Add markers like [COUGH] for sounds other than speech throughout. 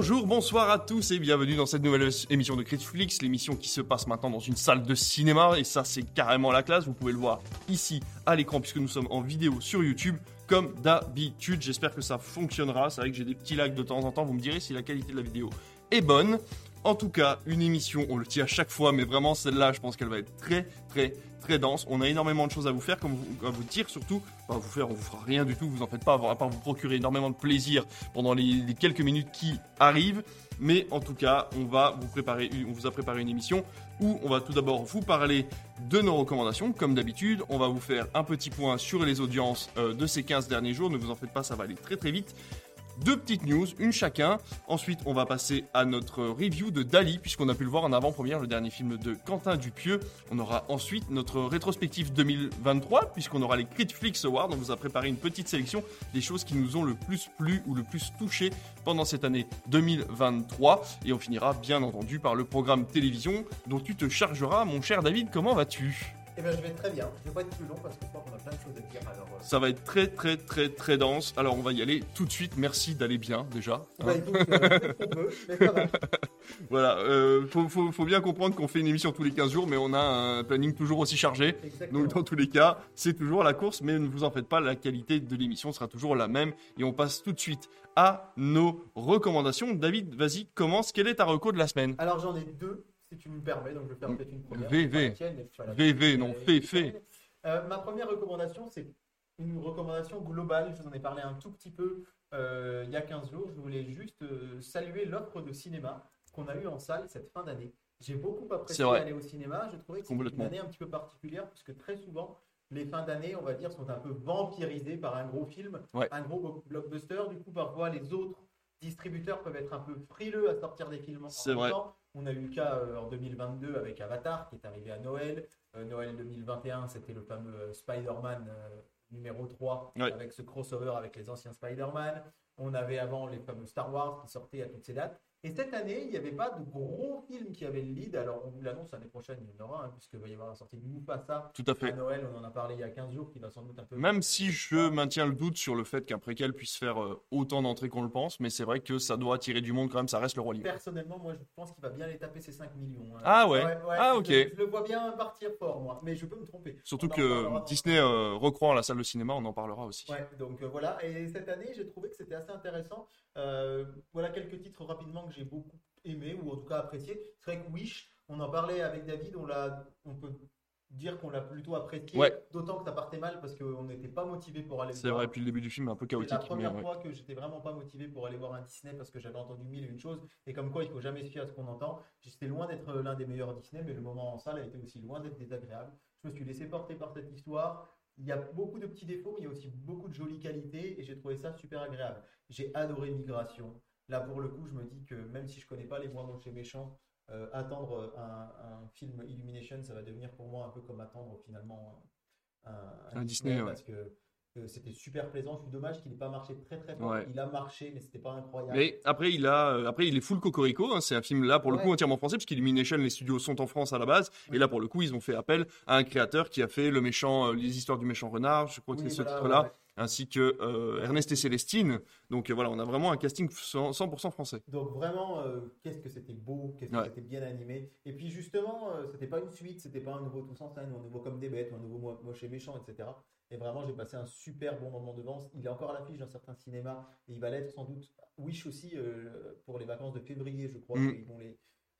Bonjour, bonsoir à tous et bienvenue dans cette nouvelle émission de Critiflix, l'émission qui se passe maintenant dans une salle de cinéma et ça c'est carrément la classe, vous pouvez le voir ici à l'écran puisque nous sommes en vidéo sur YouTube comme d'habitude. J'espère que ça fonctionnera, c'est vrai que j'ai des petits lags de temps en temps, vous me direz si la qualité de la vidéo est bonne. En tout cas, une émission, on le dit à chaque fois, mais vraiment celle-là, je pense qu'elle va être très, très, très dense. On a énormément de choses à vous faire, comme vous, à vous dire surtout. Pas vous faire, on vous fera rien du tout, vous en faites pas, à part vous procurer énormément de plaisir pendant les, les quelques minutes qui arrivent. Mais en tout cas, on va vous préparer, on vous a préparé une émission où on va tout d'abord vous parler de nos recommandations, comme d'habitude. On va vous faire un petit point sur les audiences euh, de ces 15 derniers jours. Ne vous en faites pas, ça va aller très très vite. Deux petites news, une chacun. Ensuite, on va passer à notre review de Dali, puisqu'on a pu le voir en avant-première, le dernier film de Quentin Dupieux. On aura ensuite notre rétrospective 2023, puisqu'on aura les Critflix Awards. On vous a préparé une petite sélection des choses qui nous ont le plus plu ou le plus touché pendant cette année 2023. Et on finira bien entendu par le programme télévision dont tu te chargeras. Mon cher David, comment vas-tu? Eh bien, je vais très bien. Je vais pas être plus long parce que je crois qu'on a plein de choses à dire. Alors, euh, Ça va être très très très très dense. Alors on va y aller tout de suite. Merci d'aller bien déjà. hein. écoute, euh, mais ça va. [LAUGHS] Voilà, euh, faut, faut, faut bien comprendre qu'on fait une émission tous les 15 jours, mais on a un planning toujours aussi chargé. Exactement. Donc dans tous les cas, c'est toujours la course, mais ne vous en faites pas, la qualité de l'émission sera toujours la même. Et on passe tout de suite à nos recommandations. David, vas-y, commence. Quelle est ta reco de la semaine? Alors, j'en ai deux, si tu me permets. Donc, je vais faire peut-être une première. VV. Tienne, VV, non, fais, fais. Euh, ma première recommandation, c'est une recommandation globale. Je vous en ai parlé un tout petit peu euh, il y a 15 jours. Je voulais juste euh, saluer l'offre de cinéma qu'on a eu en salle cette fin d'année. J'ai beaucoup apprécié vrai. aller au cinéma. Je trouvais que c'était une année un petit peu particulière puisque très souvent, les fins d'année, on va dire, sont un peu vampirisées par un gros film, Ouais. un gros blockbuster. Du coup, parfois, les autres distributeurs peuvent être un peu frileux à sortir des films en même temps. On a eu le cas euh, en 2022 avec Avatar qui est arrivé à Noël. Euh, Noël 2021, c'était le fameux euh, Spider-Man numéro 3 Ouais. avec ce crossover avec les anciens Spider-Man. On avait avant les fameux Star Wars qui sortaient à toutes ces dates. Et cette année, il n'y avait pas de gros film qui avait le lead. Alors, on vous l'annonce l'année prochaine, il y en aura, hein, puisqu'il va y avoir la sortie de Mufasa Tout à à fait. Noël. On en a parlé il y a 15 jours, qui va sans doute un peu. Même si je maintiens le doute sur le fait qu'un préquel puisse faire euh, autant d'entrées qu'on le pense, mais c'est vrai que ça doit attirer du monde quand même, ça reste le roi lion. Personnellement, moi, je pense qu'il va bien les taper ses 5 millions. hein. Ah ouais. Ah, ok. Je, je le vois bien partir fort, moi. Mais je peux me tromper. Surtout On en que Disney euh, recroît la salle de cinéma, on en parlera aussi. Ouais, donc euh, voilà. Et cette année, j'ai trouvé que c'était assez intéressant. Euh, voilà quelques titres rapidement que j'ai beaucoup aimé ou en tout cas apprécié. C'est vrai que Wish, on en parlait avec David, on l'a, on peut dire qu'on l'a plutôt apprécié. Ouais. D'autant que ça partait mal parce qu'on n'était pas motivé pour aller le C'est voir. vrai, puis le début du film est un peu C'est la chaotique. Mais première ouais. fois que j'étais vraiment pas motivé pour aller voir un Disney parce que j'avais entendu mille et une choses et comme quoi il faut jamais se fier à ce qu'on entend. J'étais loin d'être l'un des meilleurs Disney, mais le moment en salle a été aussi loin d'être désagréable. Je me suis laissé porter par cette histoire. Il y a beaucoup de petits défauts, mais il y a aussi beaucoup de jolies qualités et j'ai trouvé ça super agréable. J'ai adoré Migration. Là, pour le coup, je me dis que même si je connais pas les mois moches et méchants, euh, attendre un, un film Illumination, ça va devenir pour moi un peu comme attendre finalement un, un Un Disney, ouais. parce que que c'était super plaisant. Je suis dommage qu'il n'ait pas marché très très fort. Ouais. Il a marché, mais c'était pas incroyable. Mais après, il a, euh, après, il est full cocorico. hein, c'est un film là pour le Ouais. coup entièrement français, parce qu'Illumination, les studios sont en France à la base. Ouais. Et là, pour le coup, ils ont fait appel à un créateur qui a fait le méchant, euh, les histoires du méchant renard. Je crois que Oui, c'est ce titre-là, ainsi que euh, Ernest et Célestine. Donc euh, voilà, on a vraiment un casting 100%, 100% français. Donc vraiment, euh, qu'est-ce que c'était beau, qu'est-ce que c'était bien animé. Et puis justement, euh, c'était pas une suite, c'était pas un nouveau Tous en scène, ou un nouveau Comme des bêtes, ou un nouveau Mo- Moche et méchant, etc. Et vraiment, j'ai passé un super bon moment devant. Il est encore à l'affiche dans certains cinémas, et il va l'être sans doute. Wish aussi euh, pour les vacances de février, je crois. Mm. vont les,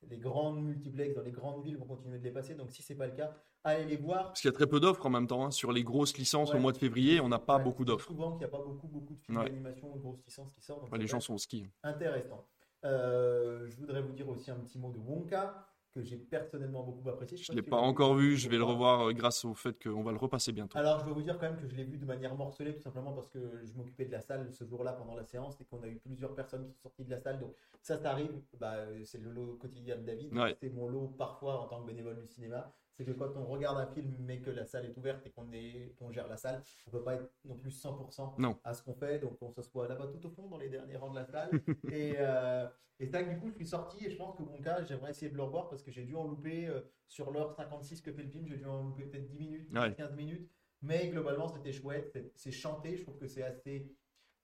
les grandes multiplex dans les grandes villes vont continuer de les passer. Donc si c'est pas le cas, allez les voir. Parce qu'il y a très peu d'offres en même temps. hein, sur les grosses licences Ouais. au mois de février, on n'a pas Ouais, beaucoup d'offres. Souvent qu'il n'y a pas beaucoup, beaucoup de films Ouais. d'animation ou de grosses licences qui sortent. donc les gens sont au ski. intéressant. Euh, je voudrais vous dire aussi un petit mot de Wonka que j'ai personnellement beaucoup apprécié. Je ne l'ai pas encore vu, je vais le revoir euh, grâce au fait qu'on va le repasser bientôt. Alors, je dois vous dire quand même que je l'ai vu de manière morcelée, tout simplement parce que je m'occupais de la salle ce jour-là pendant la séance et qu'on a eu plusieurs personnes qui sont sorties de la salle. Donc, ça, ça arrive. Bah, euh, c'est le lot quotidien de David. Ouais. C'est mon lot parfois en tant que bénévole du cinéma. C'est que quand on regarde un film mais que la salle est ouverte et qu'on gère la salle, on peut pas être non plus 100% Non. à ce qu'on fait. Donc, on s'assoit là-bas tout au fond dans les derniers rangs de la salle. [LAUGHS] et, euh, et ça, du coup, je suis sorti et je pense que mon cas, j'aimerais essayer de le revoir parce que j'ai dû en louper euh, sur l'heure 56 que fait le film. J'ai dû en louper peut-être 10 minutes, Ouais. 15 minutes. Mais globalement, c'était chouette. C'est- C'est chanté. Je trouve que c'est assez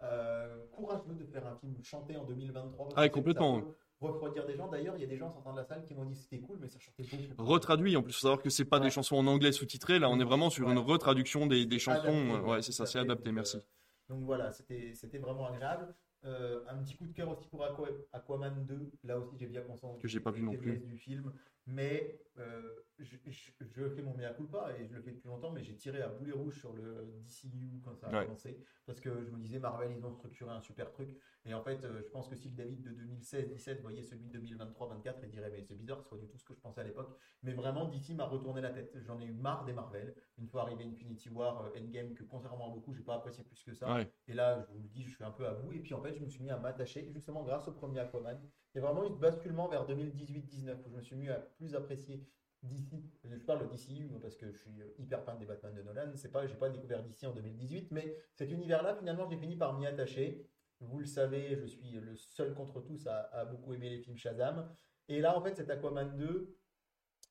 euh, courageux de faire un film chanté en 2023. Ah, complètement. Refroidir des gens. D'ailleurs, il y a des gens sortant de la salle qui m'ont dit c'était cool, mais ça chantait beaucoup. Retraduit, en plus, il faut savoir que c'est pas des chansons en anglais sous-titrées. Là, on est vraiment sur une retraduction des, des chansons. ouais, c'est ça, c'est adapté, merci. Donc voilà, c'était vraiment agréable. Euh, un petit coup de cœur aussi pour Aquaman 2. Là aussi, j'ai bien conscience que j'ai pas vu non plus du film, mais euh, je, fais mon mea culpa et je le fais depuis longtemps, mais j'ai tiré à boulet rouge sur le DCU quand ça a commencé. Parce que je me disais Marvel ils ont structuré un super truc. Et en fait euh, je pense que si le David de 2016-17 voyait celui de 2023-24 il dirait mais c'est bizarre c'est pas du tout ce que je pensais à l'époque. Mais vraiment DC m'a retourné la tête. J'en ai eu marre des Marvel. Une fois arrivé Infinity War Endgame que contrairement à beaucoup j'ai pas apprécié plus que ça. Et là je vous le dis je suis un peu à bout. Et puis en fait je me suis mis à m'attacher justement grâce au premier Aquaman il y a vraiment eu ce basculement vers 2018-19 où je me suis mis à plus apprécier d'ici, je parle d'ici parce que je suis hyper fan des Batman de Nolan, c'est pas, j'ai pas découvert d'ici en 2018, mais cet univers-là, finalement, j'ai fini par m'y attacher. Vous le savez, je suis le seul contre tous à, beaucoup aimer les films Shazam. Et là, en fait, cet Aquaman 2,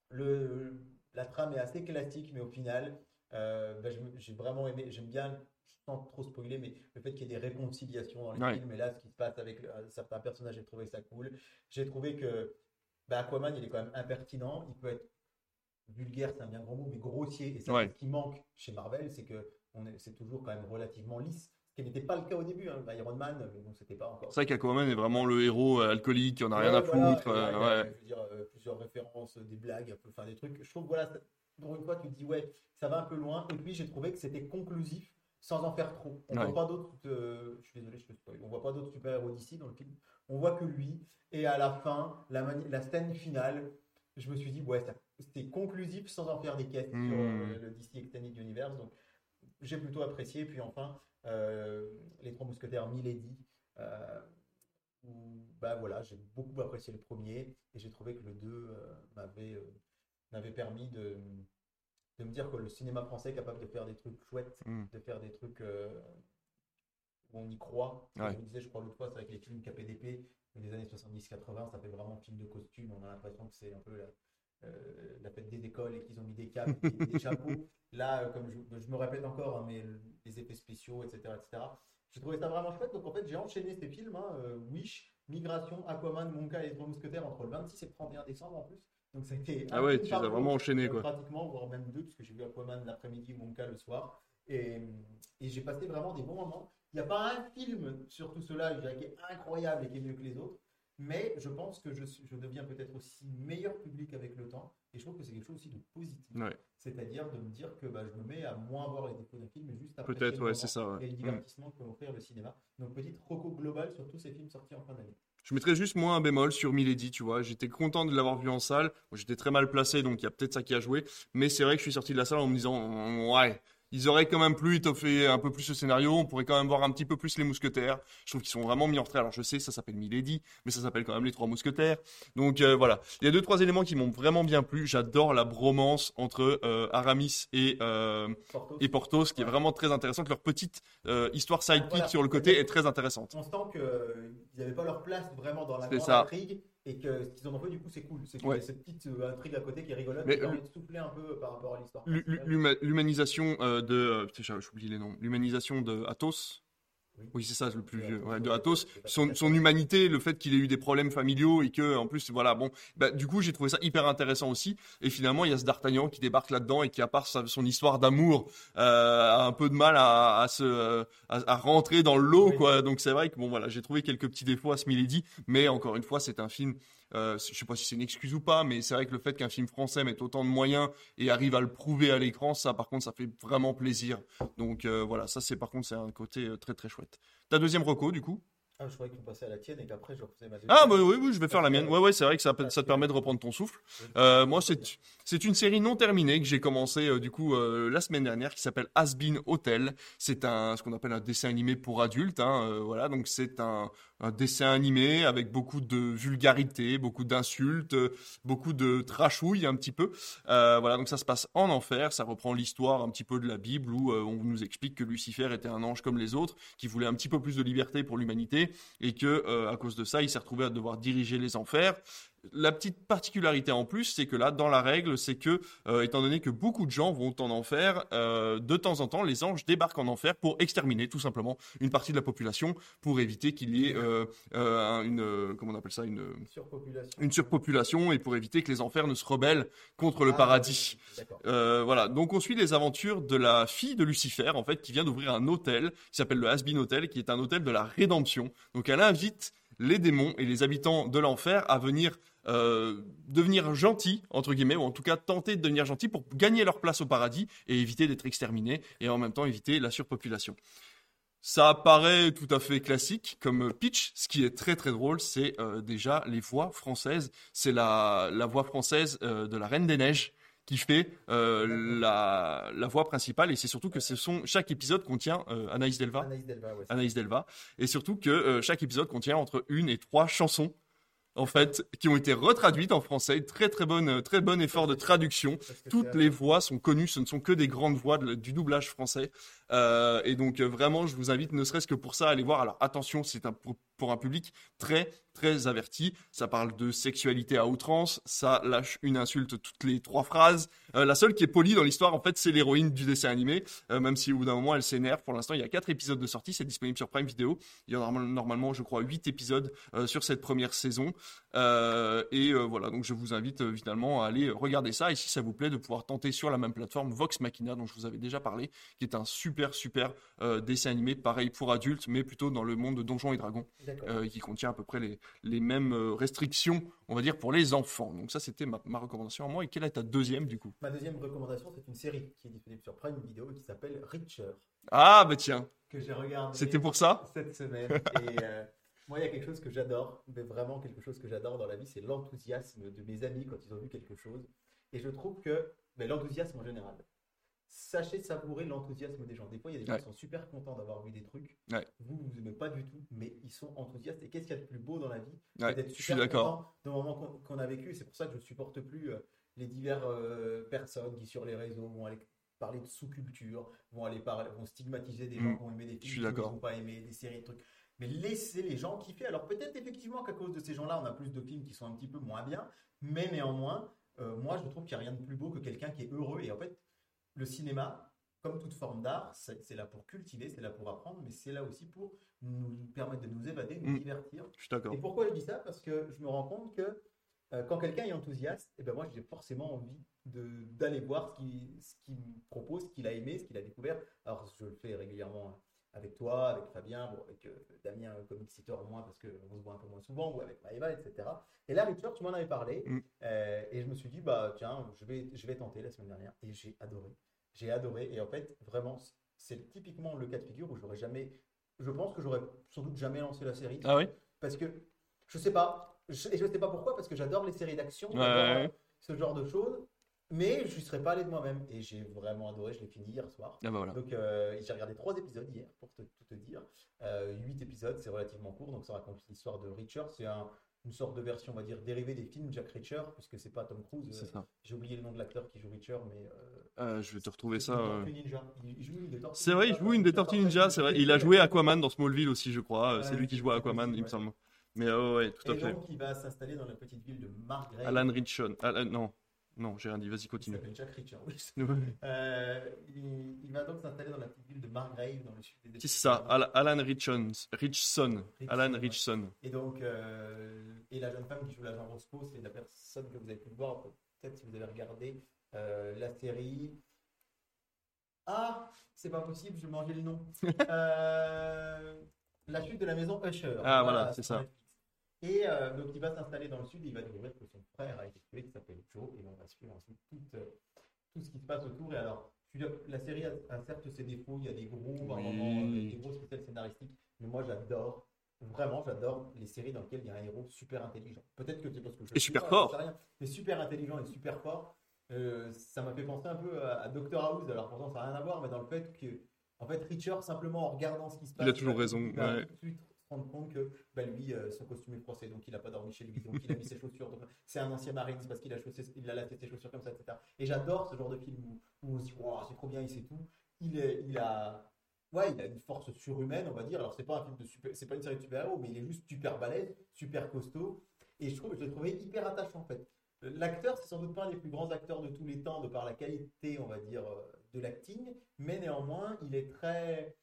le, la trame est assez classique, mais au final, euh, bah, j'ai vraiment aimé, j'aime bien sans trop spoiler, mais le fait qu'il y ait des réconciliations dans les films, et là, ce qui se passe avec euh, certains personnages, j'ai trouvé ça cool. J'ai trouvé que bah, Aquaman, il est quand même impertinent, il peut être vulgaire, c'est un bien grand mot, mais grossier, et c'est ce qui manque chez Marvel, c'est que c'est toujours quand même relativement lisse. Ce qui n'était pas le cas au début, hein. Iron Man, bon, c'était pas encore. C'est vrai qu'Aquaman est vraiment le héros euh, alcoolique, qui en a rien à foutre. Euh, je veux dire, plusieurs références, des blagues, enfin des trucs. Je trouve, voilà, pour une fois, tu te dis, ouais, ça va un peu loin. Et puis, j'ai trouvé que c'était conclusif sans en faire trop. On voit pas d'autres. Euh, je suis désolé, je peux On voit pas d'autres super-héros d'ici dans le film. On voit que lui. Et à la fin, la, la scène finale, je me suis dit, ouais, c'était conclusif sans en faire des quêtes sur hmm. euh, le DC Extended Universe. Donc, j'ai plutôt apprécié. Puis enfin, euh, les trois mousquetaires Milady. bah voilà, j'ai beaucoup apprécié le premier et j'ai trouvé que le 2 m'avait m'avait permis de de me dire que le cinéma français est capable de faire des trucs chouettes, hmm. de faire des trucs euh, où on y croit. je disais, je crois l'autre fois, c'est avec les films KPDP des années 70-80, ça fait vraiment film de costume. On a l'impression que c'est un peu la, euh, la, fête des écoles et qu'ils ont mis des capes, des chapeaux. [LAUGHS] Là, euh, comme je, me répète encore, hein, mais les effets spéciaux, etc., etc. J'ai trouvé ça vraiment chouette. Donc en fait, j'ai enchaîné ces films, hein, Wish, Migration, Aquaman, Monka et les Trois Mousquetaires entre le 26 et le 31 décembre en plus. Donc ça a été. Ah ouais, tu as vraiment enchaîné quoi. Pratiquement, voire même deux, puisque j'ai vu Aquaman l'après-midi, Monka le soir. Et, et j'ai passé vraiment des bons moments. Il n'y a pas un film sur tout cela qui est incroyable et qui est mieux que les autres. Mais je pense que je, je deviens peut-être aussi meilleur public avec le temps. Et je trouve que c'est quelque chose aussi de positif. C'est-à-dire de me dire que bah, je me mets à moins voir les défauts d'un film, mais juste après. Peut-être, ouais, c'est ça. Et le divertissement que peut offrir le cinéma. Donc, petite roco globale sur tous ces films sortis en fin d'année. Je mettrais juste moins un bémol sur Milady, tu vois. J'étais content de l'avoir vu en salle. J'étais très mal placé, donc il y a peut-être ça qui a joué. Mais c'est vrai que je suis sorti de la salle en me disant, ouais, ils auraient quand même pu étoffer un peu plus ce scénario. On pourrait quand même voir un petit peu plus les mousquetaires. Je trouve qu'ils sont vraiment mis en retrait. Alors je sais, ça s'appelle Milady, mais ça s'appelle quand même les trois mousquetaires. Donc euh, voilà. Il y a deux trois éléments qui m'ont vraiment bien plu. J'adore la bromance entre euh, Aramis et euh, Portos. et Portos, qui est vraiment très intéressante. Leur petite histoire sidekick sur le côté est très intéressante. On sent qu'ils n'avaient pas leur place vraiment dans la grande intrigue et que ce qu'ils en ont fait du coup c'est cool. C'est cette petite euh, intrigue à côté qui est rigolote mais, qui permet de souffler un peu par rapport à l'histoire l'humanisation euh, de euh, j'oublie les noms. L'humanisation de Athos oui, c'est ça le plus vieux. de Athos, son, son, humanité, le fait qu'il ait eu des problèmes familiaux et que, en plus, voilà, bon, bah, du coup, j'ai trouvé ça hyper intéressant aussi. Et finalement, il y a ce D'Artagnan qui débarque là-dedans et qui, à part son histoire d'amour, euh, a un peu de mal à, à se, à, rentrer dans le lot, quoi. Donc c'est vrai que bon, voilà, j'ai trouvé quelques petits défauts à ce Milady, mais encore une fois, c'est un film euh, je sais pas si c'est une excuse ou pas, mais c'est vrai que le fait qu'un film français mette autant de moyens et arrive à le prouver à l'écran, ça par contre, ça fait vraiment plaisir. Donc euh, voilà, ça c'est par contre c'est un côté euh, très très chouette. Ta deuxième reco du coup? Ah, je croyais qu'on passait à la tienne et qu'après je refaisais ma Ah, bah oui, oui, je vais faire la mienne. Ouais, ouais, c'est vrai que ça, ça te permet de reprendre ton souffle. Euh, moi, c'est, c'est une série non terminée que j'ai commencé, euh, du coup, euh, la semaine dernière qui s'appelle Asbin Hotel. C'est un, ce qu'on appelle un dessin animé pour adultes, hein, voilà. Donc, c'est un, un dessin animé avec beaucoup de vulgarité, beaucoup d'insultes, beaucoup de trashouilles un petit peu. Euh, voilà, donc ça se passe en enfer. Ça reprend l'histoire un petit peu de la Bible où on nous explique que Lucifer était un ange comme les autres, qui voulait un petit peu plus de liberté pour l'humanité et que euh, à cause de ça, il s'est retrouvé à devoir diriger les enfers. La petite particularité en plus, c'est que là, dans la règle, c'est que, euh, étant donné que beaucoup de gens vont en enfer, euh, de temps en temps, les anges débarquent en enfer pour exterminer tout simplement une partie de la population, pour éviter qu'il y ait euh, une, euh, comment on appelle ça, une, Surpopulation. une surpopulation et pour éviter que les enfers ne se rebellent contre le Ah, paradis. oui, voilà, donc on suit les aventures de la fille de Lucifer, en fait, qui vient d'ouvrir un hôtel qui s'appelle le Hasbin Hotel, qui est un hôtel de la rédemption. Donc elle invite les démons et les habitants de l'enfer à venir euh, devenir gentils, entre guillemets, ou en tout cas tenter de devenir gentils pour gagner leur place au paradis et éviter d'être exterminés et en même temps éviter la surpopulation. Ça paraît tout à fait classique comme pitch. Ce qui est très très drôle, c'est euh, déjà les voix françaises. C'est la, la voix française euh, de la Reine des Neiges qui fait euh, la, la voix principale. Et c'est surtout que ce sont, chaque épisode contient Anaïs Delva. Anaïs Delva, ouais. Anaïs Delva. Et surtout que chaque épisode contient entre une et trois chansons, en fait, qui ont été retraduites en français. Très très bonne, euh, très bon effort de traduction. Toutes les voix sont connues, ce ne sont que des grandes voix de- du doublage français. Euh, et donc euh, vraiment, je vous invite, ne serait-ce que pour ça, à aller voir. Alors attention, c'est un, pour, un public très très averti. Ça parle de sexualité à outrance, ça lâche une insulte toutes les trois phrases. Euh, la seule qui est polie dans l'histoire, en fait, c'est l'héroïne du dessin animé, même si au bout d'un moment elle s'énerve. Pour l'instant, il y a quatre épisodes de sortie, c'est disponible sur Prime Video. Il y a normal- normalement, je crois, huit épisodes sur cette première saison. Et voilà, donc je vous invite finalement à aller regarder ça. Et si ça vous plaît, de pouvoir tenter sur la même plateforme Vox Machina, dont je vous avais déjà parlé, qui est un super super euh, dessin animé, pareil pour adultes, mais plutôt dans le monde de Donjons et Dragons, euh, qui contient à peu près les, les mêmes euh, restrictions, on va dire, pour les enfants. Donc ça, c'était ma, ma recommandation à moi. Et quelle est ta deuxième du coup? Ma deuxième recommandation, c'est une série qui est disponible sur Prime Video et qui s'appelle Richer, Ah bah tiens, que j'ai regardé c'était pour ça? cette semaine. Et euh, [LAUGHS] moi, il y a quelque chose que j'adore, mais vraiment quelque chose que j'adore dans la vie, c'est l'enthousiasme de mes amis quand ils ont vu quelque chose. Et je trouve que mais l'enthousiasme en général. Sachez savourer l'enthousiasme des gens. Des fois, il y a des gens qui sont super contents d'avoir vu des trucs. Vous, vous n'aimez pas du tout, mais ils sont enthousiastes. Et qu'est-ce qu'il y a de plus beau dans la vie d'être super content de moments qu'on a vécu. C'est pour ça que je ne supporte plus euh, les diverses euh, personnes qui, sur les réseaux, vont aller parler de sous-culture, vont aller parler, vont stigmatiser des gens Mm. qui ont aimé des films d'accord. n'ont pas aimé, des séries, des trucs. Mais laissez les gens kiffer. Alors peut-être effectivement qu'à cause de ces gens-là, on a plus de films qui sont un petit peu moins bien, mais néanmoins, euh, moi je trouve qu'il n'y a rien de plus beau que quelqu'un qui est heureux. Et en fait, le cinéma, comme toute forme d'art, c'est là pour cultiver, c'est là pour apprendre, mais c'est là aussi pour nous permettre de nous évader, nous Mm. divertir. Je suis d'accord. Et pourquoi je dis ça? Parce que je me rends compte que euh, quand quelqu'un est enthousiaste, et ben moi j'ai forcément envie de- d'aller voir ce qu'il ce qu'il me propose, ce qu'il a aimé, ce qu'il a découvert. Alors je le fais régulièrement avec toi, avec Fabien, bon, avec euh, Damien, comic sitter moins parce qu'on se voit un peu moins souvent, ou avec Maëva, etc. Et là, Richard, tu m'en avais parlé, Mm. euh, et je me suis dit, bah tiens, je vais, je vais tenter la semaine dernière, et j'ai adoré. J'ai adoré, et en fait, vraiment, c'est typiquement le cas de figure où j'aurais jamais, je pense que j'aurais sans doute jamais lancé la série. Ah oui? Parce que je sais pas, je, et je sais pas pourquoi, parce que j'adore les séries d'action, Ouais, ce genre de choses, mais je ne serais pas allé de moi-même. Et j'ai vraiment adoré, je l'ai fini hier soir. Ah bah voilà. Donc euh, j'ai regardé trois épisodes hier, pour te, tout te dire. Euh, huit épisodes, c'est relativement court, donc ça raconte l'histoire de Richard. C'est un- une sorte de version, on va dire, dérivée des films Jack Reacher, puisque c'est pas Tom Cruise. C'est euh, ça. J'ai oublié le nom de l'acteur qui joue Richard, mais. euh, Euh, je vais te retrouver ça. euh. Ninja. Il, joue une des Tortues C'est vrai, il joue une des Tortues Ninja, c'est vrai. Il a joué Aquaman dans Smallville aussi, je crois. Euh, C'est lui qui joue Aquaman, il me semble. Mais euh, ouais, tout à Et fait. donc, il va s'installer dans la petite ville de Margrave. Alan Richon. Alan- non, non, j'ai rien dit. Vas-y, Il continue. s'appelle Jack [LAUGHS] oui. Euh, il, il va donc s'installer dans la petite ville de Margrave, dans le sud des c'est ça. Al- Alan Richon. Richson. Alan ouais. Richson. Et donc, euh, et la jeune femme qui joue l'agent Roscoe, c'est la personne que vous avez pu voir, peut-être si vous avez regardé euh, la série. Ah, c'est pas possible, je mangeais le nom. [LAUGHS] Euh, la chute de la maison Usher. Ah, voilà, c'est ça. Et euh, donc, il va s'installer dans le sud et il va découvrir que son frère a été tué, qui s'appelle Joe, et on va suivre ensuite tout, euh, tout ce qui se passe autour. Et alors, la série a, a certes ses défauts, il y a des gros, Oui. moments, euh, des grosses ficelles scénaristiques, mais moi j'adore Vraiment, j'adore les séries dans lesquelles il y a un héros super intelligent. Peut-être que c'est parce que je Et suis super pas, fort. mais super intelligent et super fort. Euh, ça m'a fait penser un peu à, à Doctor House. Alors pourtant, ça n'a rien à voir, mais dans le fait que, en fait, Richard, simplement en regardant ce qui se passe, Il a toujours raison, Il va ouais. tout de suite se rendre compte que bah, lui, euh, son costume est froissé, donc il n'a pas dormi chez lui, donc il a mis ses [LAUGHS] chaussures. C'est un ancien Marines parce qu'il a, chaussé- il a ses chaussures comme ça, etc. Et j'adore ce genre de film où, où on se dit, Wow, c'est trop bien, il sait tout. Il, est, il a. Ouais, il a une force surhumaine, on va dire. Alors, c'est pas un film de super, c'est pas une série de super-héros, mais il est juste super balèze, super costaud. Et je, trouve, je l'ai trouvé hyper attachant, en fait. L'acteur, c'est sans doute pas un des plus grands acteurs de tous les temps, de par la qualité, on va dire, euh, de l'acting, mais néanmoins, il est très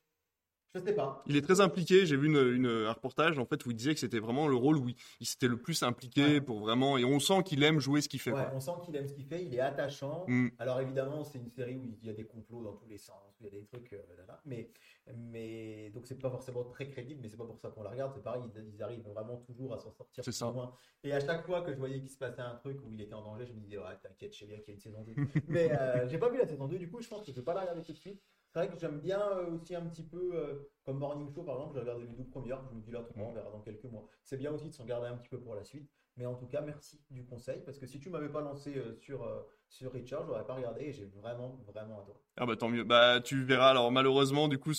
je sais pas. Il est très impliqué. J'ai vu une, un reportage en fait où il disait que c'était vraiment le rôle où il, s'était le plus impliqué pour vraiment. Et on sent qu'il aime jouer ce qu'il fait. Ouais, on sent qu'il aime ce qu'il fait. Il est attachant. Mm. Alors évidemment, c'est une série où il y a des complots dans tous les sens, où il y a des trucs. Euh, mais, mais donc c'est pas forcément très crédible, mais c'est pas pour ça qu'on la regarde. C'est pareil, ils, arrivent vraiment toujours à s'en sortir. C'est ça. Loin. Et à chaque fois que je voyais qu'il se passait un truc où il était en danger, je me disais ouais, t'inquiète, je sais bien qu'il y a une saison 2. mais euh, j'ai pas vu la saison 2. Du coup, je pense que je vais pas la regarder tout de suite. C'est vrai que j'aime bien euh, aussi un petit peu, euh, comme Morning Show par exemple, j'ai regardé les deux premières, je me dis là, on verra dans quelques mois. C'est bien aussi de s'en garder un petit peu pour la suite. Mais en tout cas, merci du conseil, parce que si tu m'avais pas lancé euh, sur, sur Richard, j'aurais pas regardé et j'ai vraiment, vraiment adoré. Ah bah tant mieux. Bah tu verras. Alors malheureusement, du coup,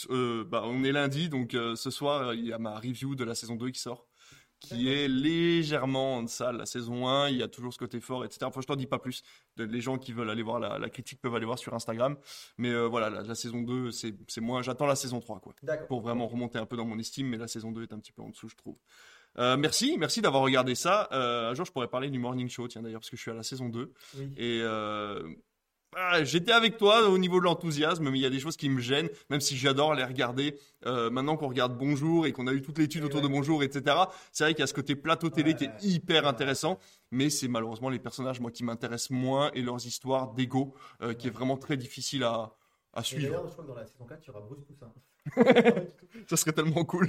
bah, on est lundi, donc ce soir, il y a ma review de la saison 2 qui sort qui est légèrement en deçà de la saison 1. Il y a toujours ce côté fort, etc. Enfin, je t'en dis pas plus. Les gens qui veulent aller voir la, critique peuvent aller voir sur Instagram. Mais euh, voilà, la, saison 2, c'est moins. J'attends la saison 3, quoi. Pour vraiment remonter un peu dans mon estime. Mais la saison 2 est un petit peu en dessous, je trouve. Euh, merci, merci d'avoir regardé ça. Euh, un jour, je pourrais parler du Morning Show, tiens d'ailleurs, parce que je suis à la saison 2. Et ah, j'étais avec toi au niveau de l'enthousiasme, mais il y a des choses qui me gênent, même si j'adore les regarder. Euh, maintenant qu'on regarde Bonjour et qu'on a eu toute l'étude autour de Bonjour, etc. C'est vrai qu'il y a ce côté plateau télé qui est hyper intéressant, mais c'est malheureusement les personnages moi qui m'intéressent moins et leurs histoires d'ego euh, qui est vraiment très difficile à, à suivre. D'ailleurs, je crois que dans la saison 4, tu auras Bruce Poussin. Ça serait tellement cool.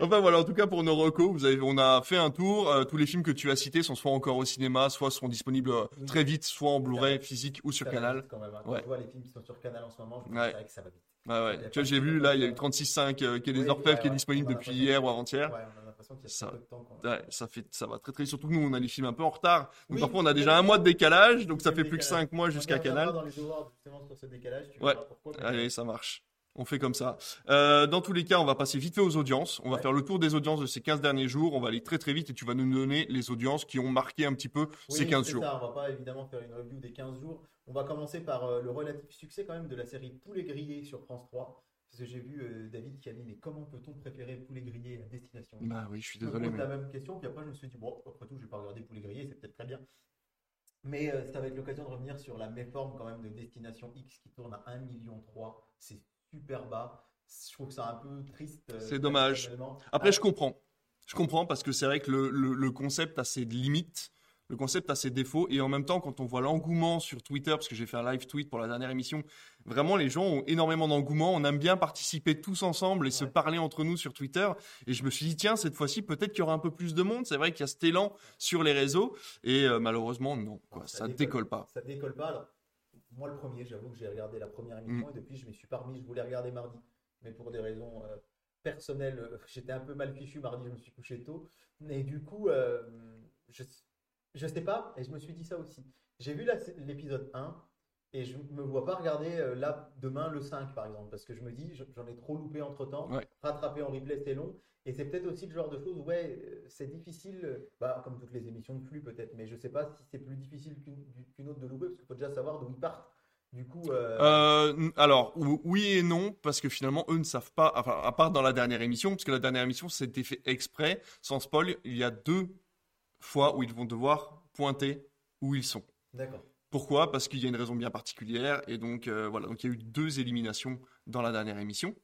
enfin voilà, en tout cas pour nos recos, vous avez, on a fait un tour. Euh, tous les films que tu as cités sont soit encore au cinéma, soit seront disponibles euh, très vite, soit en Blu-ray physique ou sur Canal. Quand même, hein. Quand ouais. je vois les films qui sont sur Canal en ce moment, je ouais. que ça va vite. Ouais, ouais. Tu vois, j'ai vu là, il y a eu 36.5 euh, qui est des Orfèvres qui est disponible depuis hier ou avant-hier. Ouais, on a l'impression qu'il y a ça, peu de temps. Ouais, ça fait, ça va très très. Surtout que nous, on a les films un peu en retard. Donc parfois, on a déjà un mois de décalage, donc ça fait plus que 5 mois jusqu'à Canal. Dans les awards, justement, sur ce décalage, tu ouais. Pourquoi, Allez, ça marche. On fait comme ça. Euh, dans tous les cas, on va passer vite fait aux audiences. On va faire le tour des audiences de ces 15 derniers jours. On va aller très très vite et tu vas nous donner les audiences qui ont marqué un petit peu ces 15 jours. Ça. On va pas évidemment faire une review des 15 jours. On va commencer par euh, le relatif succès quand même de la série Poulet grillés sur France 3. Parce que j'ai vu euh, David qui a dit mais comment peut-on préférer Poulet grillé à destination Bah oui, je suis désolé. Je mais... la même question. Puis après, je me suis dit bon, après tout, je vais pas regarder Poulet grillé, c'est peut-être très bien. Mais ça va être l'occasion de revenir sur la méforme quand même de Destination X qui tourne à 1,3 million. C'est super bas je trouve que c'est un peu triste. Euh, c'est dommage. Après, ah. je comprends. Je comprends parce que c'est vrai que le, le, concept a ses limites, le concept a ses défauts, et en même temps, quand on voit l'engouement sur Twitter, parce que j'ai fait un live tweet pour la dernière émission, vraiment les gens ont énormément d'engouement. On aime bien participer tous ensemble et se parler entre nous sur Twitter. Et je me suis dit, tiens, cette fois-ci, peut-être qu'il y aura un peu plus de monde. C'est vrai qu'il y a cet élan sur les réseaux, et euh, malheureusement, non, quoi, ça, ne décolle, pas. Ça décolle pas. Alors, moi, le premier, j'avoue que j'ai regardé la première émission, mm. et depuis, je me suis pas remis. Je voulais regarder mardi mais pour des raisons euh, personnelles, euh, j'étais un peu mal fichu mardi, je me suis couché tôt. Et du coup, euh, je, je sais pas, et je me suis dit ça aussi. J'ai vu l'épisode 1 et je me vois pas regarder là demain le 5 par exemple, parce que je me dis, j'en ai trop loupé entre temps. Rattraper en replay, c'est long. Et c'est peut-être aussi le genre de choses où ouais, c'est difficile, bah, comme toutes les émissions de flux peut-être, mais je sais pas si c'est plus difficile qu'une autre de louper, parce qu'il faut déjà savoir d'où ils partent. Du coup, euh, euh... alors oui et non parce que finalement eux ne savent pas, enfin à part dans la dernière émission, parce que la dernière émission c'était fait exprès, sans spoil, il y a deux fois où ils vont devoir pointer où ils sont. D'accord. Pourquoi? Parce qu'il y a une raison bien particulière et donc euh, voilà, donc il y a eu deux éliminations dans la dernière émission.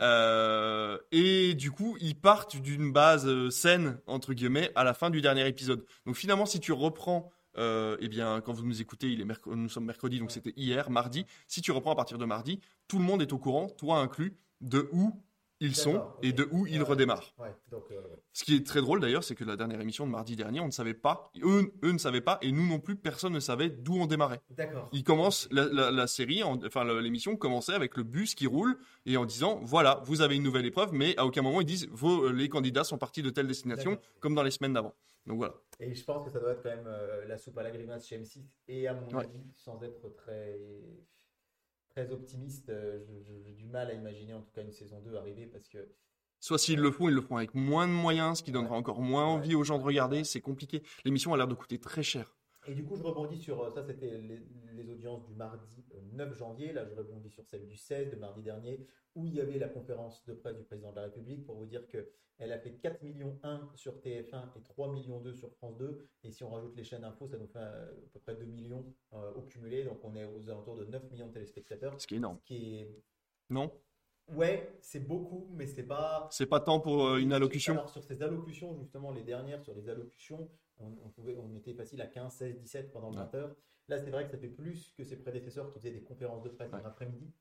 Euh, et du coup, ils partent d'une base saine entre guillemets à la fin du dernier épisode. Donc finalement, si tu reprends euh, eh bien, quand vous nous écoutez, il est nous sommes mercredi, donc c'était hier, mardi. Si tu reprends à partir de mardi, tout le monde est au courant, toi inclus, de où ils sont et de où ils redémarrent. Euh, Ce qui est très drôle d'ailleurs, c'est que la dernière émission de mardi dernier, on ne savait pas, eux, eux ne savaient pas, et nous non plus, personne ne savait d'où on démarrait. D'accord. Ils commencent la, série, enfin l'émission commençait avec le bus qui roule et en disant voilà, vous avez une nouvelle épreuve, mais à aucun moment ils disent vos, les candidats sont partis de telle destination, comme dans les semaines d'avant. Donc voilà. Et je pense que ça doit être quand même euh, la soupe à la grimace chez M6. Et à mon avis, sans être très, très optimiste, euh, j'ai du mal à imaginer en tout cas une saison 2 arriver parce que. Soit s'ils le font, ils le font avec moins de moyens, ce qui donnera encore moins envie aux gens de regarder. C'est compliqué. L'émission a l'air de coûter très cher. Et du coup, je rebondis sur euh, ça, c'était les, les audiences du mardi euh, 9 janvier. Là, je rebondis sur celle du 16 de mardi dernier, où il y avait la conférence de presse du président de la République pour vous dire que elle a fait 4 millions 1 sur TF1 et 3 millions 2 sur France 2. Et si on rajoute les chaînes info, ça nous fait euh, à peu près 2 millions euh, au cumulé. Donc on est aux alentours de 9 millions de téléspectateurs. Ce qui est énorme. Ce qui est Non Ouais, c'est beaucoup, mais c'est pas. C'est pas tant pour euh, une allocution Alors, sur ces allocutions, justement, les dernières, sur les allocutions, on, on pouvait, on était facile à 15, 16, 17 pendant le Ouais. 20 heures. Là, c'est vrai que ça fait plus que ses prédécesseurs qui faisaient des conférences de presse Ouais. l'après-midi.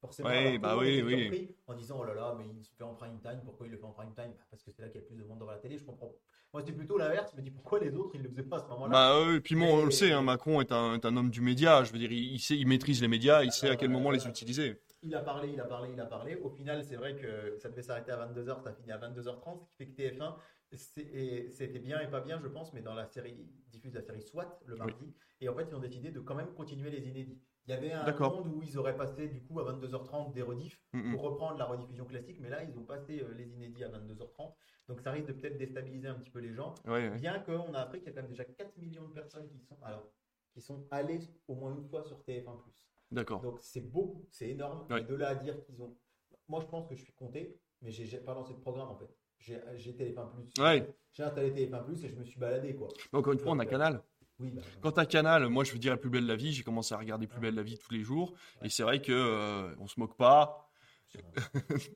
Forcément, Ouais, bah oui, oui. en disant oh là là, mais il se fait en prime time. Pourquoi il le fait en prime time? Bah, Parce que c'est là qu'il y a plus de monde devant la télé. Je comprends. Moi, c'était plutôt l'inverse. Je me dis pourquoi les autres ils le faisaient pas à ce moment-là? Bah oui, puis bon, on le sait, hein, Macron est un, est un homme du média. Je veux dire, il, il sait, il maîtrise les médias, il sait à quel moment les utiliser. Il a parlé, il a parlé, il a parlé. Au final, c'est vrai que ça devait s'arrêter à 22h, ça a fini à 22h30, ce qui fait que TF1, c'est- et c'était bien et pas bien, je pense, mais dans la série, ils diffusent la série SWAT le mardi. Et en fait, ils ont décidé de quand même continuer les inédits. Il y avait un monde où ils auraient passé du coup à 22h30 des rediffs Mm, mm. pour reprendre la rediffusion classique, mais là, ils ont passé euh, les inédits à 22h30. Donc ça risque de peut-être déstabiliser un petit peu les gens. Bien qu'on a appris qu'il y a quand même déjà 4 millions de personnes qui sont, alors, qui sont allées au moins une fois sur TF1+. D'accord. Donc c'est beaucoup, c'est énorme. Et de là à dire qu'ils ont. Moi je pense que je suis compté, mais j'ai pas lancé de programme en fait. J'ai j'ai TF1 Plus. Ouais. J'ai installé TF1 Plus et je me suis baladé quoi. Mais Encore une fois, on a euh, Canal. Oui, bah, Quand t'as Canal, moi je veux dire la plus belle la vie, j'ai commencé à regarder plus belle la vie tous les jours. Et c'est vrai que euh, on se moque pas. [LAUGHS]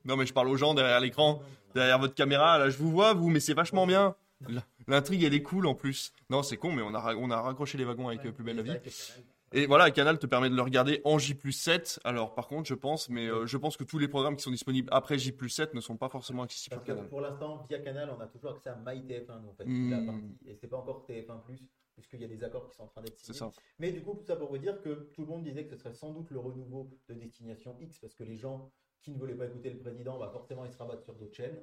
Non mais je parle aux gens derrière l'écran, derrière votre caméra. Là je vous vois vous, mais c'est vachement bien. [LAUGHS] L'intrigue elle est cool en plus. Non c'est con, mais on a on a raccroché les wagons avec Ouais. euh, plus belle la vie. Et voilà, Canal te permet de le regarder en J 7. Alors par contre, je pense, mais euh, je pense que tous les programmes qui sont disponibles après J 7 ne sont pas forcément accessibles Parce sur Canal. pour l'instant, via Canal, on a toujours accès à MyTF1, nous, en fait, Hmm. la partie. Et c'est pas encore TF1 puisqu'il y a des accords qui sont en train d'être signés. ça. Mais du coup, tout ça pour vous dire que tout le monde disait que ce serait sans doute le renouveau de Destination X parce que les gens qui ne voulaient pas écouter le président, bah forcément, ils se rabattent sur d'autres chaînes.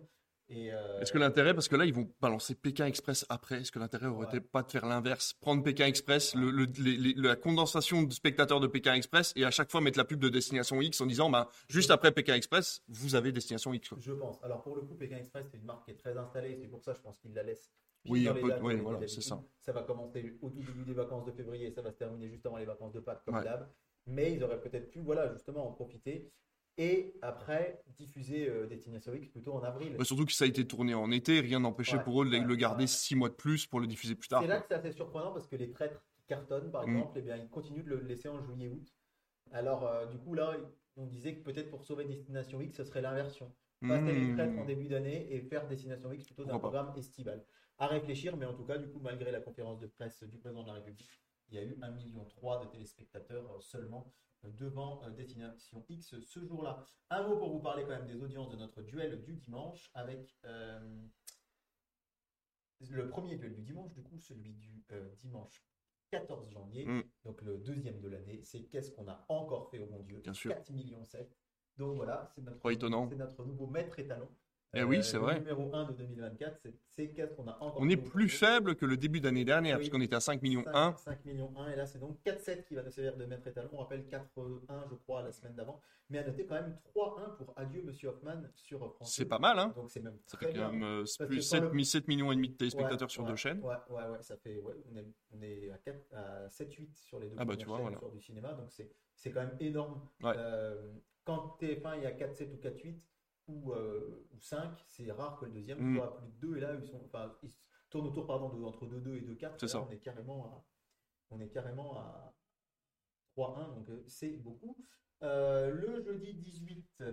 Euh, Est-ce que l'intérêt, parce que là ils vont balancer Pékin Express après, est-ce que l'intérêt aurait Ouais. été pas de faire l'inverse, prendre Pékin Express, le, le- les- les- la condensation de spectateurs de Pékin Express et à chaque fois mettre la pub de Destination X en disant, bah juste après Pékin Express, vous avez Destination X. quoi. Je pense. Alors pour le coup, Pékin Express, c'est une marque qui est très installée. C'est pour ça, je pense qu'il la laisse. pile Oui, un peu- dates oui, voilà, c'est ça. Ça va commencer au tout début des vacances de février ça va se terminer juste avant les vacances de Pâques, comme Ouais. d'hab. Mais ils auraient peut-être pu, voilà, justement en profiter. Et après, diffuser euh, Destination X plutôt en avril. Ouais, surtout que ça a été tourné en été, rien n'empêchait Ouais, pour eux de ouais, le garder ouais. six mois de plus pour le diffuser plus tard. C'est là que c'est assez surprenant parce que les traîtres qui cartonnent, par Mm. exemple, eh bien, ils continuent de le laisser en juillet-août. Alors, euh, du coup, là, on disait que peut-être pour sauver Destination X, ce serait l'inversion. Passer les traîtres en début d'année et faire Destination X plutôt d'un programme estival. À réfléchir, mais en tout cas, du coup, malgré la conférence de presse du président de la République, il y a eu 1,3 million de téléspectateurs euh, seulement devant euh, Destination X ce jour-là. Un mot pour vous parler quand même des audiences de notre duel du dimanche avec euh, le premier duel du dimanche, du coup, celui du euh, dimanche 14 janvier, Mm. donc le deuxième de l'année, c'est qu'est-ce qu'on a encore fait au bon Dieu? Bien sûr. 4 millions 7. Donc voilà, c'est notre, notre nouveau maître étalon. Eh oui, c'est le vrai. numéro 1 de 2024, c'est- c'est qu'est-ce qu'on a encore On est plus faible que le début d'année dernière, Oui. puisqu'on était à 5 millions 5, 1. 5 millions 1 et là c'est donc 4-7 qui va nous servir de maître étalon. On rappelle 4-1 je crois la semaine d'avant. Mais à noter quand même 3-1 pour Adieu Monsieur Hoffman sur France. C'est 2. pas mal, hein Donc c'est même Ça très fait quand même euh, plus quand 7, le- 7 millions et demi de téléspectateurs Ouais, sur ouais, deux chaînes. Ouais, ouais, ouais, ça fait. Ouais, on est, on est à, 4 à 7-8 sur les deux Ah bah, tu vois, chaînes voilà. du cinéma, donc c'est c'est quand même énorme. Euh, quand TF1 il y a 4-7 ou 4-8 ou, euh, ou 5, c'est rare que le deuxième Mm. soit à plus de 2 et là ils, sont, enfin, ils tournent autour pardon, de, entre 2-2 et 2-4. C'est Là, ça. On est carrément à, on est carrément à 3-1, donc euh, c'est beaucoup. Euh, le jeudi 18, euh,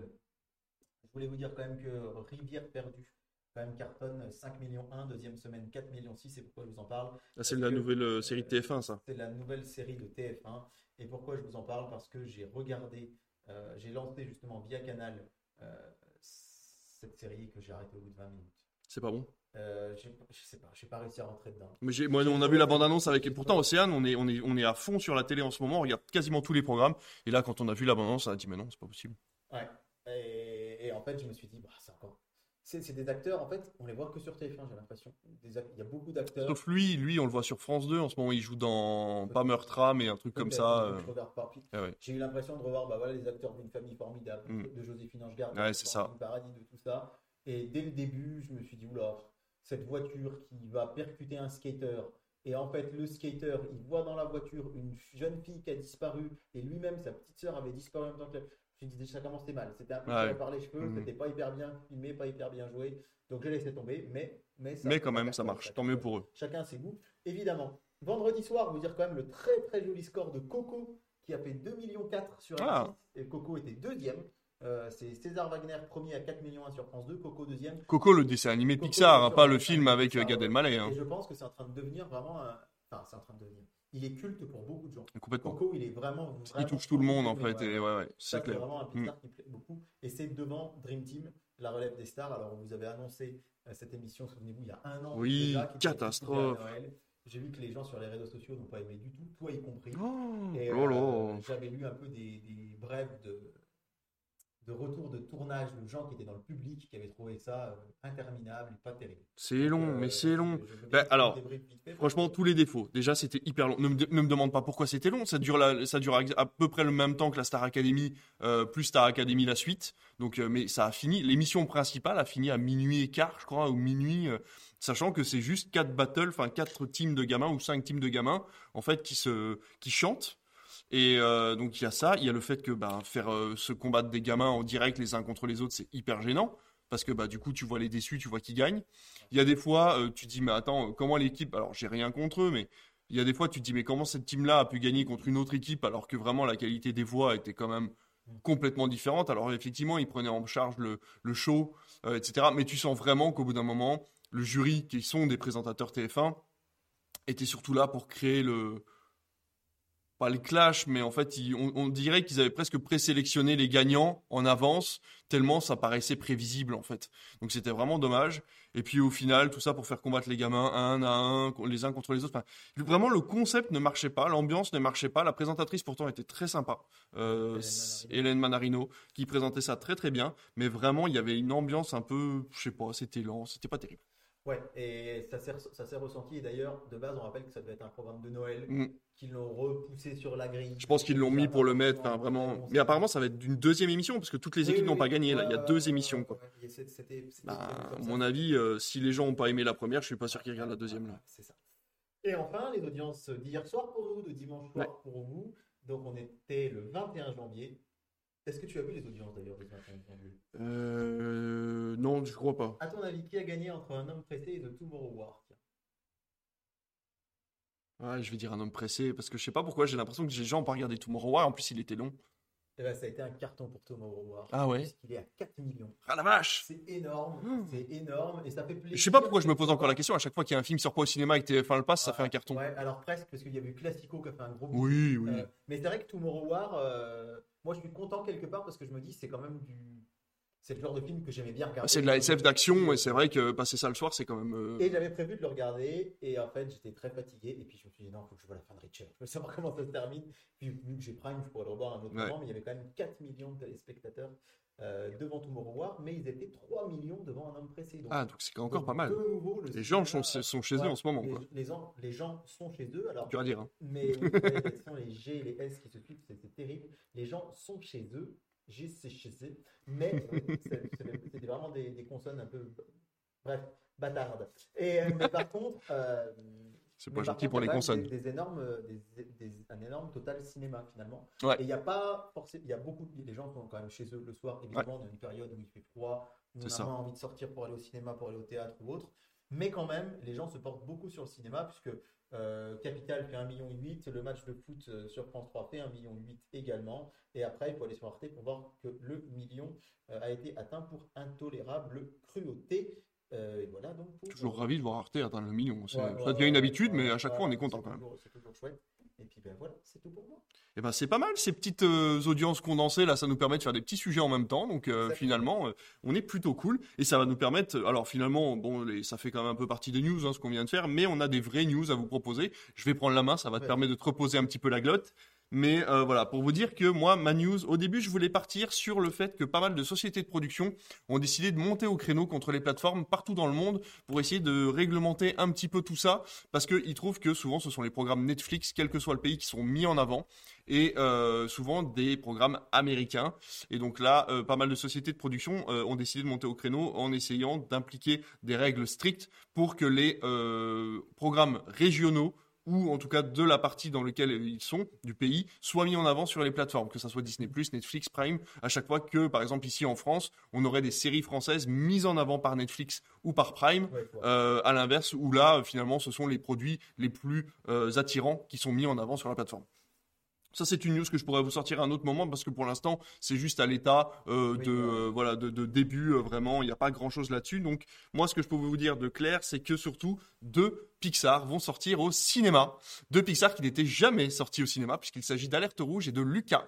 je voulais vous dire quand même que Rivière perdue, quand même cartonne 5 millions 1, deuxième semaine 4 millions 6, et pourquoi je vous en parle Ah, c'est la que- nouvelle euh, série de TF1, ça. C'est la nouvelle série de TF1. Et pourquoi je vous en parle? Parce que j'ai regardé, euh, j'ai lancé justement via Canal euh, cette série que j'ai arrêtée au bout de 20 minutes. C'est pas bon. Euh, je sais pas, j'ai pas réussi à rentrer dedans. Mais j'ai- moi, on a vu la bande-annonce avec. Et pourtant, Océane, on est, on, est, on est à fond sur la télé en ce moment, on regarde quasiment tous les programmes. Et là, quand on a vu la bande-annonce, on a dit, mais non, c'est pas possible. Ouais. Et, et en fait, je me suis dit, bah, c'est encore. C'est des acteurs, en fait, on les voit que sur TF1, j'ai l'impression. Il y a beaucoup d'acteurs. Sauf lui, lui, on le voit sur France 2. En ce moment, il joue dans pas Meurtra, mais un truc comme ça. euh. je regarde pas. Ah ouais. J'ai eu l'impression de revoir bah, voilà, les acteurs d'une famille formidable, Mm. de Joséphine Angegarde, Ouais, de c'est ça. Francine Paradis, de tout ça. Et dès le début, je me suis dit, oula, cette voiture qui va percuter un skater Et en fait, le skater, il voit dans la voiture une jeune fille qui a disparu, et lui-même, sa petite sœur avait disparu en même temps que Me disais, ça commençait mal. C'était un peu Ouais. par les cheveux, Mhm. c'était pas hyper bien filmé, pas hyper bien joué. Donc j'ai laissé tomber, mais. Mais, ça Mais quand même, ça marche. ça Tant mieux pour eux. Chacun ses goûts. Évidemment. Vendredi soir, vous dire quand même le très très joli score de Coco, qui a fait 2,4 millions sur Ah. M6, et Coco était deuxième. Euh, c'est César Wagner premier à 4 millions 1 sur France 2, Coco deuxième. Coco, le dessin animé Coco, Pixar, hein, pas le film avec euh, Pixar, Gad ouais. Elmaleh. hein. Et je pense que c'est en train de devenir vraiment un... Enfin, c'est en train de devenir. Il est culte pour beaucoup de gens. Complètement. Coco, il est vraiment... Il touche tout le monde en fait. ouais. Et ouais, ouais, c'est clair. vraiment un Mm. Pixar qui plaît beaucoup. Et c'est devant Dream Team, la relève des stars. Alors, vous avait annoncé euh, cette émission, souvenez-vous, il y a un an. Oui, déjà, qui était catastrophe. J'ai vu que les gens sur les réseaux sociaux n'ont pas aimé du tout, toi y compris. Oh, Et euh, j'avais lu un peu des, des brèves de, de retour de tournage de gens qui étaient dans le public qui avaient trouvé ça euh, interminable, pas terrible. C'est long, Euh, mais c'est long. un alors, fait, Franchement, tous les défauts. Déjà, c'était hyper long. Ne me, ne me demande pas pourquoi c'était long. Ça dure, la- ça dure à, à peu près le même temps que la Star Academy, euh, plus Star Academy la suite. Donc, euh, mais ça a fini. L'émission principale a fini à minuit et quart, je crois, ou minuit, sachant que c'est juste quatre battles, enfin quatre teams de gamins ou cinq teams de gamins, en fait, qui se, qui chantent. Et euh, donc il y a ça, il y a le fait que bah, faire euh, se combattre des gamins en direct les uns contre les autres, c'est hyper gênant parce que bah du coup tu vois les déçus, tu vois qui gagnent. Il y a des fois euh, tu te dis mais attends comment l'équipe alors j'ai rien contre eux mais il y a des fois tu te dis mais comment cette team là a pu gagner contre une autre équipe alors que vraiment la qualité des voix était quand même complètement différente? Alors effectivement ils prenaient en charge le, le show etc. Mais tu sens vraiment qu'au bout d'un moment le jury qui sont des présentateurs TF1 était surtout là pour créer le pas le clash, mais en fait, ils- on, on dirait qu'ils avaient presque présélectionné les gagnants en avance, tellement ça paraissait prévisible en fait. Donc c'était vraiment dommage. Et puis au final, tout ça pour faire combattre les gamins un à un, les uns contre les autres. Enfin, vraiment, le concept ne marchait pas, l'ambiance ne marchait pas. La présentatrice pourtant était très sympa, euh, Hélène Manarino. Hélène Manarino, qui présentait ça très très bien. Mais vraiment, il y avait une ambiance un peu, je sais pas, c'était lent, c'était pas terrible. Ouais, et ça s'est ça ressenti. Et d'ailleurs, de base, on rappelle que ça devait être un programme de Noël, Mm. qu'ils l'ont repoussé sur la grille. Je pense qu'ils l'ont mis pour le mettre, enfin, vraiment. Mais apparemment, ça va être d'une deuxième émission, parce que toutes les Oui, équipes oui, n'ont pas gagné. Là, il y a deux émissions, quoi. Bah, à mon avis, euh, si les gens n'ont pas aimé la première, je suis pas sûr qu'ils regardent la deuxième là. C'est ça. Et enfin, les audiences d'hier soir pour nous, de dimanche soir Ouais. pour vous. Donc, on était le 21 janvier. Est-ce que tu as vu les audiences d'ailleurs du 21 janvier Euh, non, je crois pas. À ton avis, qui a gagné entre un homme pressé et The Tomorrow War? Ouais, je vais dire un homme pressé, parce que je sais pas pourquoi, j'ai l'impression que les gens pas regardé Tomorrow War, en plus il était long. Eh ben, ça a été un carton pour Tomorrow War. Ah ouais? Puisqu'il est à 4 millions. Ah la vache C'est énorme, Mmh. c'est énorme et ça fait plaisir. Je sais pas pourquoi je me pose encore la question, à chaque fois qu'il y a un film sur quoi au cinéma et que TF1 le passe, ça Ah, fait un carton. Ouais, alors presque, parce qu'il y a eu Classico qui a fait un gros Oui, oui. Euh, mais c'est vrai que Tomorrow War, euh, moi je suis content quelque part parce que je me dis c'est quand même du. C'est le genre de film que j'aimais bien regarder. C'est de la SF d'action, et c'est vrai que passer ça le soir, c'est quand même. euh, Et j'avais prévu de le regarder, et en fait j'étais très fatigué, et puis je me suis dit non, il faut que je vois la fin de Richard. Je veux savoir comment ça se termine. Puis vu que j'ai Prime, je pourrais le revoir un autre Ouais. moment, mais il y avait quand même 4 millions de téléspectateurs euh, devant Tomorrow War, mais ils étaient 3 millions devant un homme pressé. Donc, Ah, donc c'est encore donc, pas mal. de nouveau, le Les gens sont, sont chez eux en ce moment, les, quoi. les gens, les gens sont chez eux, alors Tu vas dire. hein. mais [LAUGHS] ce sont les G et les S qui se suivent, c'est terrible. Les gens sont chez eux, G c'est chez eux, mais euh, c'est vraiment des, des consonnes un peu, bref, bâtardes. Et, euh, mais par contre, euh, C'est pas gentil pour les y consonnes. Des, des énormes, euh, des, des- un énorme total cinéma finalement. Ouais. Et il n'y a pas forcément, il y a beaucoup, de- les gens sont quand même chez eux le soir. Évidemment, a une période où il fait froid, où on a ça. moins envie de sortir pour aller au cinéma, pour aller au théâtre ou autre. Mais quand même, les gens se portent beaucoup sur le cinéma puisque euh, Capital fait 1,8 million, le match de foot euh, sur France 3 fait 1,8 million également. Et après, il faut aller sur Arte pour voir que le million euh, a été atteint pour intolérable cruauté. Euh, et voilà donc pour, Toujours ravi de voir Arte atteindre le million. Ouais, ça devient une ouais, habitude, mais à chaque fois, on est content quand même. C'est toujours chouette. Et puis ben voilà, c'est tout pour moi. Et ben c'est pas mal ces petites euh, audiences condensées là, ça nous permet de faire des petits sujets en même temps. Donc euh, finalement, euh, on est plutôt cool et ça va nous permettre. Alors finalement, bon, les- ça fait quand même un peu partie des news hein, ce qu'on vient de faire, mais on a des vraies news à vous proposer. Je vais prendre la main, ça va te permettre de te reposer un petit peu la glotte. Mais euh, voilà, pour vous dire que moi, ma news, au début, je voulais partir sur le fait que pas mal de sociétés de production ont décidé de monter au créneau contre les plateformes partout dans le monde pour essayer de réglementer un petit peu tout ça, parce qu'ils trouvent que souvent ce sont les programmes Netflix, quel que soit le pays, qui sont mis en avant et euh, souvent des programmes américains. Et donc là, euh, pas mal de sociétés de production euh, ont décidé de monter au créneau en essayant d'impliquer des règles strictes pour que les programmes régionaux ou en tout cas de la partie dans laquelle ils sont, du pays, soient mis en avant sur les plateformes, que ce soit Disney+, Netflix, Prime, à chaque fois que, par exemple, ici en France, on aurait des séries françaises mises en avant par Netflix ou par Prime, à l'inverse, où là, finalement, ce sont les produits les plus attirants qui sont mis en avant sur la plateforme. Ça, c'est une news que je pourrais vous sortir à un autre moment parce que pour l'instant, c'est juste à l'état euh, de euh, voilà de, début. Euh, vraiment, il n'y a pas grand chose là-dessus. Donc, moi, ce que je peux vous dire de clair, c'est que surtout deux Pixar vont sortir au cinéma. Deux Pixar qui n'étaient jamais sortis au cinéma puisqu'il s'agit d'Alerte Rouge et de Lucas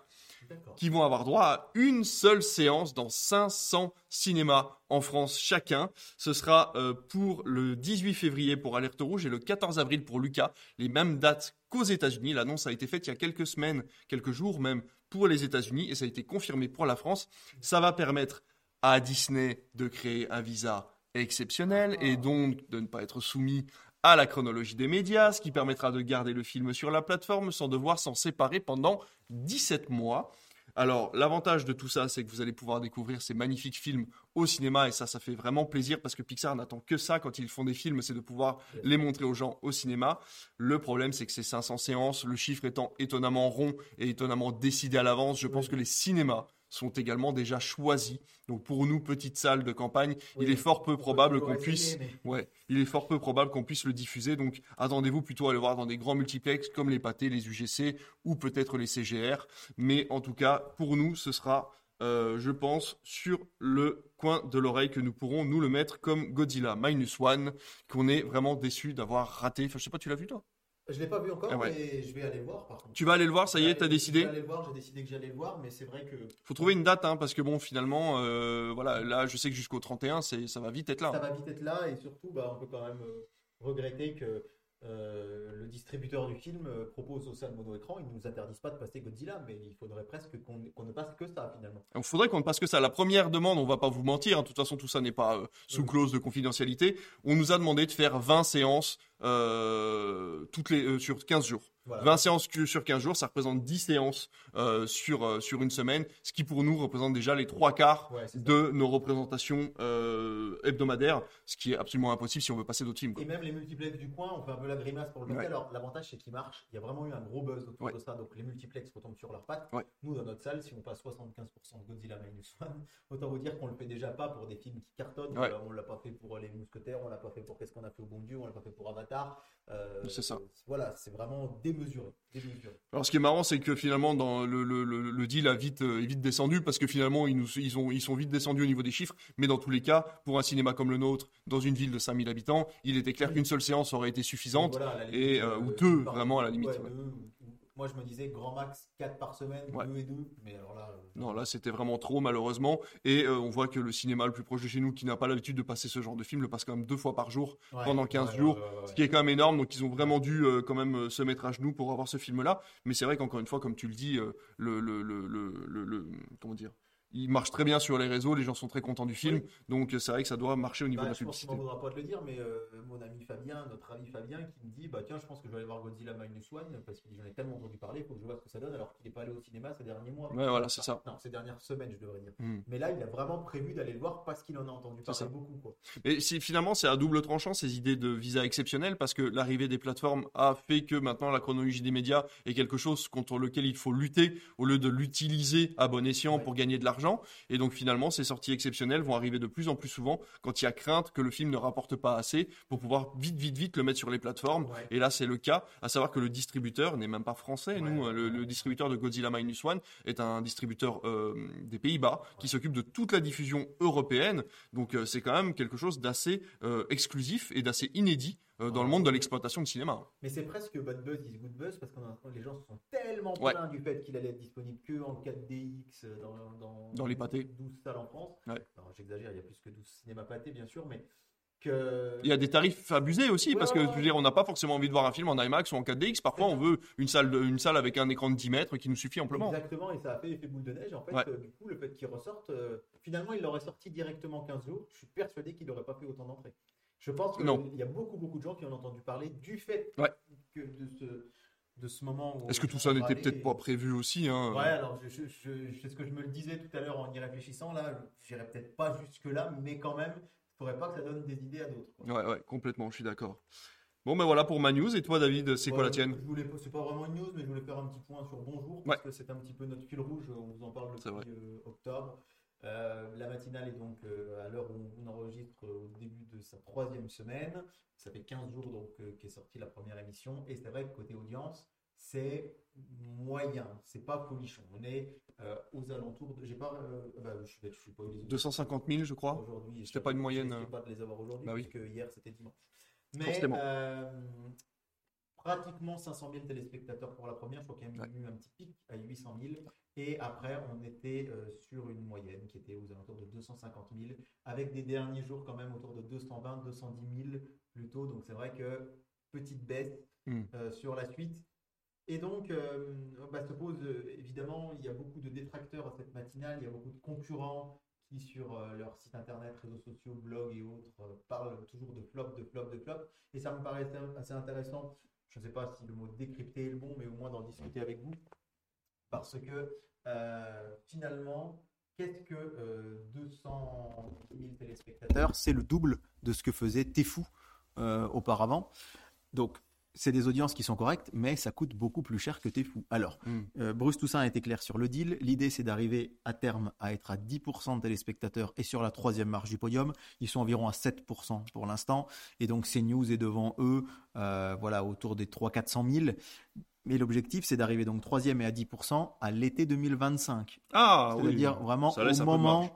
qui vont avoir droit à une seule séance dans 500 cinémas en France chacun. Ce sera pour le 18 février pour Alerte Rouge et le 14 avril pour Lucas. Les mêmes dates qu'aux États-Unis. L'annonce a été faite il y a quelques semaines, quelques jours même, pour les États-Unis et ça a été confirmé pour la France. Ça va permettre à Disney de créer un visa exceptionnel et donc de ne pas être soumis à la chronologie des médias, ce qui permettra de garder le film sur la plateforme sans devoir s'en séparer pendant 17 mois. Alors, l'avantage de tout ça, c'est que vous allez pouvoir découvrir ces magnifiques films au cinéma, et ça, ça fait vraiment plaisir parce que Pixar n'attend que ça quand ils font des films, c'est de pouvoir les montrer aux gens au cinéma. Le problème, c'est que c'est 500 séances, le chiffre étant étonnamment rond et étonnamment décidé à l'avance, je pense que les cinémas sont également déjà choisis. Donc pour nous, petite salle de campagne, il est fort peu probable qu'on puisse, ouais, il est fort peu probable qu'on puisse le diffuser. Donc attendez-vous plutôt à le voir dans des grands multiplex comme les pâtés, les UGC ou peut-être les CGR. Mais en tout cas, pour nous, ce sera euh, je pense, sur le coin de l'oreille que nous pourrons nous le mettre comme Godzilla Minus One, qu'on est vraiment déçu d'avoir raté. Enfin, je sais pas, tu l'as vu toi? Je l'ai pas vu encore, ah mais je vais aller le voir par contre. Tu vas aller le voir, ça y est, t'as décidé Je vais aller le voir, j'ai décidé que j'allais le voir, mais c'est vrai que. Faut trouver une date, hein, parce que bon, finalement, euh, voilà, là, je sais que jusqu'au 31, ça va vite être là. Ça va vite être là, et surtout, bah, on peut quand même euh, regretter que euh, le distributeur du film euh, propose au salles mono écran, ils ne nous interdisent pas de passer Godzilla, mais il faudrait presque qu'on ne passe que ça finalement. Il faudrait qu'on ne passe que ça. La première demande, on va pas vous mentir, hein, de toute façon tout ça n'est pas euh, sous clause de confidentialité. On nous a demandé de faire 20 séances toutes les, sur 15 jours. 20 séances sur 15 jours, ça représente 10 séances euh, sur, euh, sur une semaine, ce qui pour nous représente déjà les trois quarts de nos représentations euh, hebdomadaires, ce qui est absolument impossible si on veut passer d'autres films. Et même les multiplex du coin, on fait un peu la grimace pour le ouais. Alors l'avantage c'est qu'ils marchent, il y a vraiment eu un gros buzz autour de ça, donc les multiplex retombent sur leurs pattes. Nous dans notre salle, si on passe 75% de Godzilla Minus One, autant vous dire qu'on le fait déjà pas pour des films qui cartonnent. on l'a pas fait pour Les Mousquetaires, on l'a pas fait pour Qu'est-ce qu'on a fait au bon Dieu, on l'a pas fait pour Avatar. c'est ça. Voilà, c'est vraiment des alors, ce qui est marrant, c'est que finalement, dans le, le, le, deal a vite, euh, est vite descendu parce que finalement, ils, nous, ils, ont, ils sont vite descendus au niveau des chiffres. Mais dans tous les cas, pour un cinéma comme le nôtre, dans une ville de 5000 habitants, il était clair qu'une seule séance aurait été suffisante et, euh, ou deux, vraiment à la limite. Moi, je me disais grand max 4 par semaine, 2 et 2. Mais alors là. Euh, non, là, c'était vraiment trop, malheureusement. Et euh, on voit que le cinéma le plus proche de chez nous, qui n'a pas l'habitude de passer ce genre de film, le passe quand même deux fois par jour pendant 15 jours. ce qui est quand même énorme. Donc, ils ont vraiment dû euh, quand même se mettre à genoux pour avoir ce film-là. Mais c'est vrai qu'encore une fois, comme tu le dis, le, le, le, le, comment dire il marche très bien sur les réseaux, les gens sont très contents du film, donc c'est vrai que ça doit marcher au niveau bah, de la publicité. Je ne voudra pas te le dire, mais euh, mon ami Fabien, notre ami Fabien, qui me dit bah tiens, je pense que je vais aller voir Godzilla Minus One parce qu'il j'en ai tellement entendu parler, il faut que je vois ce que ça donne, alors qu'il n'est pas allé au cinéma ces derniers mois. Ouais, voilà, c'est ça. Non, ces dernières semaines, je devrais dire. Hmm. Mais là, il a vraiment prévu d'aller le voir parce qu'il en a entendu parler beaucoup. Quoi. Et finalement, c'est à double tranchant ces idées de visa exceptionnel parce que l'arrivée des plateformes a fait que maintenant la chronologie des médias est quelque chose contre lequel il faut lutter au lieu de l'utiliser à bon escient pour gagner de l'argent. Et donc finalement, ces sorties exceptionnelles vont arriver de plus en plus souvent quand il y a crainte que le film ne rapporte pas assez pour pouvoir vite, vite, vite le mettre sur les plateformes. Et là, c'est le cas, à savoir que le distributeur n'est même pas français. Nous, le, distributeur de Godzilla Minus One est un distributeur euh, des Pays-Bas qui s'occupe de toute la diffusion européenne. Donc, euh, c'est quand même quelque chose d'assez euh, exclusif et d'assez inédit euh, dans le monde de l'exploitation de cinéma. Mais c'est presque bad buzz is good buzz parce que les gens se sont tellement plaints du fait qu'il allait être disponible que en 4DX dans, dans, les pâtés. 12 salles en France. J'exagère, il y a plus que 12 cinémas pâtés bien sûr, mais que. Il y a des tarifs abusés aussi, Ouais, parce que ouais, je veux ouais. dire, on n'a pas forcément envie de voir un film en IMAX ou en 4DX. Parfois, on veut une salle, de- une salle avec un écran de 10 mètres qui nous suffit amplement. Exactement, et ça a fait effet boule de neige. En fait, Ouais. euh, du coup, le fait qu'il ressorte, euh, finalement, il l'aurait sorti directement 15 jours. Je suis persuadé qu'il n'aurait pas fait autant d'entrées. Je pense qu'il y a beaucoup, beaucoup de gens qui ont entendu parler du fait Ouais. que de, ce, de ce moment. Est-ce que tout ça n'était peut-être pas prévu aussi hein? Ouais, alors je, je- je- c'est ce que je me le disais tout à l'heure en y réfléchissant. Là, j'irai peut-être pas jusque-là, mais quand même, il faudrait pas que ça donne des idées à d'autres. Ouais, ouais, complètement, je suis d'accord. Bon, ben voilà pour ma news. Et toi, David, c'est quoi la tienne? je voulais, C'est pas vraiment une news, mais je voulais faire un petit point sur Bonjour, parce que c'est un petit peu notre fil rouge. On vous en parle depuis euh, octobre. Euh, la matinale est donc euh, à l'heure où on enregistre euh, au début de sa troisième semaine. Ça fait 15 jours donc euh, qu'est sortie la première émission. Et c'est vrai que côté audience, c'est moyen, c'est pas folichon. On est aux alentours de. J'ai pas. bah, je je suis pas audiences 250 000, je crois. aujourd'hui. C'était pas une moyenne, Je euh. pas de les avoir aujourd'hui, Bah oui. puisque hier c'était dimanche. Mais pratiquement 500 000 téléspectateurs pour la première. Je crois qu'il y a Ouais. eu un petit pic à 800 000. Et après, on était euh, sur une moyenne qui était aux alentours de 250 000, avec des derniers jours quand même autour de 220, 210 000 plutôt. Donc c'est vrai que petite baisse Hmm. euh, sur la suite. Et donc, euh, bah, se pose euh, évidemment, il y a beaucoup de détracteurs à cette matinale, il y a beaucoup de concurrents qui, sur leur site internet, réseaux sociaux, blogs et autres, parlent toujours de flop, de flop, de flop. Et ça me paraît assez intéressant. Je ne sais pas si le mot décrypter est le bon, mais au moins d'en discuter avec vous. Parce que euh, finalement, qu'est-ce que euh, 200 000 téléspectateurs C'est le double de ce que faisait Tefou euh, auparavant. Donc, c'est des audiences qui sont correctes, mais ça coûte beaucoup plus cher que Tefou. Alors, Hmm. euh, Bruce Toussaint a été clair sur le deal. L'idée, c'est d'arriver à terme à être à 10% de téléspectateurs et sur la troisième marche du podium. Ils sont environ à 7% pour l'instant. Et donc, CNews est devant eux, euh, voilà, autour des 300-400 000. Mais l'objectif, c'est d'arriver donc troisième et à 10% à l'été 2025. Ah, oui. C'est-à-dire vraiment au de moment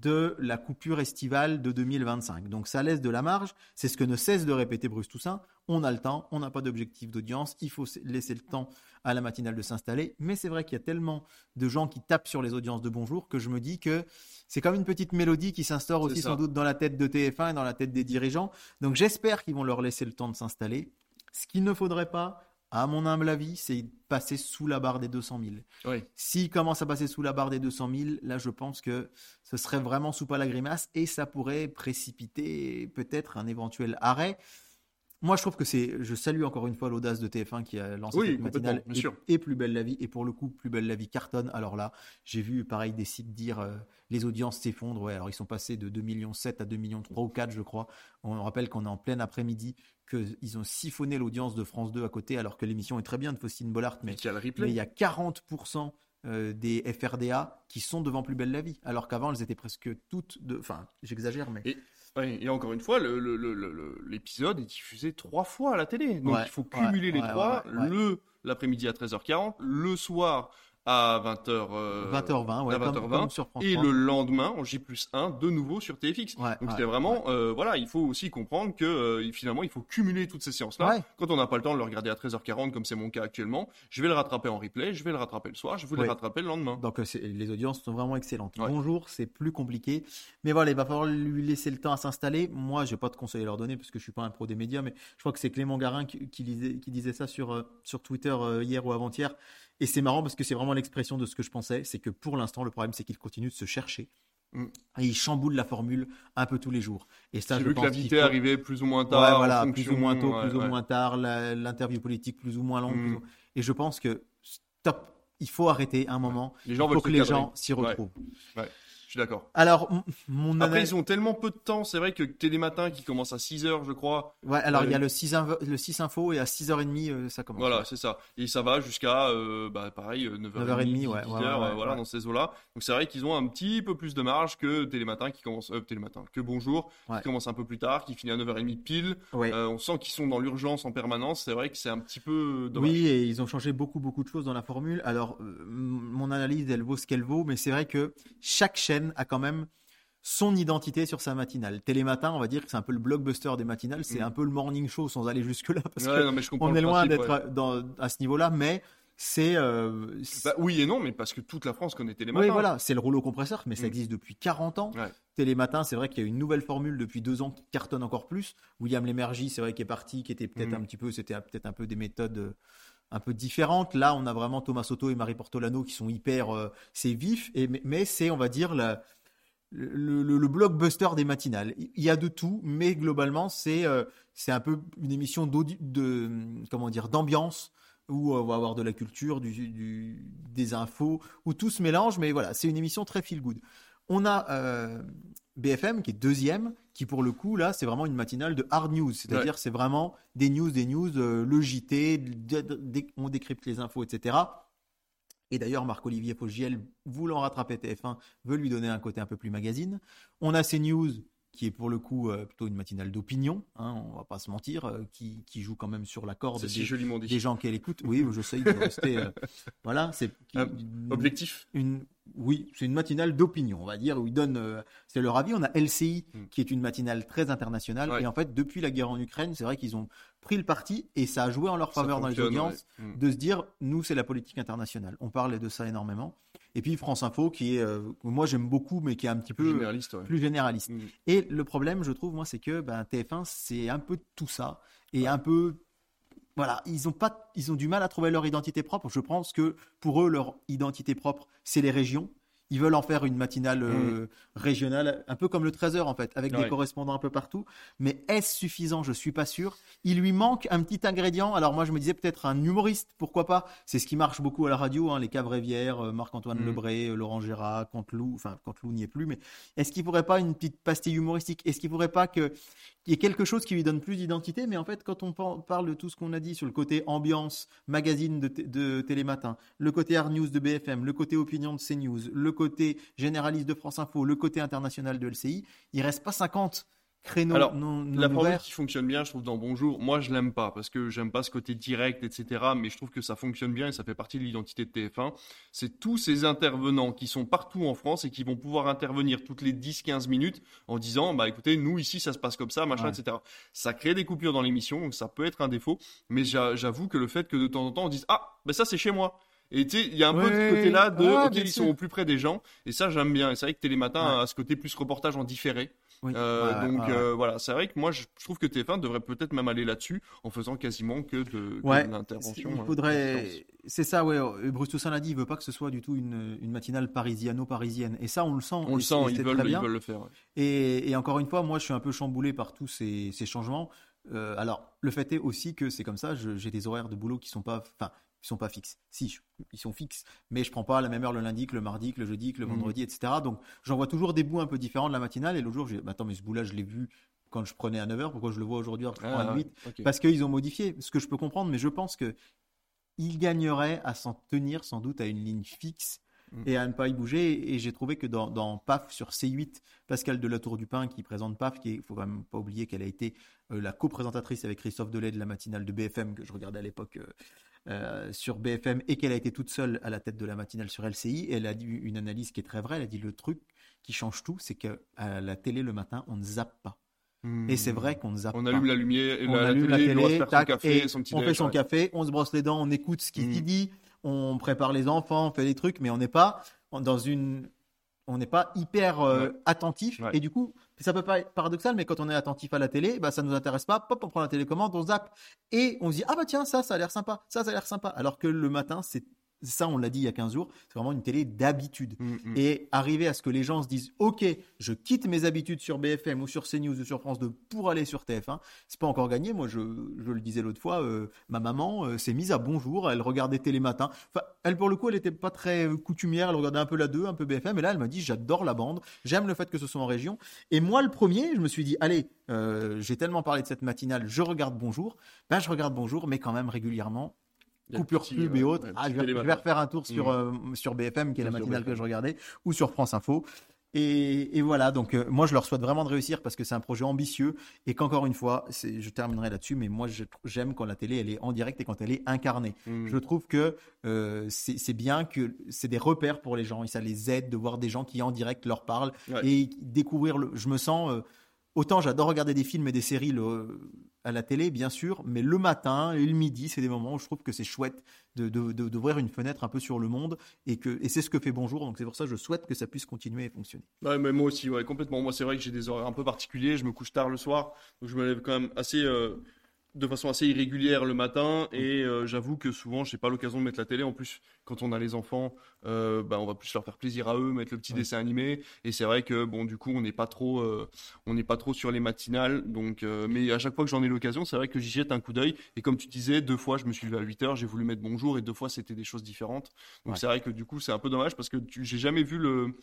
de la coupure estivale de 2025. Donc ça laisse de la marge. C'est ce que ne cesse de répéter Bruce Toussaint. On a le temps, on n'a pas d'objectif d'audience, il faut laisser le temps à la matinale de s'installer. Mais c'est vrai qu'il y a tellement de gens qui tapent sur les audiences de Bonjour que je me dis que c'est comme une petite mélodie qui s'instaure aussi ça. sans doute dans la tête de TF1 et dans la tête des dirigeants. Donc j'espère qu'ils vont leur laisser le temps de s'installer. Ce qu'il ne faudrait pas, à mon humble avis, c'est passer sous la barre des 200 000. Oui. S'il commence à passer sous la barre des 200 000, là, je pense que ce serait vraiment sous pas la grimace et ça pourrait précipiter peut-être un éventuel arrêt. Moi, je trouve que c'est. Je salue encore une fois l'audace de TF1 qui a lancé Oui, cette matinale bien et, sûr. et Plus belle la vie. Et pour le coup, Plus belle la vie cartonne. Alors là, j'ai vu pareil des sites dire euh, les audiences s'effondrent. Ouais, alors ils sont passés de 2 millions 7 à 2 millions 3 ou 4, je crois. On rappelle qu'on est en plein après-midi, qu'ils ont siphonné l'audience de France 2 à côté, alors que l'émission est très bien de Faustine Bollard, mais Mais il y a 40% euh, des FRDA qui sont devant Plus belle la vie, alors qu'avant elles étaient presque toutes de. Enfin, j'exagère, mais. Et- Et encore une fois, l'épisode est diffusé trois fois à la télé. Donc Ouais, il faut ouais, cumuler les trois. Le l'après-midi à 13h40, le soir à 20h, 20h20, ouais, à comme- 20h20, comme sur France et 3. le lendemain en J plus 1 de nouveau sur TFX. Ouais, Donc ouais, c'était vraiment, euh, voilà, il faut aussi comprendre que euh, finalement il faut cumuler toutes ces séances-là. Ouais. Quand on n'a pas le temps de le regarder à 13h40 comme c'est mon cas actuellement, je vais le rattraper en replay, je vais le rattraper le soir, je vais le rattraper le lendemain. Donc euh, les audiences sont vraiment excellentes. Bonjour, c'est plus compliqué. Mais voilà, il va falloir lui laisser le temps à s'installer. Moi, je vais pas de conseils à leur donner parce que je suis pas un pro des médias, mais je crois que c'est Clément Garin qui, qui lisait- qui disait ça sur, euh, sur Twitter euh, hier ou avant-hier. Et c'est marrant parce que c'est vraiment l'expression de ce que je pensais. C'est que pour l'instant, le problème, c'est qu'il continue de se chercher. Mm. Et il chamboule la formule un peu tous les jours. Et ça, je vu que pense qu'il l'invité faut- arrivait plus ou moins tard. Ouais, voilà, fonction- plus ou moins tôt, ouais, plus ou moins tard, l'interview politique plus ou moins longue. Mm. ou- Et je pense que stop, il faut arrêter un moment Les gens pour que les cadrer. gens s'y Ouais. retrouvent. Suis d'accord. Alors, mon Après, ils ont tellement peu de temps. C'est vrai que Télématin qui commence à 6h, je crois. Ouais, alors il y a Euh, le 6, inv- le 6 info et à 6h30, euh, ça commence. Voilà, c'est ça. Et ça va jusqu'à, euh, bah, pareil, euh, 9h30, 9h30, 10h, ouais, ouais, ouais, voilà, ouais. dans ces eaux-là. Donc c'est vrai qu'ils ont un petit peu plus de marge que Télématin qui commence, Télématin, que Bonjour, Ouais. qui commence un peu plus tard, qui finit à 9h30 pile. Ouais. On sent qu'ils sont dans l'urgence en permanence. C'est vrai que c'est un petit peu dommage. Oui, et ils ont changé beaucoup, beaucoup de choses dans la formule. Alors, mon analyse, elle vaut ce qu'elle vaut, mais c'est vrai que chaque chaîne a quand même son identité sur sa matinale. Télématin, on va dire que c'est un peu le blockbuster des matinales, c'est Mm. un peu le morning show sans aller jusque-là, parce Ouais, que non, on est loin d'être ouais. à, ce niveau-là, mais c'est. euh, Bah, oui et non, mais parce que toute la France connaît Télématin. oui, voilà, c'est le rouleau compresseur, mais ça Mm. existe depuis 40 ans. Ouais. Télématin, c'est vrai qu'il y a une nouvelle formule depuis deux ans qui cartonne encore plus. William Lémergie, c'est vrai qu'il est parti, qui était peut-être Mm. un petit peu, c'était peut-être un peu des méthodes euh, un peu différentes. Là, on a vraiment Thomas Soto et Marie Portolano qui sont hyper, euh, c'est vif, et, mais, c'est, on va dire, le, le- blockbuster des matinales. Il y a de tout, mais globalement, c'est euh, c'est un peu une émission de comment dire d'ambiance où euh, on va avoir de la culture, du, des infos, où tout se mélange. Mais voilà, c'est une émission très feel good. On a BFM qui est deuxième, qui pour le coup là, c'est vraiment une matinale de hard news, c'est-à-dire c'est vraiment des news, des news, euh, le JT, de- de- dé- on décrypte les infos, etc. Et d'ailleurs, Marc-Olivier Fogiel, voulant rattraper TF1, veut lui donner un côté un peu plus magazine. On a CNews, qui est pour le coup euh, plutôt une matinale d'opinion, hein, on va pas se mentir, euh, qui, qui joue quand même sur la corde si des, joliment dit. des gens qu'elle écoute. Oui, j'essaye de rester. euh, [LAUGHS] voilà, c'est Objectif. une, oui, c'est une matinale d'opinion, on va dire, où ils donnent, c'est leur avis. On a LCI, Mm. qui est une matinale très internationale. Ouais. Et en fait, depuis la guerre en Ukraine, c'est vrai qu'ils ont pris le parti et ça a joué en leur faveur dans les audiences ouais. Mm. de se dire, nous, c'est la politique internationale. On parle de ça énormément. Et puis France Info, qui est, euh, moi j'aime beaucoup, mais qui est un petit Plus peu généraliste, ouais. plus généraliste. Mm. Et le problème, je trouve, moi, c'est que ben, TF1, c'est un peu tout ça. Et un peu. Voilà, ils ont, pas, ils ont du mal à trouver leur identité propre. Je pense que pour eux, leur identité propre, c'est les régions. Ils veulent en faire une matinale euh, régionale, un peu comme le 13h en fait, avec des correspondants un peu partout. Mais est-ce suffisant? Je suis pas sûr. Il lui manque un petit ingrédient. Alors moi, je me disais peut-être un humoriste, pourquoi pas? C'est ce qui marche beaucoup à la radio, hein, les Cavrevières, euh, Marc-Antoine Mm. Lebré, euh, Laurent Gérard, Canteloup. Enfin, Canteloup n'y est plus, mais est-ce qu'il pourrait pas une petite pastille humoristique? Est-ce qu'il pourrait pas que qu'il y ait quelque chose qui lui donne plus d'identité Mais en fait, quand on par- parle de tout ce qu'on a dit sur le côté ambiance, magazine de, Télématin, le côté Hard News de BFM, le côté opinion de CNews, le côté généraliste de France Info, le côté international de LCI, il reste pas 50 Alors, non, non La formule ouverts. qui fonctionne bien, je trouve, dans Bonjour, moi je l'aime pas parce que j'aime pas ce côté direct, etc. Mais je trouve que ça fonctionne bien et ça fait partie de l'identité de TF1. C'est tous ces intervenants qui sont partout en France et qui vont pouvoir intervenir toutes les 10-15 minutes en disant Bah écoutez, nous ici ça se passe comme ça, machin, Ouais. etc. Ça crée des coupures dans l'émission, donc ça peut être un défaut. Mais j'a- j'avoue que le fait que de temps en temps on dise Ah, bah ça c'est chez moi. Et tu sais, il y a un peu ce côté-là de Ah, Ok, ils sont au plus près des gens. Et ça, j'aime bien. Et c'est vrai que Télématin Ouais. a ce côté plus reportage en différé. Oui. Euh, Ouais, donc euh, voilà, c'est vrai que moi je, je trouve que TF1 devrait peut-être même aller là-dessus en faisant quasiment que de, que Ouais, de l'intervention. Il euh, faudrait. C'est ça, ouais. Bruce Toussaint l'a dit, il veut pas que ce soit du tout une, une matinale parisiano-parisienne. Et ça, on le sent. On le sent, ils veulent, ils veulent le faire. ouais. Et, et encore une fois, moi, je suis un peu chamboulé par tous ces, ces changements. Euh, alors, le fait est aussi que c'est comme ça. J'ai des horaires de boulot qui sont pas, enfin, qui sont pas fixes. Si, je- ils sont fixes, mais je prends pas la même heure le lundi que le mardi, que le jeudi, que le Mhm. vendredi, etc. Donc, j'en vois toujours des bouts un peu différents de la matinale. Et l'autre jour, j'ai, bah, attends, mais ce bout-là, je l'ai vu quand je prenais à 9h. Pourquoi je le vois aujourd'hui à 3 Ah, h ouais, ok. Parce qu'ils ont modifié. Ce que je peux comprendre, mais je pense que il gagnerait à s'en tenir sans doute à une ligne fixe Mm. et à ne pas y bouger. Et j'ai trouvé que dans, dans PAF sur C8, Pascal de la Tour du Pin qui présente PAF, qui il faut quand même pas oublier qu'elle a été euh, la co-présentatrice avec Christophe Delay de la matinale de BFM que je regardais à l'époque euh, euh, sur BFM et qu'elle a été toute seule à la tête de la matinale sur LCI. Et elle a dit une analyse qui est très vraie. Elle a dit le truc qui change tout, c'est que à la télé le matin, on ne zappe pas. Et c'est vrai qu'on ne zappe On pas allume la lumière, et on la, allume la télé, doit télé, son café, et son petit on déj, fait son ouais. café, on se brosse les dents, on écoute ce qui Mm. s'y dit, on prépare les enfants, on fait des trucs, mais on n'est pas dans une, on n'est pas hyper euh, Ouais. attentif. Ouais. Et du coup, ça peut pas être paradoxal, mais quand on est attentif à la télé, bah ça nous intéresse pas. Pop, on prend la télécommande, on zappe et on se dit ah bah tiens ça, ça a l'air sympa, ça, ça a l'air sympa. Alors que le matin, c'est ça, on l'a dit il y a 15 jours, c'est vraiment une télé d'habitude. Mm, mm. Et arriver à ce que les gens se disent Ok, je quitte mes habitudes sur BFM ou sur CNews ou sur France 2 pour aller sur TF1, c'est pas encore gagné. Moi, je, je le disais l'autre fois, euh, ma maman euh, s'est mise à bonjour, elle regardait Télématin. Enfin, elle, pour le coup, elle était pas très coutumière, elle regardait un peu la 2, un peu BFM, et là, elle m'a dit J'adore la bande, j'aime le fait que ce soit en région. Et moi, le premier, je me suis dit Allez, euh, j'ai tellement parlé de cette matinale, je regarde Bonjour. Ben, je regarde Bonjour, mais quand même régulièrement coupure petit, pub et autres. Ah, je, vais, je vais télématin. refaire un tour sur, Mhm. euh, sur BFM, qui est la matinale que je regardais, ou sur France Info. Et, et voilà, donc euh, moi je leur souhaite vraiment de réussir parce que c'est un projet ambitieux et qu'encore une fois, je terminerai là-dessus, mais moi j'aime quand la télé elle est en direct et quand elle est incarnée. Mm. Je trouve que euh, c'est c'est bien que c'est des repères pour les gens et ça les aide de voir des gens qui en direct leur parlent Ouais. et découvrir le. Je me sens. euh, autant j'adore regarder des films et des séries à la télé, bien sûr, mais le matin et le midi, c'est des moments où je trouve que c'est chouette de, de- d'ouvrir une fenêtre un peu sur le monde et que et c'est ce que fait Bonjour. Donc c'est pour ça que je souhaite que ça puisse continuer et fonctionner. Ouais, mais moi aussi, ouais, complètement. Moi, c'est vrai que j'ai des horaires un peu particuliers. Je me couche tard le soir, donc je me lève quand même assez, euh, de façon assez irrégulière le matin. Et euh, j'avoue que souvent, j'ai pas l'occasion de mettre la télé. En plus, quand on a les enfants, euh, bah, on va plus leur faire plaisir à eux, mettre le petit Ouais. dessin animé. Et c'est vrai que bon, du coup, on n'est pas trop, euh, on n'est pas trop sur les matinales. Donc, mais à chaque fois que j'en ai l'occasion, c'est vrai que j'y jette un coup d'œil. Et comme tu disais, deux fois, je me suis levé à 8 heures, j'ai voulu mettre bonjour, et deux fois, c'était des choses différentes. Donc Ouais. c'est vrai que du coup, c'est un peu dommage parce que j'ai jamais vu le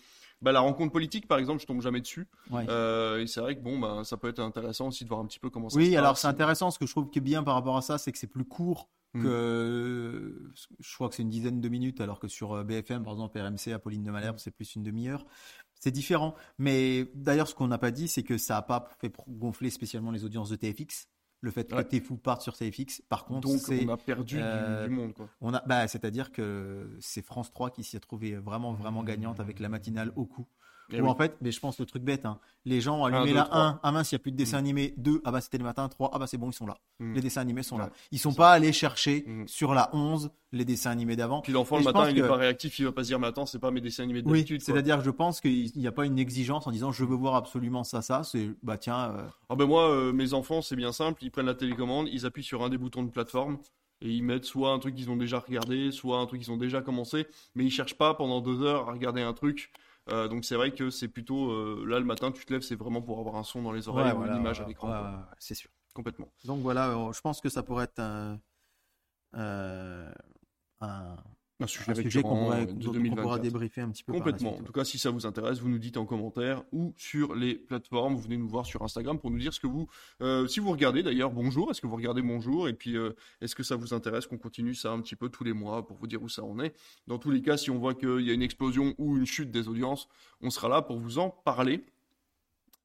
bah, la rencontre politique, par exemple, je tombe jamais dessus. Ouais. Euh, et c'est vrai que bon, bah, ça peut être intéressant aussi de voir un petit peu comment ça se Oui, passe. alors c'est intéressant. Ce que je trouve qui est bien par rapport à ça, c'est que c'est plus court Mm. que. Je crois que c'est une dizaine de minutes, alors que sur euh, BFM, par exemple, RMC, Apolline de Malherbe, c'est plus une demi-heure. C'est différent. Mais d'ailleurs, ce qu'on n'a pas dit, c'est que ça n'a pas fait gonfler spécialement les audiences de TFX. Le fait que. T'es fou parte sur TFX. Par contre, Donc on a perdu du- euh, du, monde, quoi. On a, bah, c'est-à-dire que c'est France 3 qui s'y a trouvé vraiment, vraiment gagnante avec la matinale au coup. Eh Ou oui. en fait, mais je pense le truc bête, hein, les gens ont allumé deux, la trois. 1, ah mince, il n'y a plus de dessin animé, 2, ah bah c'était le matin, 3, ah bah c'est bon, ils sont là. Mm. Les dessins animés sont Ouais. là. Ils sont pas allés chercher Mm. sur la 11 les dessins animés d'avant. Puis l'enfant le matin, il est que- pas réactif, il va pas se dire mais attends, c'est pas mes dessins animés Oui, d'habitude. quoi. c'est-à-dire que je pense qu'il n'y a pas une exigence en disant je veux voir absolument ça, ça. C'est bah tiens, euh, Ah ben moi, euh, mes enfants, c'est bien simple, ils prennent la télécommande, ils appuient sur un des boutons de plateforme et ils mettent soit un truc qu'ils ont déjà regardé, soit un truc qu'ils ont déjà commencé, mais ils cherchent pas pendant deux heures à regarder un truc. Euh, donc c'est vrai que c'est plutôt euh, là le matin, tu te lèves, c'est vraiment pour avoir un son dans les oreilles ouais, ou voilà, une image à l'écran. ouais, c'est sûr. Complètement. Donc voilà, euh, je pense que ça pourrait être un, euh, un, Un sujet sujet qu'on on 2024. pourra débriefer un petit peu. par la Complètement. suite, En tout cas, si ça vous intéresse, vous nous dites en commentaire ou sur les plateformes. Vous venez nous voir sur Instagram pour nous dire ce que vous, euh, si vous regardez d'ailleurs, bonjour. Est-ce que vous regardez bonjour Et puis, euh, est-ce que ça vous intéresse qu'on continue ça un petit peu tous les mois pour vous dire où ça en est? Dans tous les cas, si on voit qu'il y a une explosion ou une chute des audiences, on sera là pour vous en parler.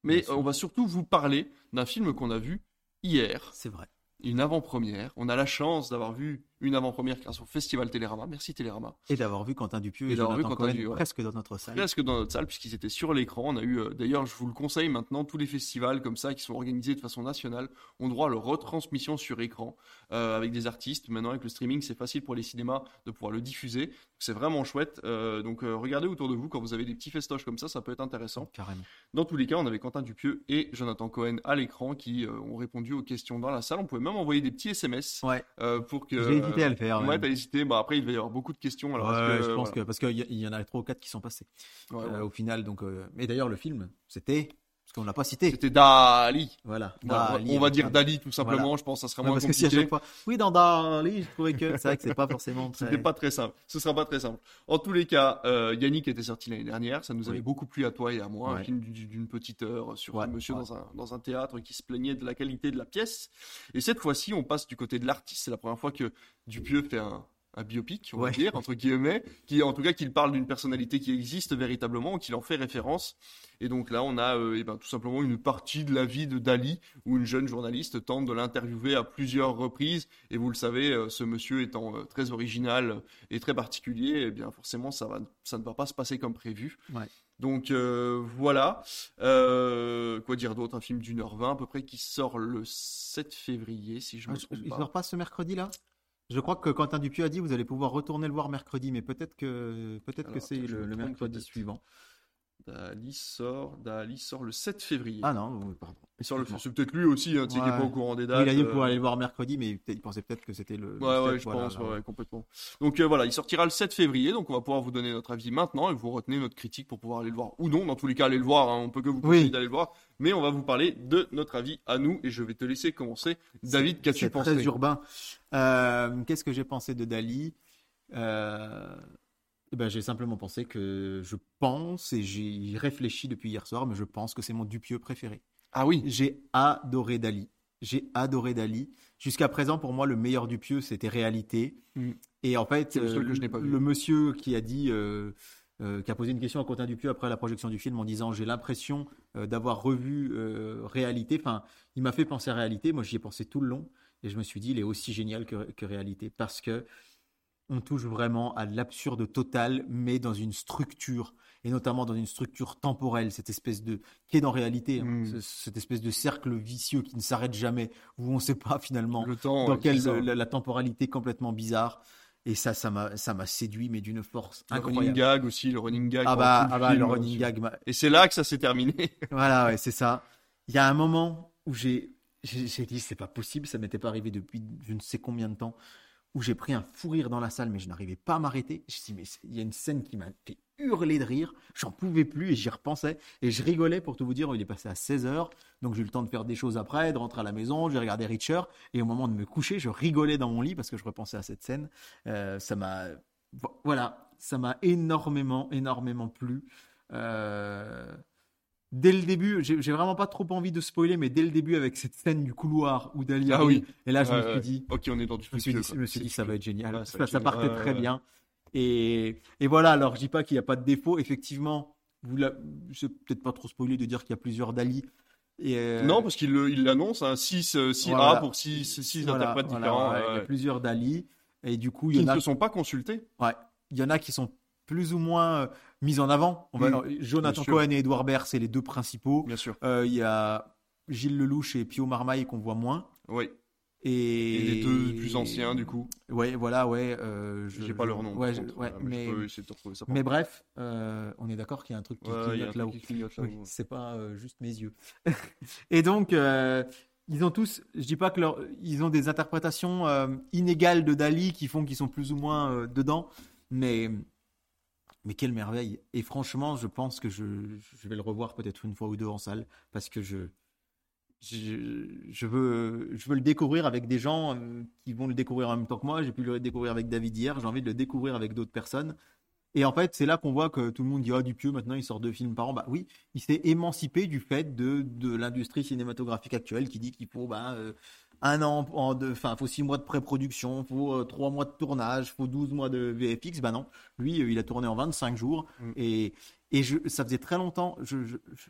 Mais euh, on va surtout vous parler d'un film qu'on a vu hier C'est vrai. une avant-première. On a la chance d'avoir vu une avant-première grâce au Festival Télérama. Merci Télérama. Et d'avoir vu Quentin Dupieux et, Et d'avoir vu Jonathan Quentin Cohen ouais. presque dans notre salle. Presque dans notre salle, puisqu'ils étaient sur l'écran. On a eu, euh, d'ailleurs, je vous le conseille maintenant, tous les festivals comme ça qui sont organisés de façon nationale ont droit à leur retransmission sur écran euh, avec des artistes. Maintenant, avec le streaming, c'est facile pour les cinémas de pouvoir le diffuser. C'est vraiment chouette. Euh, donc, regardez autour de vous quand vous avez des petits festoches comme ça, ça peut être intéressant. Carrément. Dans tous les cas, on avait Quentin Dupieux et Jonathan Cohen à l'écran qui ont répondu aux questions dans la salle. On pouvait même envoyer des petits SMS Ouais. pour que. Hésité à le faire. Ouais, t'as hésité. Bah, après, il va y avoir beaucoup de questions. Alors, Ouais, est-ce que, je euh, pense voilà. que parce qu'il y, en a trois ou quatre qui sont passés Ouais, euh, au final. Donc, euh, mais d'ailleurs le film, c'était parce qu'on l'a pas cité. C'était Dali. Voilà. Dali, on va avec dire Dali tout simplement, Voilà. je pense que ça sera Ouais, moins parce que si à compliqué. chaque fois, oui dans Dali, je trouvais que c'est vrai que c'est pas forcément très. C'était pas très simple. Ce sera pas très simple. En tous les cas, euh, Yannick était sorti l'année dernière. Ça nous avait Oui. beaucoup plu à toi et à moi. Un film du- d'une petite heure sur Ouais, un monsieur dans, un, dans un théâtre qui se plaignait de la qualité de la pièce. Et cette fois-ci, on passe du côté de l'artiste. C'est la première fois que Dupieux fait un, un biopic, on va dire, entre guillemets, qui, en tout cas, qu'il parle d'une personnalité qui existe véritablement, ou qu'il en fait référence. Et donc là, on a euh, eh ben, tout simplement une partie de la vie de Dali, où une jeune journaliste tente de l'interviewer à plusieurs reprises. Et vous le savez, euh, ce monsieur étant euh, très original et très particulier, eh bien forcément, ça, va, ça ne va pas se passer comme prévu. Ouais. Donc voilà. Quoi dire d'autre? Un film d'une heure vingt à peu près qui sort le 7 février, si je Ah, me trompe il pas. sort pas ce mercredi là? Je crois que Quentin Dupieux a dit vous allez pouvoir retourner le voir mercredi, mais peut-être que peut-être que c'est le, mercredi suivant. Dali sort, Dali sort le 7 février. Ah non, oui, pardon. Il sort le- c'est peut-être lui aussi, hein, tu sais, qui est Ouais. pas au courant des Oui, dates. il a dit euh, pour aller le voir mercredi, mais il pensait peut-être que c'était le. le Ouais, ouais, je voilà, pense, ouais, complètement. Donc euh, voilà, il sortira le 7 février, donc on va pouvoir vous donner notre avis maintenant et vous retenez notre critique pour pouvoir aller le voir ou non. Dans tous les cas, allez le voir, hein, on peut que vous conseiller Oui. d'aller le voir, mais on va vous parler de notre avis à nous et je vais te laisser commencer. David, qu'as-tu pensé? très urbain. Euh, Qu'est-ce que j'ai pensé de Dali? Euh, eh ben, J'ai simplement pensé que je pense, et j'ai réfléchi depuis hier soir, mais je pense que c'est mon Dupieux préféré. Ah oui, J'ai adoré Dali. J'ai adoré Dali. Jusqu'à présent, pour moi, le meilleur Dupieux, c'était Réalité. Mm. Et en fait, C'est le euh, que je n'ai pas vu. le monsieur qui a dit, euh, euh, qui a posé une question à Quentin Dupieux après la projection du film en disant j'ai l'impression euh, d'avoir revu euh, Réalité. Enfin, il m'a fait penser à Réalité. Moi, j'y ai pensé tout le long et je me suis dit il est aussi génial que, que Réalité parce que on touche vraiment à l'absurde total, mais dans une structure, et notamment dans une structure temporelle, cette espèce de, qui est dans réalité, hein, Mm. ce- cette espèce de cercle vicieux qui ne s'arrête jamais, où on ne sait pas finalement Le temps. dans ouais, quelle la, la temporalité complètement bizarre. Et ça, ça m'a, ça m'a séduit, mais d'une force Le running incroyable. gag aussi, le running gag. Ah bah, ah bah, film, le running gag, m'a- Et c'est là que ça s'est terminé. [LAUGHS] voilà, ouais, c'est ça. Il y a un moment où j'ai, j'ai, j'ai dit, c'est pas possible, ça m'était pas arrivé depuis je ne sais combien de temps, où j'ai pris un fou rire dans la salle, mais je n'arrivais pas à m'arrêter. Je me suis dit, mais il y a une scène qui m'a fait hurler de rire, j'en pouvais plus et j'y repensais. Et je rigolais pour tout vous dire, il est passé à 16h, donc j'ai eu le temps de faire des choses après, de rentrer à la maison, j'ai regardé Richard, et au moment de me coucher, je rigolais dans mon lit parce que je repensais à cette scène. Euh, ça m'a, vo- voilà, ça m'a énormément, énormément plu. Euh, Dès le début, j'ai vraiment pas trop envie de spoiler, mais dès le début, avec cette scène du couloir où Dali Ah oui. et là, je me suis dit, Ok, on est dans du je me suis dit, je me suis dit, ça va être génial. Ça partait très bien. Et, et voilà, alors je dis pas qu'il n'y a pas de défaut. Effectivement, vous c'est peut-être pas trop spoilé de dire qu'il y a plusieurs Dali. Et, euh, Non, parce qu'il l'annonce, 6 A Voilà. pour 6 voilà, interprètes voilà, différents. ouais, ouais, Il y a plusieurs Dali. Et du coup, il Qui y en ne a se sont pas consultés. Ouais. Il y en a qui sont plus ou moins euh, mis en avant. On va, alors, Jonathan. Cohen et Edouard Baird, c'est les deux principaux. Bien sûr. Euh, il y a Gilles Lelouch et Pio Marmaille qu'on voit moins. Oui. Et... Et les deux plus anciens, du coup. Ouais, voilà, ouais. euh, je- J'ai pas leur nom. Ouais, ouais, euh, mais, peux essayer de retrouver ça. mais bref, euh, on est d'accord qu'il y a un truc qui. Ouais, clignote là-haut. Oui, c'est pas euh, juste mes yeux. [LAUGHS] et donc, ils ont tous, je dis pas que leur, ils ont des interprétations inégales de Dali qui font qu'ils sont plus ou moins dedans, mais mais quelle merveille. Et franchement, je pense que je, vais le revoir peut-être une fois ou deux en salle parce que je je, veux, je veux le découvrir avec des gens euh, qui vont le découvrir en même temps que moi. J'ai pu le découvrir avec David hier. J'ai envie de le découvrir avec d'autres personnes. Et en fait, c'est là qu'on voit que tout le monde dit Ah, Dupieux, maintenant il sort deux films par an. Bah oui, il s'est émancipé du fait de, de l'industrie cinématographique actuelle qui dit qu'il faut bah, euh, un an, en de, enfin, faut six mois de pré-production, faut euh, trois mois de tournage, faut 12 mois de VFX. Bah non, lui, euh, il a tourné en 25 jours. Mm. Et, et je, ça faisait très longtemps. Je,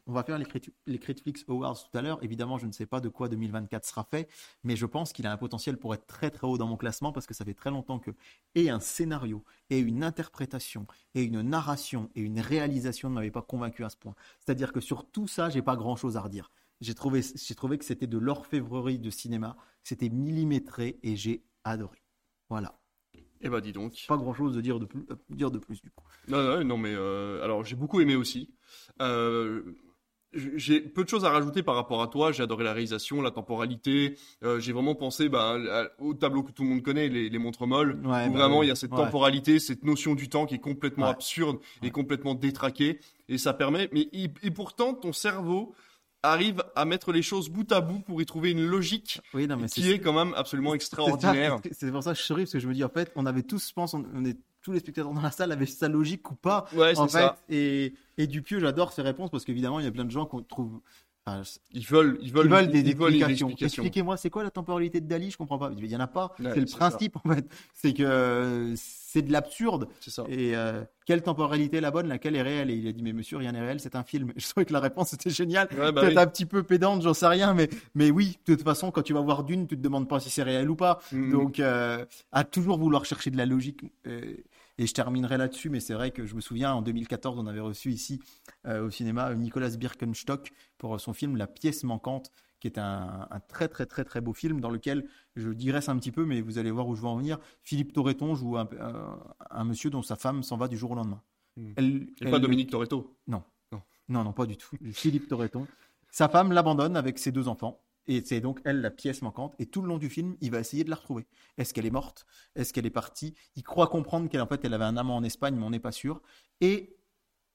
on va faire les, les Critiflix Awards tout à l'heure. Évidemment, je ne sais pas de quoi 2024 sera fait, mais je pense qu'il a un potentiel pour être très très haut dans mon classement parce que ça fait très longtemps que et un scénario et une interprétation et une narration et une réalisation ne m'avaient pas convaincu à ce point. C'est-à-dire que sur tout ça, j'ai pas grand-chose à redire. J'ai trouvé, j'ai trouvé que c'était de l'orfèvrerie de cinéma, c'était millimétré et j'ai adoré. Voilà. Eh bah dis donc. Pas grand-chose de dire de plus, euh, dire de plus du coup. Non, non, non, mais euh, alors j'ai beaucoup aimé aussi. Euh, j'ai peu de choses à rajouter par rapport à toi. J'ai adoré la réalisation, la temporalité. Euh, j'ai vraiment pensé bah, à- au tableau que tout le monde connaît, les, les montres molles. Ouais, où bah vraiment il y a cette Ouais. temporalité, cette notion du temps qui est complètement Ouais. absurde et complètement détraquée. Et ça permet. Mais et, et pourtant, ton cerveau arrive à mettre les choses bout à bout pour y trouver une logique Oui, non, mais qui est quand même absolument extraordinaire. c'est- pour ça que je souris, parce que je me dis, en fait, on avait tous, je pense, on, on est, tous les spectateurs dans la salle avaient sa logique ou pas, Ouais, en c'est fait. ça. Et, et Dupieux, j'adore ses réponses, parce qu'évidemment, il y a plein de gens qu'on trouve. Enfin, Ils veulent, ils ils veulent, des ils veulent explications. explication. Expliquez-moi, c'est quoi la temporalité de Dali? Je comprends pas. Il y en a pas. Ouais, c'est le principe, en fait. C'est que c'est de l'absurde. C'est ça. Et euh, quelle temporalité est la bonne? Laquelle est réelle? Et il a dit, mais monsieur, rien n'est réel, c'est un film. [LAUGHS] Je trouvais que la réponse était géniale. Ouais, bah Peut-être oui. un petit peu pédante, j'en sais rien, mais, mais oui, de toute façon, quand tu vas voir Dune, tu te demandes pas si c'est réel ou pas. Mhm. Donc, euh, à toujours vouloir chercher de la logique. euh, et je terminerai là-dessus, mais c'est vrai que je me souviens, en 2014, on avait reçu ici euh, au cinéma Nicolas Birkenstock pour son film La pièce manquante, qui est un, un très très très très beau film dans lequel je digresse un petit peu, mais vous allez voir où je veux en venir. Philippe Torreton joue un, un- un monsieur dont sa femme s'en va du jour au lendemain. Mhm. Elle- Et elle pas Dominique Toretto? non, non, pas du tout. Philippe Torreton. Sa femme l'abandonne avec ses deux enfants. Et c'est donc elle la pièce manquante. Et tout le long du film, il va essayer de la retrouver. Est-ce qu'elle est morte? Est-ce qu'elle est partie? Il croit comprendre qu'elle en fait, elle avait un amant en Espagne, mais on n'est pas sûr. Et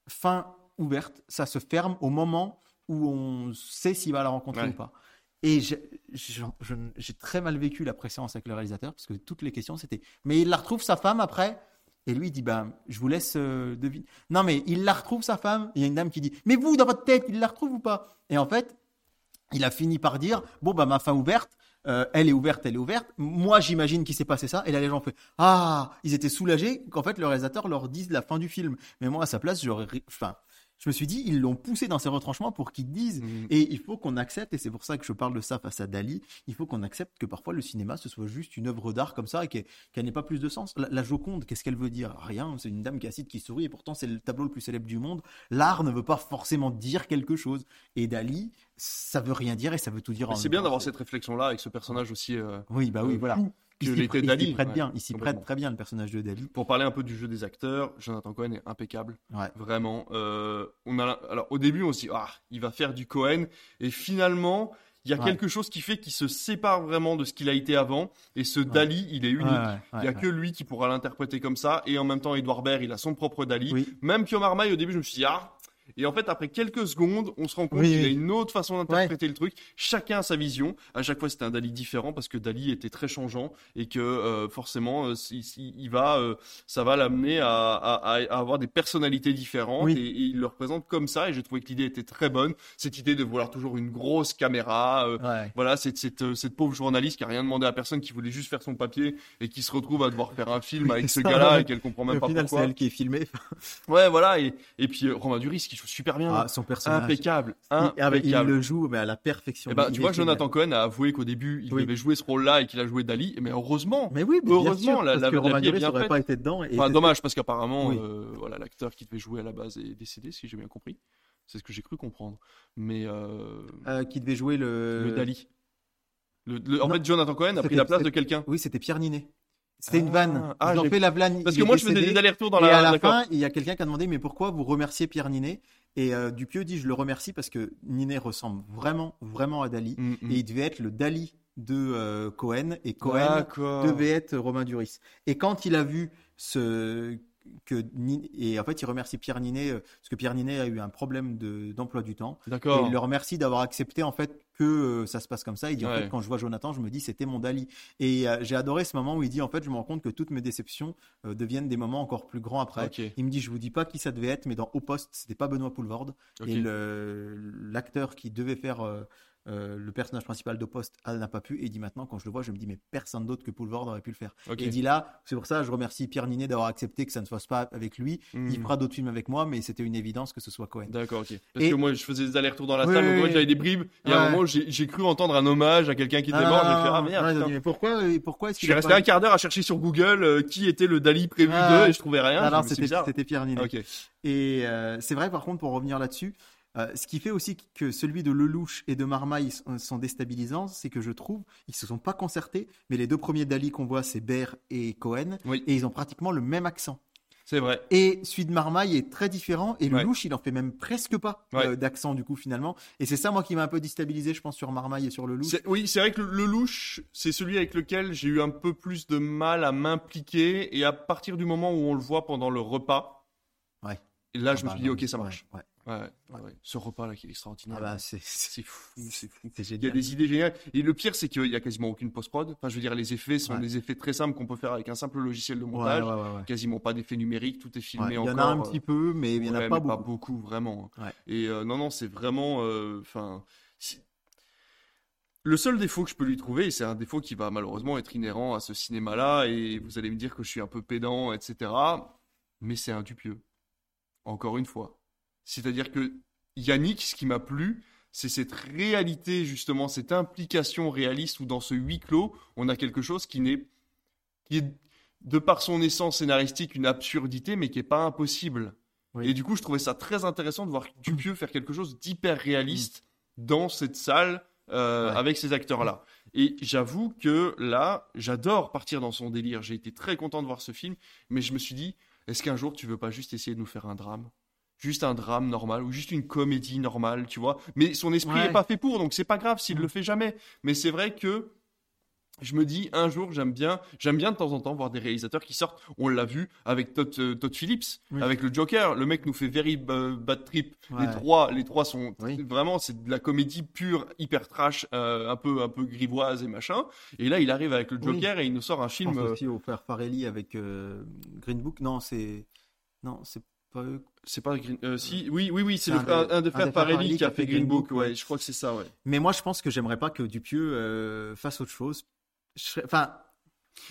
fin ouverte, ça se ferme au moment où on sait s'il va la rencontrer Ouais. ou pas. Et j'ai très mal vécu la préséance avec le réalisateur parce que toutes les questions c'était mais il la retrouve sa femme après? Et lui il dit ben je vous laisse euh, deviner. Non mais il la retrouve sa femme. Il y a une dame qui dit mais vous dans votre tête il la retrouve ou pas? Et en fait il a fini par dire bon bah ma fin ouverte. euh, elle est ouverte, elle est ouverte. Moi, j'imagine qu'il s'est passé ça. Et là, les gens fait Ah, ils étaient soulagés qu'en fait, le réalisateur leur dise la fin du film. Mais moi, à sa place, j'aurais, enfin, Je me suis dit, ils l'ont poussé dans ses retranchements pour qu'il dise. Mm. Et il faut qu'on accepte, et c'est pour ça que je parle de ça face à Dali, il faut qu'on accepte que parfois le cinéma, ce soit juste une œuvre d'art comme ça, et qu'elle n'ait pas plus de sens. La, la Joconde, qu'est-ce qu'elle veut dire? Rien, c'est une dame qui assiste, qui sourit, et pourtant c'est le tableau le plus célèbre du monde. L'art ne veut pas forcément dire quelque chose. Et Dali, ça veut rien dire, et ça veut tout dire C'est bien d'avoir cette réflexion-là avec ce personnage aussi. euh, Oui, bah oui, euh, voilà. fou que l'était il s'y prête Ouais, bien, il s'y prête très bien le personnage de Dali. Pour parler un peu du jeu des acteurs, Jonathan Cohen est impeccable. Ouais. Vraiment. Euh, on a, alors, au début, on se dit, ah, il va faire du Cohen. Et finalement, il y a Ouais. quelque chose qui fait qu'il se sépare vraiment de ce qu'il a été avant. Et ce Dali, il est unique. Il y a que lui qui pourra l'interpréter comme ça. Et en même temps, Edouard Baird, il a son propre Dali. Oui. Même Pio Marmaille, au début, je me suis dit, ah. Et en fait, après quelques secondes, on se rend compte Oui, qu'il a oui. une autre façon d'interpréter le truc. Chacun a sa vision. À chaque fois, c'était un Dali différent parce que Dali était très changeant et que euh, forcément, euh, si- si- il va, euh, ça va l'amener à, à- à- avoir des personnalités différentes Oui. et, et il le représente comme ça. Et j'ai trouvé que l'idée était très bonne. Cette idée de vouloir toujours une grosse caméra, euh, Ouais. voilà, cette, cette, euh, cette pauvre journaliste qui a rien demandé à personne, qui voulait juste faire son papier et qui se retrouve à devoir faire un film avec ce gars-là et qu'elle comprend Et même au pas final, c'est pourquoi. elle qui est filmée. Ouais, voilà. Et, et puis Romain Duris qui joue super bien. Ah, son personnage. impeccable. Il, ah, mais il Impeccable. le joue mais à la perfection. Eh ben, tu vois. Jonathan Cohen a avoué qu'au début, il Oui. devait jouer ce rôle-là et qu'il a joué Dali. Mais heureusement. Mais oui, mais Heureusement, sûr, la- parce la- que la Romain vie est Duris bien n'aurait faite. pas été dedans. Et Enfin, c'est- dommage parce qu'apparemment, Oui. euh, voilà, l'acteur qui devait jouer à la base est décédé, si j'ai bien compris. C'est ce que j'ai cru comprendre. Mais euh, euh, qui devait jouer le. le Dali. Le- le- en Non, fait, Jonathan Cohen a pris la place de quelqu'un. Oui, c'était Pierre Ninet. C'était une vanne. ah, Ils ont j'ai- fait la vanne. Parce que moi, je faisais des allers-retours dans et la. à la fin, il y a quelqu'un qui a demandé mais pourquoi vous remerciez Pierre Ninet? Et euh, Dupieux dit je le remercie parce que Ninet ressemble vraiment, vraiment à Dali. Mm, mm. Et il devait être le Dali de euh, Cohen. Et Cohen devait être Romain Duris. Et quand il a vu ce que et en fait il remercie Pierre Ninet euh, parce que Pierre Ninet a eu un problème de d'emploi du temps et D'accord. il le remercie d'avoir accepté en fait que euh, ça se passe comme ça. Il dit en fait quand je vois Jonathan je me dis c'était mon Dali. Et euh, j'ai adoré ce moment où il dit en fait je me rends compte que toutes mes déceptions euh, deviennent des moments encore plus grands après. Il me dit je vous dis pas qui ça devait être mais dans Au Poste c'était pas Benoît Poulvorde. Ok. et l'acteur qui devait faire euh, le personnage principal de Poste elle n'a pas pu et dit maintenant quand je le vois je me dis mais personne d'autre que Poulvorde aurait pu le faire Ok. et il dit là, c'est pour ça, je remercie Pierre Ninet d'avoir accepté que ça ne se fasse pas avec lui. Mm. Il fera d'autres films avec moi, mais c'était une évidence que ce soit Cohen. D'accord, ok. Parce Et- que moi, je faisais des allers-retours dans la Oui, salle, oui, oui. j'avais des bribes. Et à un moment, j'ai cru entendre un hommage à quelqu'un qui était Ah, mort. J'ai fait, ah merde. non, mais pourquoi, euh, pourquoi est-ce Je suis resté pas- un quart d'heure à chercher sur Google euh, qui était le Dali prévu Ah. d'eux et je trouvais rien. C'est c'était Pierre Ninet. Et euh, c'est vrai, par contre, pour revenir là-dessus, euh, ce qui fait aussi que celui de Lelouch et de Marmaille sont, sont déstabilisants, c'est que je trouve ils se sont pas concertés, mais les deux premiers Dali qu'on voit, c'est Baird et Cohen, Oui. et ils ont pratiquement le même accent. C'est vrai. Et celui de Marmaille est très différent, et Ouais. Lelouch, il en fait même presque pas Ouais. euh, d'accent du coup finalement. Et c'est ça moi qui m'a un peu déstabilisé, je pense, sur Marmaille et sur Lelouch. Oui, c'est vrai que le, le louche, c'est celui avec lequel j'ai eu un peu plus de mal à m'impliquer. Et à partir du moment où on le voit pendant le repas, Ouais. et là, je Ah me bah, suis dit, ok, ça ouais, marche. ouais. Ouais, ouais, ouais. Ce repas-là qui est extraordinaire. Ah bah, c'est fou, c'est fou. c'est Il y a génial. des idées géniales. Et le pire, c'est qu'il y a quasiment aucune post-prod. Enfin, je veux dire, les effets sont Ouais. des effets très simples qu'on peut faire avec un simple logiciel de Ouais, montage. ouais, ouais, ouais. Quasiment pas d'effets numériques, tout est filmé Ouais, Il y encore. en a un petit peu, mais il y en a ouais, pas mais beaucoup. vraiment. Ouais. Et euh, non, non, c'est vraiment. euh, Enfin. Le seul défaut que je peux lui trouver, et c'est un défaut qui va malheureusement être inhérent à ce cinéma-là, et vous allez me dire que je suis un peu pédant, etc. Mais c'est un Dupieux. Encore une fois. C'est-à-dire que Yannick, ce qui m'a plu, c'est cette réalité, justement, cette implication réaliste où dans ce huis clos, on a quelque chose qui n'est. qui est, de par son essence scénaristique, une absurdité, mais qui n'est pas impossible. Oui. Et du coup, je trouvais ça très intéressant de voir Dupieux faire quelque chose d'hyper réaliste dans cette salle euh, Ouais. avec ces acteurs-là. Et j'avoue que là, j'adore partir dans son délire. J'ai été très content de voir ce film, mais je me suis dit, est-ce qu'un jour tu veux pas juste essayer de nous faire un drame? Juste un drame normal ou juste une comédie normale, tu vois Mais son esprit Ouais. n'est pas fait pour, donc c'est pas grave s'il Mm. le fait jamais. Mais c'est vrai que je me dis un jour j'aime bien j'aime bien de temps en temps voir des réalisateurs qui sortent on l'a vu avec Todd, euh, Todd Phillips Oui. avec le Joker le mec nous fait very bad trip Ouais. les trois les trois sont Oui. vraiment c'est de la comédie pure hyper trash euh, un peu un peu grivoise et machin et là il arrive avec le Oui. Joker et il nous sort un Je film pense euh, aussi au frère Farelli avec euh, Green Book. Non, c'est non, c'est pas eux. C'est pas Green euh, si oui oui oui c'est un des- un, des frères Farelli qui a fait Green Book ouais ouais. je crois que c'est ça ouais Mais moi, je pense que j'aimerais pas que Dupieux euh, fasse autre chose. Je Enfin,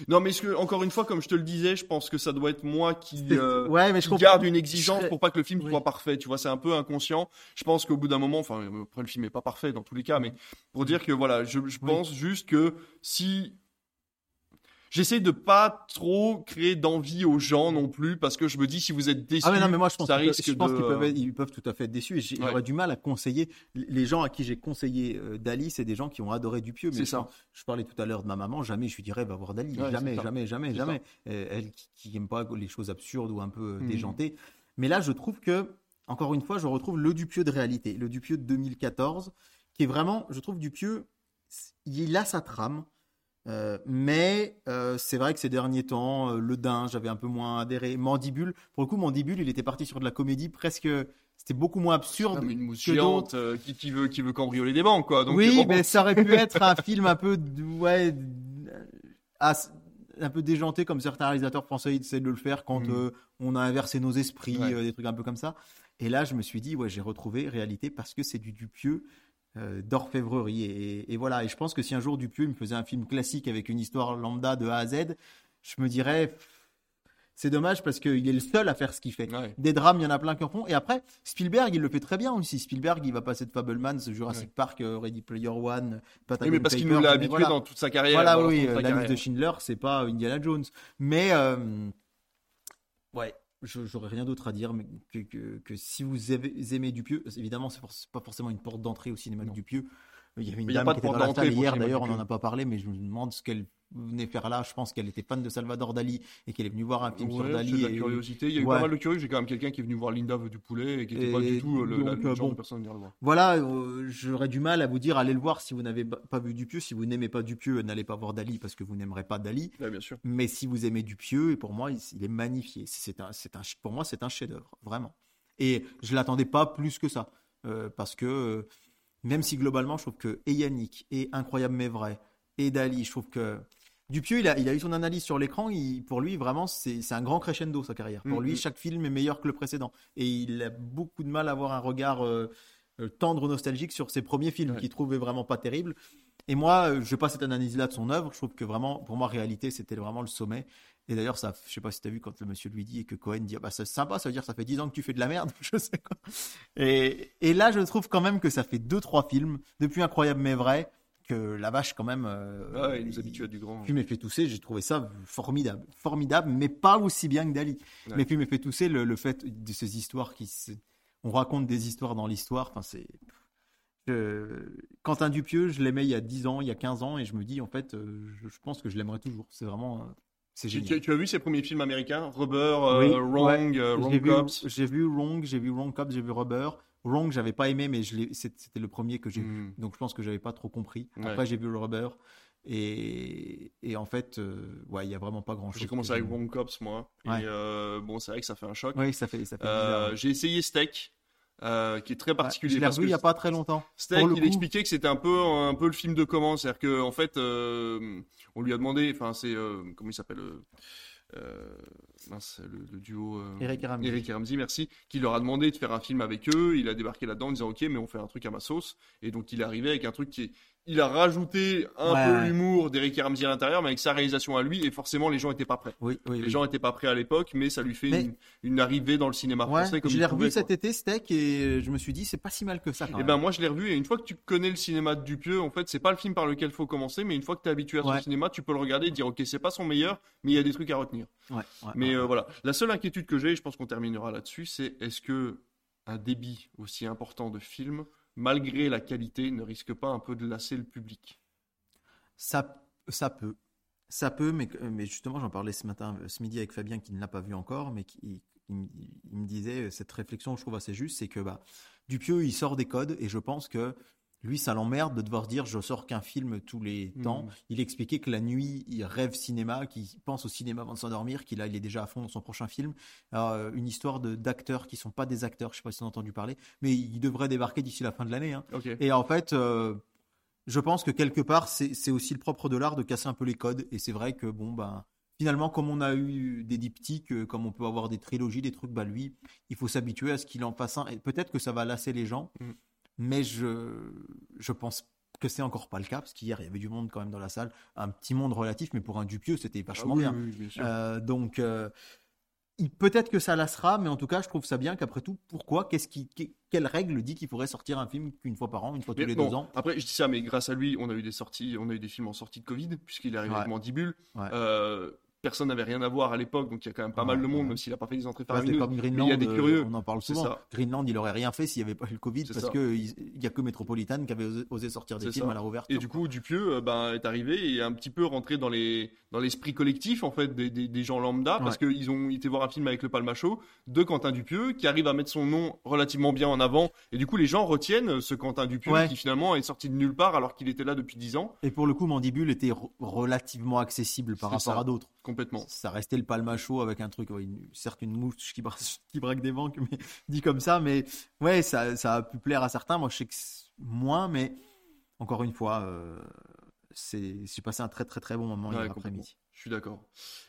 Non, mais que, encore une fois, comme je te le disais, je pense que ça doit être moi qui, C'est- euh, ouais, mais je qui comprends. garde une exigence Je pour pas que le film Oui. soit parfait. Tu vois, c'est un peu inconscient. Je pense qu'au bout d'un moment, enfin, euh, après le film est pas parfait dans tous les cas, mais pour dire que voilà, je, je Oui. pense juste que si J'essaie de pas trop créer d'envie aux gens non plus parce que je me dis si vous êtes déçus, Ah mais non mais moi je pense ça qu'ils peuvent- risque je pense de- qu'ils peuvent, être- ils peuvent tout à fait être déçus et Ouais. j'aurais du mal à conseiller les gens à qui j'ai conseillé euh, Dali c'est des gens qui ont adoré Dupieux mais C'est je, ça. je parlais tout à l'heure de ma maman jamais je lui dirais va voir Dali Ouais, jamais jamais jamais jamais Euh, elle qui, qui aime pas les choses absurdes ou un peu euh, Mhm. déjantées mais là je trouve que encore une fois je retrouve le Dupieux de réalité le Dupieux de 2014 qui est vraiment je trouve Dupieux il a sa trame euh, mais euh, c'est vrai que ces derniers temps, euh, Le Dain, j'avais un peu moins adhéré. Mandibule, pour le coup, Mandibule, il était parti sur de la comédie presque. C'était beaucoup moins absurde. Comme une mousse que géante qui, qui veut qui veut cambrioler des banques quoi. Donc oui, bon, mais ça aurait pu [LAUGHS] être un film un peu, ouais, un peu déjanté comme certains réalisateurs français essaient de le faire quand euh, on a inversé nos esprits, Ouais. des trucs un peu comme ça. Et là, je me suis dit, ouais, j'ai retrouvé réalité parce que c'est du Dupieux euh, d'orfèvrerie. Et, et voilà. Et je pense que si un jour Dupieux me faisait un film classique avec une histoire lambda de A à Z, je me dirais, c'est dommage parce qu'il est le seul à faire ce qu'il fait. Ouais. Des drames, il y en a plein qui en font. Et après, Spielberg, il le fait très bien aussi. Spielberg, il va passer de Fableman, Jurassic Ouais. Park, euh, Ready Player One, Oui, Patagon mais parce qu'il nous l'a habitué voilà. dans toute sa carrière. Voilà, oui, la liste de Schindler, c'est pas Indiana Jones. Mais, euh, ouais, j'aurais rien d'autre à dire mais que, que, que si vous avez- aimez Dupieux, évidemment, c'est pas forcément une porte d'entrée au cinéma de. Dupieux. Il y avait une Mais il y a dame pas qui était dans la salle hier, d'ailleurs, on n'en a pas parlé, mais je me demande ce qu'elle venait faire là. Je pense qu'elle était fan de Salvador Dali et qu'elle est venue voir un film sur Ouais, Dali. de la et- curiosité. Il y a eu Ouais. pas mal de curieux. J'ai quand même quelqu'un qui est venu voir Linda veut du poulet et qui était pas du tout euh, le, la- donc, le euh, genre bon. de personne à venir le voir. Voilà, euh, j'aurais du mal à vous dire, allez le voir si vous n'avez pas vu Dupieux. Si vous n'aimez pas Dupieux, n'allez pas voir Dali parce que vous n'aimerez pas Dali. Ouais, bien sûr. Mais si vous aimez Dupieux, et pour moi, il, il est magnifié. C'est un, c'est un, pour moi, c'est un chef-d'œuvre, vraiment. Et je l'attendais pas plus que ça, euh, parce que euh, même si globalement, je trouve que et Yannick, et Incroyable mais vrai, et Dali, je trouve que Dupieux, il a, il a eu son analyse sur l'écran. Pour lui, vraiment, c'est un grand crescendo sa carrière. Pour Mhm. lui, chaque film est meilleur que le précédent, et il a beaucoup de mal à avoir un regard euh, euh, tendre, nostalgique sur ses premiers films, Ouais. qu'il trouvait vraiment pas terribles. Et moi, euh, je pas cette analyse-là de son œuvre. Je trouve que vraiment, pour moi, réalité, c'était vraiment le sommet. Et d'ailleurs, ça, je sais pas si tu as vu quand le monsieur lui dit et que Cohen dit, ah bah c'est sympa, ça veut dire que ça fait 10 ans que tu fais de la merde, [LAUGHS] je sais quoi. Et, et là, je trouve quand même que ça fait deux trois films depuis Incroyable mais vrai que la vache quand même. euh, Ah ouais, il nous habitue à du grand. Puis fait tousser, j'ai trouvé ça formidable, formidable, mais pas aussi bien que Dali. Ouais. Mais puis fait tousser le, le fait de ces histoires qui, on raconte des histoires dans l'histoire. Enfin, c'est je- Quentin Dupieux, je l'aimais il y a 10 ans, il y a 15 ans, et je me dis en fait, euh, je, pense que je l'aimerais toujours. C'est vraiment, euh, c'est Tu, génial. tu- tu as vu ses premiers films américains? Rubber, euh, Oui, Wrong, euh, J'ai Wrong vu, j'ai vu Wrong, j'ai vu Wrong Cops, j'ai vu Rubber. Wrong, j'avais pas aimé, mais je c'était le premier que j'ai vu. Hmm. Donc je pense que j'avais pas trop compris. Ouais. Après, j'ai vu le Rubber. Et, et en fait, euh, ouais, il y a vraiment pas grand chose. J'ai commencé avec Wrong Cops, moi. Ouais. Et euh, bon, c'est vrai que ça fait un choc. Oui, ça fait, ça fait Euh. J'ai essayé Steak, euh, qui est très Ouais, particulier. je l'ai revu il y a pas très longtemps. Steak, il coup- expliquait que c'était un peu, un peu le film de comment. C'est-à-dire que en fait, euh, on lui a demandé, enfin, c'est euh, comment il s'appelle mince, le, le duo. euh, Eric Ramsey. Eric Ramsey, merci, qui leur a demandé de faire un film avec eux. Il a débarqué là-dedans en disant ok, mais on fait un truc à ma sauce. Et donc il est arrivé avec un truc qui est, il a rajouté un Ouais, peu ouais. l'humour d'Eric Ramsey à l'intérieur, mais avec sa réalisation à lui. Et forcément, les gens étaient pas prêts. Oui, oui, Les oui. gens étaient pas prêts à l'époque, mais ça lui fait Mais- une, une arrivée dans le cinéma Ouais, français comme je l'ai revu quoi. cet été, Steak, et je me suis dit, c'est pas si mal que ça. Et même. ben moi je l'ai revu et une fois que tu connais le cinéma de Dupieux, en fait c'est pas le film par lequel faut commencer, mais une fois que tu es habitué à son Ouais. cinéma, tu peux le regarder et dire ok c'est pas son meilleur, mais il y a des trucs à retenir. Mais euh, voilà, la seule inquiétude que j'ai, et je pense qu'on terminera là-dessus, c'est est-ce que un débit aussi important de film, malgré la qualité, ne risque pas un peu de lasser le public Ça, ça peut. Ça peut, mais, mais justement, j'en parlais ce matin, ce midi avec Fabien qui ne l'a pas vu encore, mais qui il me disait euh, cette réflexion, je trouve assez juste, c'est que bah, Dupieux, il sort des codes et je pense que lui, ça l'emmerde de devoir dire je sors qu'un film tous les Mhm. temps. Il expliquait que la nuit, il rêve cinéma, qu'il pense au cinéma avant de s'endormir, qu'il a, il est déjà à fond dans son prochain film. Alors, euh, une histoire de- d'acteurs qui sont pas des acteurs, je sais pas si tu as entendu parler, mais il devrait débarquer d'ici la fin de l'année. hein. Et en fait, euh, je pense que quelque part, c'est aussi le propre de l'art de casser un peu les codes. Et c'est vrai que, bon, ben, finalement, comme on a eu des diptyques, euh, comme on peut avoir des trilogies, des trucs, bah lui, il faut s'habituer à ce qu'il en fasse un. Et peut-être que ça va lasser les gens, Mhm. Mais je, je pense que c'est encore pas le cas, parce qu'hier il y avait du monde quand même dans la salle, un petit monde relatif, mais pour un Dupieux c'était vachement Ah oui, bien. oui, oui, bien sûr. Euh, donc euh, peut-être que ça lassera, mais en tout cas je trouve ça bien qu'après tout, pourquoi, qu'est-ce qui, que- quelle règle dit qu'il faudrait sortir un film qu'une fois par an, une fois tous les bon, deux ans? Après, je dis ça, mais grâce à lui, on a eu des sorties, on a eu des films en sortie de Covid, puisqu'il est arrivé Ouais. avec Mandibule. Ouais. Euh, personne n'avait rien à voir à l'époque, donc il y a quand même pas mal de monde, ouais. même s'il a pas fait des entrées faramineuses. comme Greenland, il y a des euh, curieux. on en parle souvent. ça. Greenland, il aurait rien fait s'il n'y avait pas eu le Covid parce qu'il n'y a que Metropolitan qui avait osé, osé sortir des films ça. à la réouverture. Et du coup, Dupieux euh, ben, est arrivé et est un petit peu rentré dans les dans l'esprit collectif en fait des, des, des gens lambda parce qu'ils ont été voir un film avec le Palmacho de Quentin Dupieux qui arrive à mettre son nom relativement bien en avant et du coup les gens retiennent ce Quentin Dupieux qui finalement est sorti de nulle part alors qu'il était là depuis 10 ans Et pour le coup, Mandibule était re- relativement accessible par rapport ça. à d'autres. Complètement. Ça restait le palmacho avec un truc, ouais, une- certes une mouche qui, bra- [LAUGHS] qui braque des banques, mais [LAUGHS] dit comme ça. Mais ouais, ça, ça a pu plaire à certains. Moi, je sais que c'est moins, mais encore une fois, euh, c'est, j'ai passé un très très très bon moment Ouais, hier après-midi. Je suis d'accord.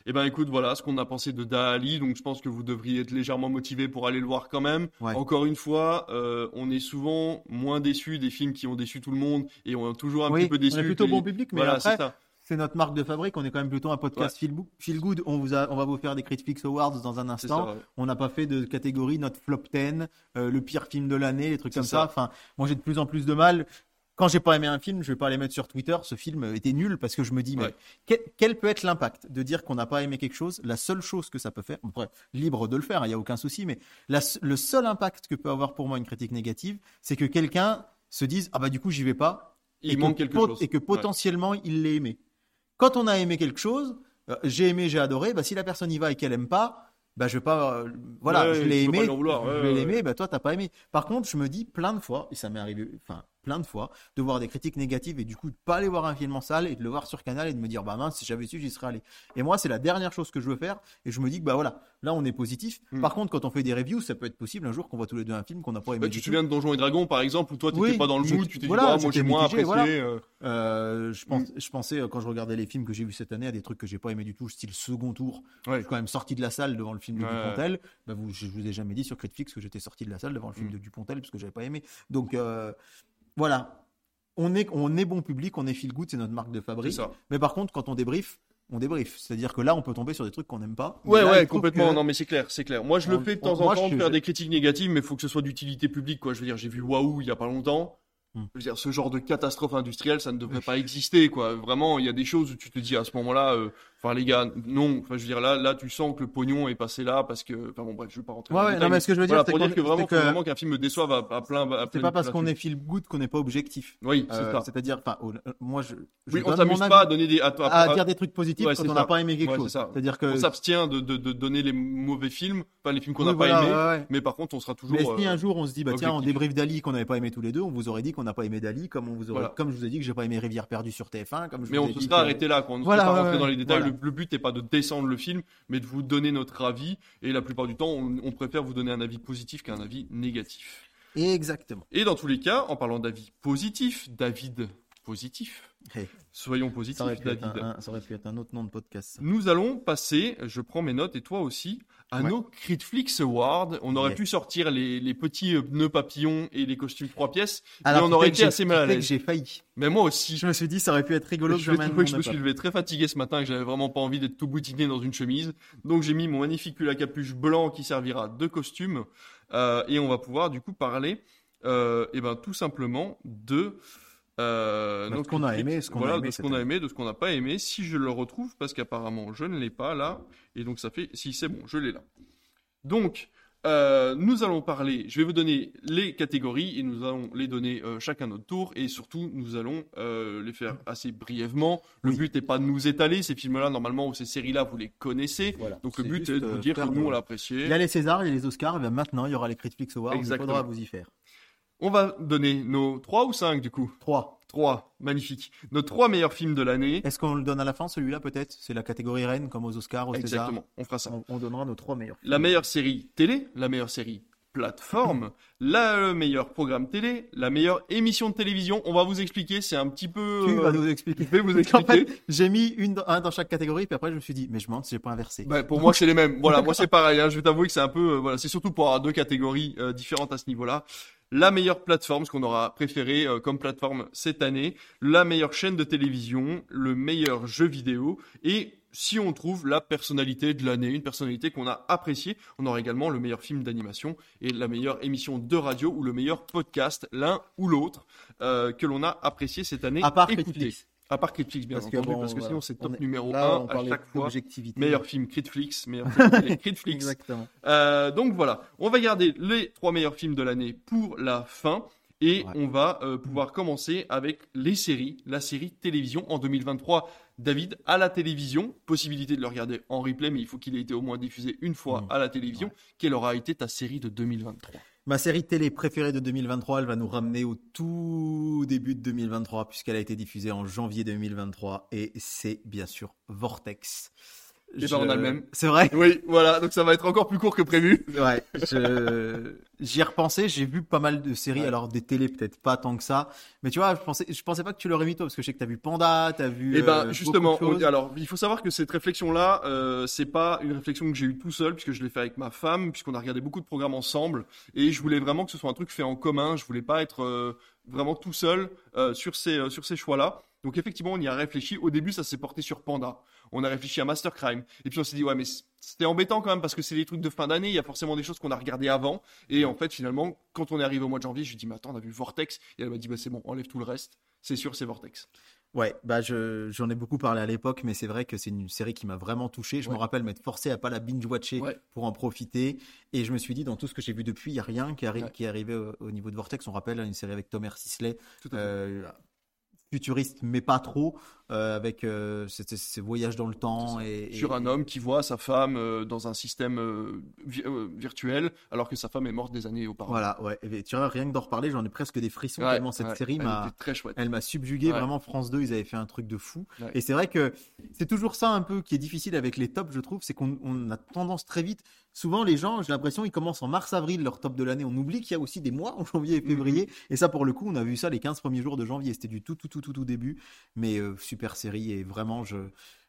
Et ben écoute, voilà ce qu'on a pensé de Dali. Donc je pense que vous devriez être légèrement motivé pour aller le voir quand même. Ouais. Encore une fois, euh, on est souvent moins déçus des films qui ont déçu tout le monde et on est toujours un Oui, petit peu on déçus. est plutôt bon public, mais Voilà, après, c'est ça. C'est notre marque de fabrique. On est quand même plutôt un podcast feel, bo- feel good. On, vous a, on va vous faire des Critics Awards dans un instant. ça. ouais. On n'a pas fait de catégorie notre flop 10, euh, le pire film de l'année, les trucs comme ça. ça. Enfin, moi j'ai de plus en plus de mal. Quand j'ai pas aimé un film, je vais pas aller mettre sur Twitter. Ce film était nul parce que je me dis, mais Ouais. quel, quel peut être l'impact de dire qu'on n'a pas aimé quelque chose? La seule chose que ça peut faire, après, libre de le faire, il y a aucun souci, mais la le seul impact que peut avoir pour moi une critique négative, c'est que quelqu'un se dise, ah bah du coup j'y vais pas. Il et manque que quelque chose. Et que Ouais. potentiellement il l'ait aimé. Quand on a aimé quelque chose, euh, j'ai aimé, j'ai adoré, bah si la personne y va et qu'elle aime pas, bah je vais pas, euh, voilà, Ouais, je l'ai aimé, vouloir, ouais, je vais ouais, l'aimer, bah toi t'as pas aimé. Par contre, je me dis plein de fois, et ça m'est arrivé, enfin plein de fois, de voir des critiques négatives et du coup de pas aller voir un film en salle et de le voir sur Canal et de me dire bah mince si j'avais su j'y serais allé. Et moi c'est la dernière chose que je veux faire et je me dis que bah voilà, là on est positif. Hmm. Par contre quand on fait des reviews, ça peut être possible un jour qu'on voit tous les deux un film qu'on n'a pas aimé. Bah, du tu te souviens de Donjons et Dragons par exemple où toi t'étais Oui, pas dans le mood, tu t'es voilà, dit ah, moi j'ai moins apprécié. voilà. euh, Euh, je, pense, je pensais, euh, quand je regardais les films que j'ai vus cette année, à des trucs que j'ai pas aimé du tout, style second tour. Ouais. Je suis quand même sorti de la salle devant le film de Ouais. Dupontel. Bah, vous, je vous ai jamais dit sur Critifix que j'étais sorti de la salle devant le film Mm. de Dupontel parce que j'avais pas aimé. Donc euh, voilà, on est, on est bon public, on est feel good, c'est notre marque de fabrique. ça. Mais par contre, quand on débrief, on débrief. C'est-à-dire que là, on peut tomber sur des trucs qu'on n'aime pas. Ouais, là, ouais, complètement. que- Non, mais c'est clair, c'est clair. Moi, je le fais de on- temps en temps, je- de faire des critiques négatives, mais il faut que ce soit d'utilité publique, quoi. Je veux dire, j'ai vu Waouh il y a pas longtemps. Hmm. Je veux dire, ce genre de catastrophe industrielle, ça ne devrait pas exister, quoi. Vraiment, il y a des choses où tu te dis à ce moment-là, euh, enfin, les gars, non. Enfin, je veux dire, là, là, tu sens que le pognon est passé là parce que, enfin, bon, bref, je vais pas rentrer Ouais, dans ouais, non, mais ce que je veux dire, voilà, c'est pour qu'on- dire que vraiment, que- vraiment qu'un film me déçoive à, à plein, à C'est pas parce qu'on est feel good qu'on n'est pas objectif. Oui, c'est Euh, ça. C'est-à-dire, enfin, euh, moi, je, je Oui, on s'amuse pas à donner des, à, à- dire des trucs positifs Ouais, quand on n'a pas aimé quelque Ouais, chose. C'est-à-dire que on s'abstient de, de, de donner les mauvais films, pas les films qu'on n'a Oui, pas voilà, aimés. ouais, ouais. Mais par contre, on sera toujours. Mais si euh, un jour on se dit bah tiens on débrief d'Ali qu'on n'avait pas aimé tous les deux, on vous aurait dit qu'on n'a pas aimé d'Ali comme on vous aurait comme je vous ai dit que j'ai pas aimé Rivière perdue sur TF1 comme je Mais on se sera arrêté là, quoi. On ne pas rentrer dans les détails. Le but n'est pas de descendre le film, mais de vous donner notre avis. Et la plupart du temps, on, on préfère vous donner un avis positif qu'un avis négatif. Exactement. Et dans tous les cas, en parlant d'avis positif, David positif, Hey, soyons ça, positifs, aurait pu David. un, un- ça aurait pu être un autre nom de podcast. ça. Nous allons passer, je prends mes notes et toi aussi, à Ouais. nos Critflix Awards. On aurait pu sortir les, les petits euh, nœuds papillons et les costumes trois pièces, Alors, mais on aurait que été assez mal à que l'aise. J'ai failli. Mais moi aussi. Je me suis dit ça aurait pu être rigolo que je, j'emmène je mon me suis levé très fatigué ce matin et que j'avais vraiment pas envie d'être tout boutiné dans une chemise. Donc j'ai mis mon magnifique pull à capuche blanc qui servira de costume. Euh, et on va pouvoir du coup parler euh, et ben, tout simplement de... Euh, Bah, ce qu'on a aimé, ce qu'on a voilà, aimé de ce qu'on a aimé, de ce qu'on n'a pas aimé. Si je le retrouve, parce qu'apparemment je ne l'ai pas là. Et donc ça fait... Si c'est bon, je l'ai là. Donc... euh, nous allons parler, je vais vous donner les catégories et nous allons les donner euh, chacun notre tour et surtout nous allons euh, les faire assez brièvement. Le Oui. but n'est pas de nous étaler, ces films-là normalement ou ces séries-là vous les connaissez. Voilà. Donc le but est de vous dire que nous on l'a apprécié. Il y a les Césars, il y a les Oscars, et bien maintenant il y aura les Critics Awards. Il faudra vous y faire. On va donner nos 3 ou 5 du coup 3. 3, magnifique. Nos 3 meilleurs films de l'année. Est-ce qu'on le donne à la fin celui-là peut-être? C'est la catégorie reine comme aux Oscars, aux Césars. Exactement, on fera ça. On, on donnera nos trois meilleurs. La meilleure série télé, la meilleure série plateforme, la, le meilleur programme télé, la meilleure émission de télévision. On va vous expliquer, c'est un petit peu... Tu euh, vas nous expliquer. je vais vous [LAUGHS] expliquer. fait, j'ai mis une, dans- un dans chaque catégorie, puis après je me suis dit, mais je me demande si j'ai pas inversé. Bah, pour moi, c'est les mêmes. Voilà, [LAUGHS] moi c'est pareil. hein. Je vais t'avouer que c'est un peu, euh, voilà, c'est surtout pour avoir deux catégories euh, différentes à ce niveau-là. La meilleure plateforme, ce qu'on aura préféré euh, comme plateforme cette année, la meilleure chaîne de télévision, le meilleur jeu vidéo et si on trouve la personnalité de l'année, une personnalité qu'on a appréciée, on aura également le meilleur film d'animation et la meilleure émission de radio ou le meilleur podcast, l'un ou l'autre, euh, que l'on a apprécié cette année. À part Écoutez. À part Critflix, bien Parce que entendu, bon, parce que sinon c'est top est- numéro Là, 1 on à chaque fois. Meilleur film Critflix, meilleur film [LAUGHS] Critflix. Exactement. Euh, donc voilà, on va garder les trois meilleurs films de l'année pour la fin. Et Ouais. on va euh, pouvoir commencer avec les séries, la série télévision en 2023. David, à la télévision, possibilité de le regarder en replay, mais il faut qu'il ait été au moins diffusé une fois Mm. à la télévision. Ouais. Quelle aura été ta série de 2023 Ma série télé préférée de 2023, elle va nous ramener au tout début de 2023, puisqu'elle a été diffusée en janvier 2023, et c'est bien sûr Vortex. Eh ben, on a le même. C'est vrai Oui, voilà, donc ça va être encore plus court que prévu. Ouais, je... j'y ai repensé, j'ai vu pas mal de séries, Ouais. alors des télés peut-être pas tant que ça, mais tu vois, je pensais, je pensais pas que tu l'aurais mis toi, parce que je sais que t'as vu Panda, t'as vu. Euh, ben beaucoup justement, de choses. on- alors il faut savoir que cette réflexion-là, euh, c'est pas une réflexion que j'ai eue tout seul, puisque je l'ai fait avec ma femme, puisqu'on a regardé beaucoup de programmes ensemble, et je voulais vraiment que ce soit un truc fait en commun. Je voulais pas être euh, vraiment tout seul euh, sur ces euh, sur ces choix-là. Donc effectivement, on y a réfléchi. Au début, ça s'est porté sur Panda. On a réfléchi à Master Crime, et puis on s'est dit ouais, mais c'était embêtant quand même parce que c'est des trucs de fin d'année. Il y a forcément des choses qu'on a regardées avant, et en fait finalement, quand on est arrivé au mois de janvier, je lui ai dit mais attends, on a vu Vortex, et elle m'a dit bah c'est bon, enlève tout le reste. C'est sûr, c'est Vortex. Ouais, bah je, j'en ai beaucoup parlé à l'époque, mais c'est vrai que c'est une série qui m'a vraiment touché. Je Ouais. me rappelle m'être forcé à pas la binge-watcher Ouais. pour en profiter. Et je me suis dit, dans tout ce que j'ai vu depuis, il n'y a rien qui, arri- Ouais. qui est arrivé au, au niveau de Vortex. On rappelle une série avec Tom Sisley, Tout à fait. euh, futuriste, mais pas trop, euh, avec euh, ces, voyages dans le temps. Et, et- sur un homme qui voit sa femme euh, dans un système euh, vi- euh, virtuel alors que sa femme est morte des années auparavant. Voilà, ouais. Et tu vois, rien que d'en reparler, j'en ai presque des frissons Ouais, tellement cette ouais, série m'a. était très chouette. Elle m'a subjugué, Ouais. vraiment France 2, ils avaient fait un truc de fou. Et c'est vrai que c'est toujours ça un peu qui est difficile avec les tops, je trouve, c'est qu'on on a tendance très vite. Souvent, les gens, j'ai l'impression, ils commencent en mars-avril leur top de l'année. On oublie qu'il y a aussi des mois en janvier et Mhm. février. Et ça, pour le coup, on a vu ça les 15 premiers jours de janvier. C'était du tout, tout, tout, tout, tout début. Mais euh, super série et vraiment, je.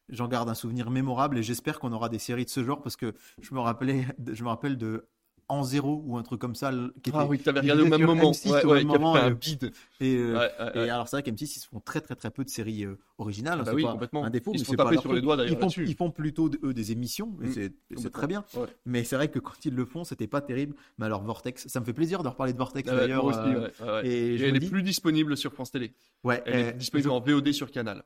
J'en garde un souvenir mémorable et j'espère qu'on aura des séries de ce genre parce que je me rappelais, [LAUGHS] je me rappelle de En Zéro ou un truc comme ça. Qui Ah était- oui, que t'avais qui regardé au même moment. M6 Ouais, au ouais, même moment, un euh, bide. Et, euh, Ouais, et alors c'est vrai qu'M6 ils se font très très très peu de séries euh, originales. Ah bah c'est oui, pas complètement. un défaut, Ils mais se font pas sur les doigts, d'ailleurs, Ils font, ils font plutôt eux des émissions, et Mm, c'est très bien. Mais c'est vrai que quand ils le font, c'était pas terrible. Mais alors Vortex, ça me fait plaisir de reparler de Vortex Ah d'ailleurs. euh. Et Et elle est plus disponible sur France Télé. ouais, Elle est disponible en VOD sur Canal.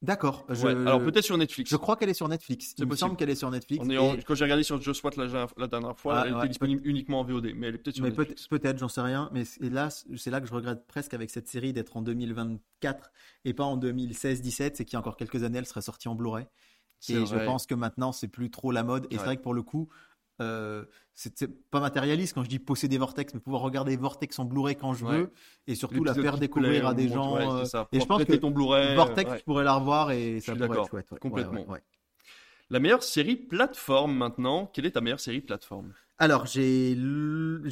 D'accord. je- Ouais. Alors peut-être sur Netflix. Je crois qu'elle est sur Netflix. Il me possible. semble qu'elle est sur Netflix. On est en- et- Quand j'ai regardé sur Just Watch la, la dernière fois, Ah, elle ouais. était disponible uniquement en VOD, mais elle est peut-être sur Mais Netflix. peut- peut-être, j'en sais rien. Mais et là, c'est là que je regrette presque avec cette série d'être en 2024 et pas en 2016-17. C'est qu'il y a encore quelques années, elle serait sortie en Blu-ray. Et je pense que maintenant, c'est plus trop la mode. Et Ouais. c'est vrai que pour le coup, euh, c'est pas matérialiste quand je dis posséder Vortex, mais pouvoir regarder Vortex en Blu-ray quand je Ouais. veux et surtout la faire découvrir à des gens. ouais, euh, ça. et je pense que ton Blu-ray. Vortex, ouais. je pourrais la revoir et ça pourrait être chouette. Complètement. La meilleure série plateforme maintenant. Quelle est ta meilleure série plateforme? Alors, j'ai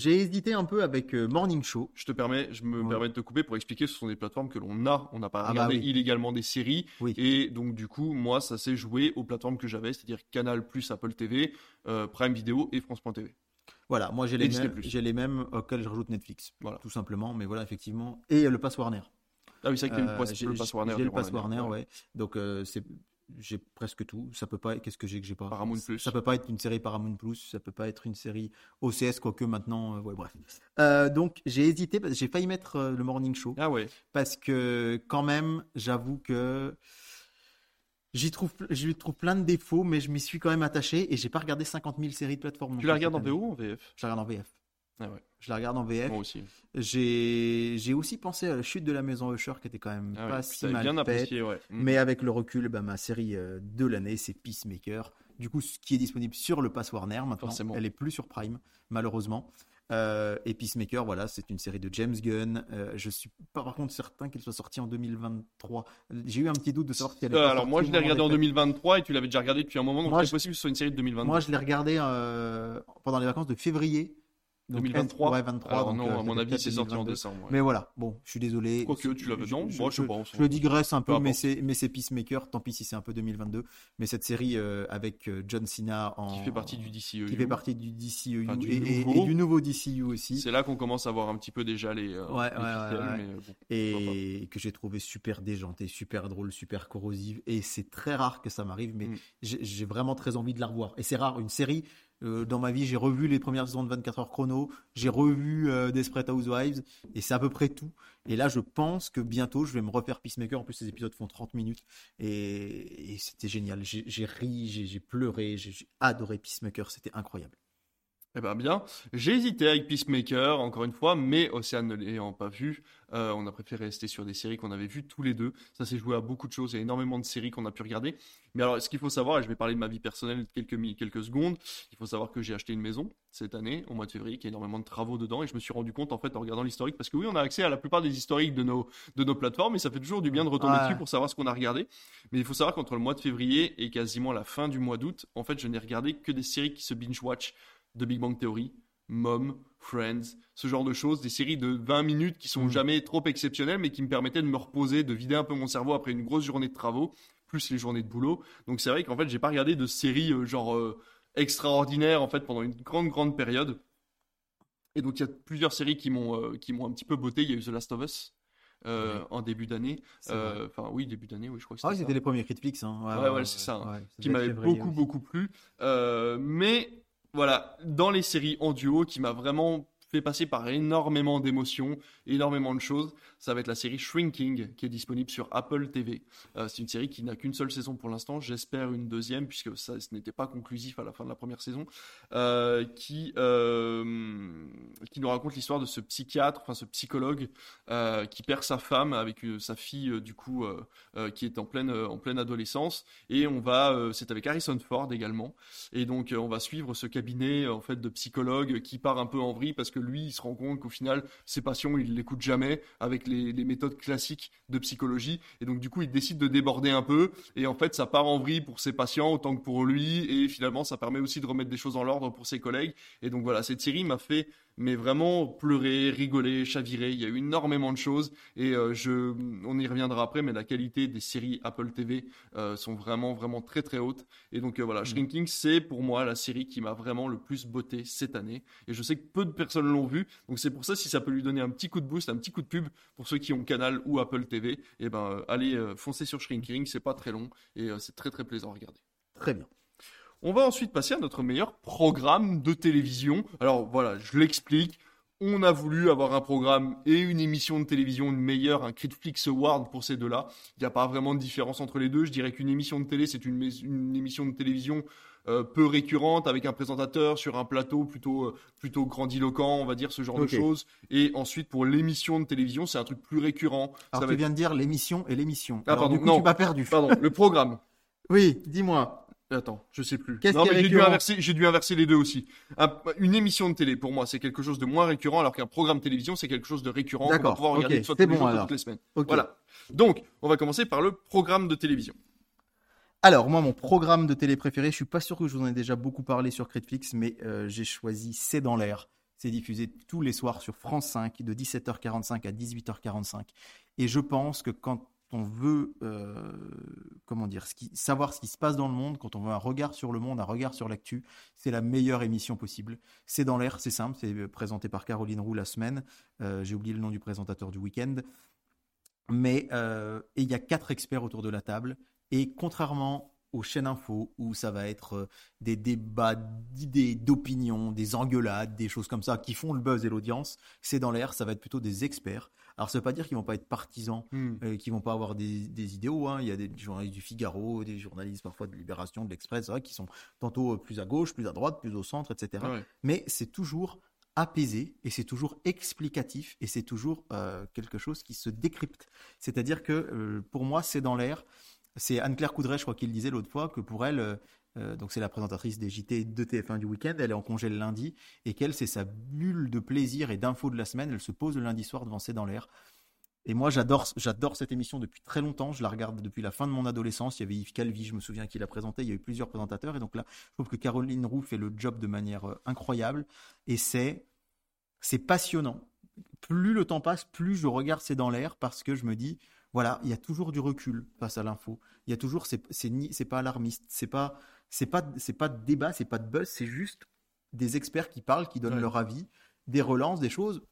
hésité un peu avec euh, Morning Show. Je te permets, je me Ouais. permets de te couper pour expliquer. Ce sont des plateformes que l'on a. On n'a pas Ah bah regardé oui. illégalement des séries. Oui. Et donc du coup, moi, ça s'est joué aux plateformes que j'avais, c'est-à-dire Canal plus Apple TV, euh, Prime Video et France.tv. Voilà, moi j'ai les, les mêmes auxquels je rajoute Netflix. Voilà. Tout simplement, mais voilà, effectivement. Et euh, le Pass Warner. Ah oui, c'est vrai que Euh, le Pass Warner. j'ai le Pass. Warner, Ouais. ouais. Donc euh, c'est j'ai presque tout. Ça peut pas. Qu'est-ce que j'ai que j'ai pas? Paramount Plus. Ça peut pas être une série Paramount Plus. Ça peut pas être une série OCS, quoique maintenant. euh, ouais, bref. Euh, donc j'ai hésité. J'ai failli mettre euh, le Morning Show Ah ouais. parce que quand même, j'avoue que j'y trouve, j'y trouve plein de défauts, mais je m'y suis quand même attaché et j'ai pas regardé 50 000 séries de plateforme. Tu la regardes en. VO ou en VF Je la regarde en VF. Ah ouais. Je la regarde en VF. Moi aussi. J'ai aussi pensé à la chute de la maison Usher qui était quand même Ah pas ouais. si mal bien faite. apprécié, ouais. Mm. Mais avec le recul, bah, ma série euh, de l'année, c'est Peacemaker. Du coup, ce qui est disponible sur le Pass Warner maintenant. Forcément. Elle est plus sur Prime, malheureusement. Euh, et Peacemaker, voilà, c'est une série de James Gunn. Euh, je suis pas par contre certain qu'il soit sorti en 2023. J'ai eu un petit doute de savoir si elle Euh, alors moi, je l'ai regardé en 2023 et tu l'avais déjà regardé depuis un moment, donc c'est je- possible que ce soit une série de 2023. Moi, je l'ai regardé euh, pendant les vacances de février Donc, 2023 Ouais, 23. Alors donc, non, euh, à mon avis, c'est sorti en 2022. décembre. ouais. Mais voilà, bon, je suis désolé. Quoique, tu l'avais- non, je, moi, je sais je- le digresse un Peu peu, mais c'est mais c'est Peacemaker. Tant pis si c'est un peu 2022. Mais cette série euh, avec euh, John Cena en Qui fait partie du DCEU. qui fait partie du DCEU Enfin, du et, et- nouveau. et du nouveau DCU aussi, C'est là qu'on commence à voir un petit peu déjà les, euh, Ouais, les ouais, ficelles, mais, bon, et que j'ai trouvé super déjantée, super drôle, super corrosive. Et c'est très rare que ça m'arrive, mais Mm. j'ai vraiment très envie de la revoir. Et c'est rare, une série. Euh, dans ma vie, j'ai revu les premières saisons de 24 heures chrono, j'ai revu euh, Desperate Housewives, et c'est à peu près tout. Et là, je pense que bientôt, je vais me refaire Peacemaker. En plus, ces épisodes font 30 minutes, et, et c'était génial. J'ai ri, j'ai pleuré, j'ai adoré Peacemaker, c'était incroyable. Eh ben bien, j'ai hésité avec Peacemaker, encore une fois, mais Océane ne l'ayant pas vu, euh, on a préféré rester sur des séries qu'on avait vues tous les deux. Ça s'est joué à beaucoup de choses, il y a énormément de séries qu'on a pu regarder. Mais alors, ce qu'il faut savoir, et je vais parler de ma vie personnelle quelques, quelques secondes, il faut savoir que j'ai acheté une maison cette année, au mois de février, qui a énormément de travaux dedans, et je me suis rendu compte, en fait, en regardant l'historique, parce que oui, on a accès à la plupart des historiques de nos, de nos plateformes, et ça fait toujours du bien de retomber Ouais. dessus pour savoir ce qu'on a regardé. Mais il faut savoir qu'entre le mois de février et quasiment la fin du mois d'août, en fait, je n'ai regardé que des séries qui se binge-watch de Big Bang Theory, Mom, Friends, ce genre de choses, des séries de 20 minutes qui sont Mm. jamais trop exceptionnelles, mais qui me permettaient de me reposer, de vider un peu mon cerveau après une grosse journée de travaux, plus les journées de boulot. Donc c'est vrai qu'en fait, j'ai pas regardé de séries euh, genre euh, extraordinaires en fait pendant une grande grande période. Et donc il y a plusieurs séries qui m'ont euh, qui m'ont un petit peu botté. Il y a eu The Last of Us euh, Ouais. en début d'année. Euh, Enfin oui, début d'année, oui, je crois que Ah oui, c'était les premiers Critiflix. Hein. Ouais, ouais, c'est ça. ça qui m'avait beaucoup aussi. beaucoup plu. Euh, mais voilà, dans les séries en duo, qui m'a vraiment fait passer par énormément d'émotions, énormément de choses, ça va être la série Shrinking qui est disponible sur Apple TV. Euh, c'est une série qui n'a qu'une seule saison pour l'instant, j'espère une deuxième puisque ça ce n'était pas conclusif à la fin de la première saison, euh, qui euh, qui nous raconte l'histoire de ce psychiatre, enfin ce psychologue qui perd sa femme avec sa fille du coup qui est en pleine en pleine adolescence. Et on va c'est avec Harrison Ford également. Et donc on va suivre ce cabinet en fait de psychologue qui part un peu en vrille parce que lui il se rend compte qu'au final ses passions il l'écoute jamais avec les, les méthodes classiques de psychologie. Et donc du coup il décide de déborder un peu. Et en fait ça part en vrille pour ses patients autant que pour lui. Et finalement ça permet aussi de remettre des choses en l'ordre pour ses collègues. Et donc voilà cette série m'a fait mais vraiment pleurer, rigoler, chavirer. Il y a eu énormément de choses et euh, je, on y reviendra après, mais la qualité des séries Apple TV euh, sont vraiment, vraiment très, très hautes. Et donc euh, voilà, Shrinking, c'est pour moi la série qui m'a vraiment le plus botté cette année. Et je sais que peu de personnes l'ont vu, donc c'est pour ça si ça peut lui donner un petit coup de boost, un petit coup de pub pour ceux qui ont Canal ou Apple TV, et ben euh, allez foncer sur Shrinking, c'est pas très long et c'est très, très plaisant à regarder. Très bien. On va ensuite passer à notre meilleur programme de télévision. Alors voilà, je l'explique. On a voulu avoir un programme et une émission de télévision une meilleure, un Critflix Award pour ces deux-là. Il n'y a pas vraiment de différence entre les deux. Je dirais qu'une émission de télé, c'est une, une émission de télévision euh, peu récurrente avec un présentateur sur un plateau plutôt euh, plutôt grandiloquent, on va dire ce genre de choses. Et ensuite pour l'émission de télévision, c'est un truc plus récurrent. Ça va tu être- viens de dire l'émission et l'émission. Ah, Alors, pardon, du coup, non. tu m'as perdu. Pardon, le programme. [LAUGHS] Oui, dis-moi. Attends, je sais plus. Non, mais j'ai dû inverser, j'ai dû inverser les deux aussi. Un- une émission de télé, pour moi, c'est quelque chose de moins récurrent, alors qu'un programme de télévision, c'est quelque chose de récurrent va D'accord, pouvoir regarder ok, une fois c'est tous les bon, jours, alors. toutes les semaines. Voilà. Donc, on va commencer par le programme de télévision. Alors, moi, mon programme de télé préféré, je suis pas sûr que je vous en ai déjà beaucoup parlé sur Critflix, mais euh, j'ai choisi C'est dans l'air. C'est diffusé tous les soirs sur France 5 de 17h45 à 18h45. Et je pense que quand on veut, euh, savoir ce qui se passe dans le monde, quand on veut un regard sur le monde, un regard sur l'actu, c'est la meilleure émission possible. C'est dans l'air, c'est simple, c'est euh, présenté par Caroline Roux la semaine. Euh, j'ai oublié le nom du présentateur du week-end. Mais il y a quatre experts autour de la table. Et contrairement aux chaînes info, où ça va être des débats d'idées, d'opinions, des engueulades, des choses comme ça qui font le buzz et l'audience, c'est dans l'air, ça va être plutôt des experts. Alors ça veut pas dire qu'ils vont pas être partisans, euh, qu'ils vont pas avoir des, des idéaux. hein. Il y a des journalistes du Figaro, des journalistes parfois de Libération, de l'Express, qui sont tantôt euh, plus à gauche, plus à droite, plus au centre, etc Ouais. mais c'est toujours apaisé et c'est toujours explicatif et c'est toujours euh, quelque chose qui se décrypte. C'est-à-dire que euh, pour moi, c'est dans l'air. C'est Anne-Claire Coudray, je crois qu'il disait l'autre fois, que pour elle, donc c'est la présentatrice des JT de TF1 du week-end, elle est en congé le lundi et qu'elle, c'est sa bulle de plaisir et d'infos de la semaine. Elle se pose le lundi soir devant C'est dans l'air. Et moi, j'adore, j'adore cette émission depuis très longtemps. Je la regarde depuis la fin de mon adolescence. Il y avait Yves Calvi, je me souviens, qui l'a présenté. Il y a eu plusieurs présentateurs. Et donc là, je trouve que Caroline Roux fait le job de manière euh, incroyable. Et c'est c'est passionnant. Plus le temps passe, plus je regarde C'est dans l'air parce que je me dis, voilà, il y a toujours du recul face à l'info. Il y a toujours, c'est c'est pas alarmiste, c'est pas c'est pas c'est pas de débat, c'est pas de buzz, c'est juste des experts qui parlent, qui donnent leur avis, des relances, des choses.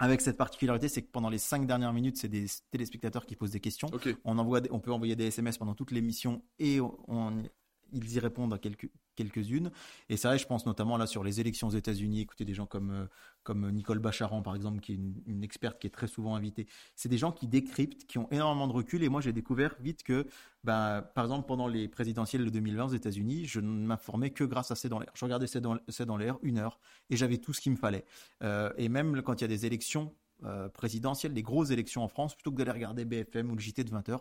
Avec cette particularité, c'est que pendant les cinq dernières minutes, c'est des téléspectateurs qui posent des questions. On, envoie, on peut envoyer des SMS pendant toute l'émission et on, ils y répondent à quelques, quelques-unes. Et ça, je pense notamment là sur les élections aux États-Unis. Écoutez, des gens comme, euh, comme Nicole Bacharan, par exemple, qui est une, experte qui est très souvent invitée. C'est des gens qui décryptent, qui ont énormément de recul. Et moi, j'ai découvert vite que, ben, par exemple, pendant les présidentielles de 2020 aux États-Unis, je ne m'informais que grâce à C'est dans l'air. Je regardais C'est dans, dans l'air une heure et j'avais tout ce qu'il me fallait. Euh, et même quand il y a des élections euh, présidentielles, des grosses élections en France, plutôt que d'aller regarder BFM ou le JT de 20h,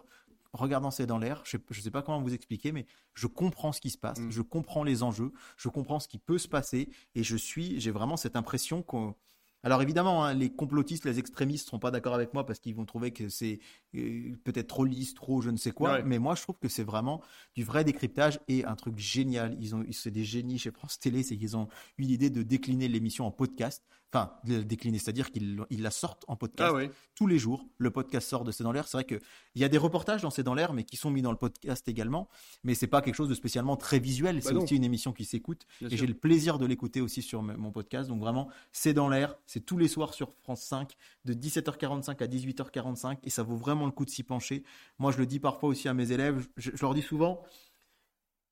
regardant c'est dans l'air, je ne sais pas comment vous expliquer, mais je comprends ce qui se passe, mm. je comprends les enjeux, je comprends ce qui peut se passer, et je suis, j'ai vraiment cette impression qu'on alors évidemment, hein, les complotistes, les extrémistes ne seront pas d'accord avec moi parce qu'ils vont trouver que c'est peut-être trop lisse, trop je ne sais quoi. Mais moi, je trouve que c'est vraiment du vrai décryptage et un truc génial. Ils ont, c'est des génies chez France Télé, c'est qu'ils ont eu l'idée de décliner l'émission en podcast enfin décliner, c'est-à-dire qu'ils la sortent en podcast ah tous les jours. Le podcast sort de C'est dans l'air. C'est vrai qu'il y a des reportages dans C'est dans l'air, mais qui sont mis dans le podcast également. Mais c'est pas quelque chose de spécialement très visuel. Bah c'est aussi une émission qui s'écoute et j'ai le plaisir de l'écouter aussi sur mon podcast. Donc vraiment, C'est dans l'air. C'est tous les soirs sur France 5 de 17h45 à 18h45 et ça vaut vraiment le coup de s'y pencher. Moi, je le dis parfois aussi à mes élèves. je leur dis souvent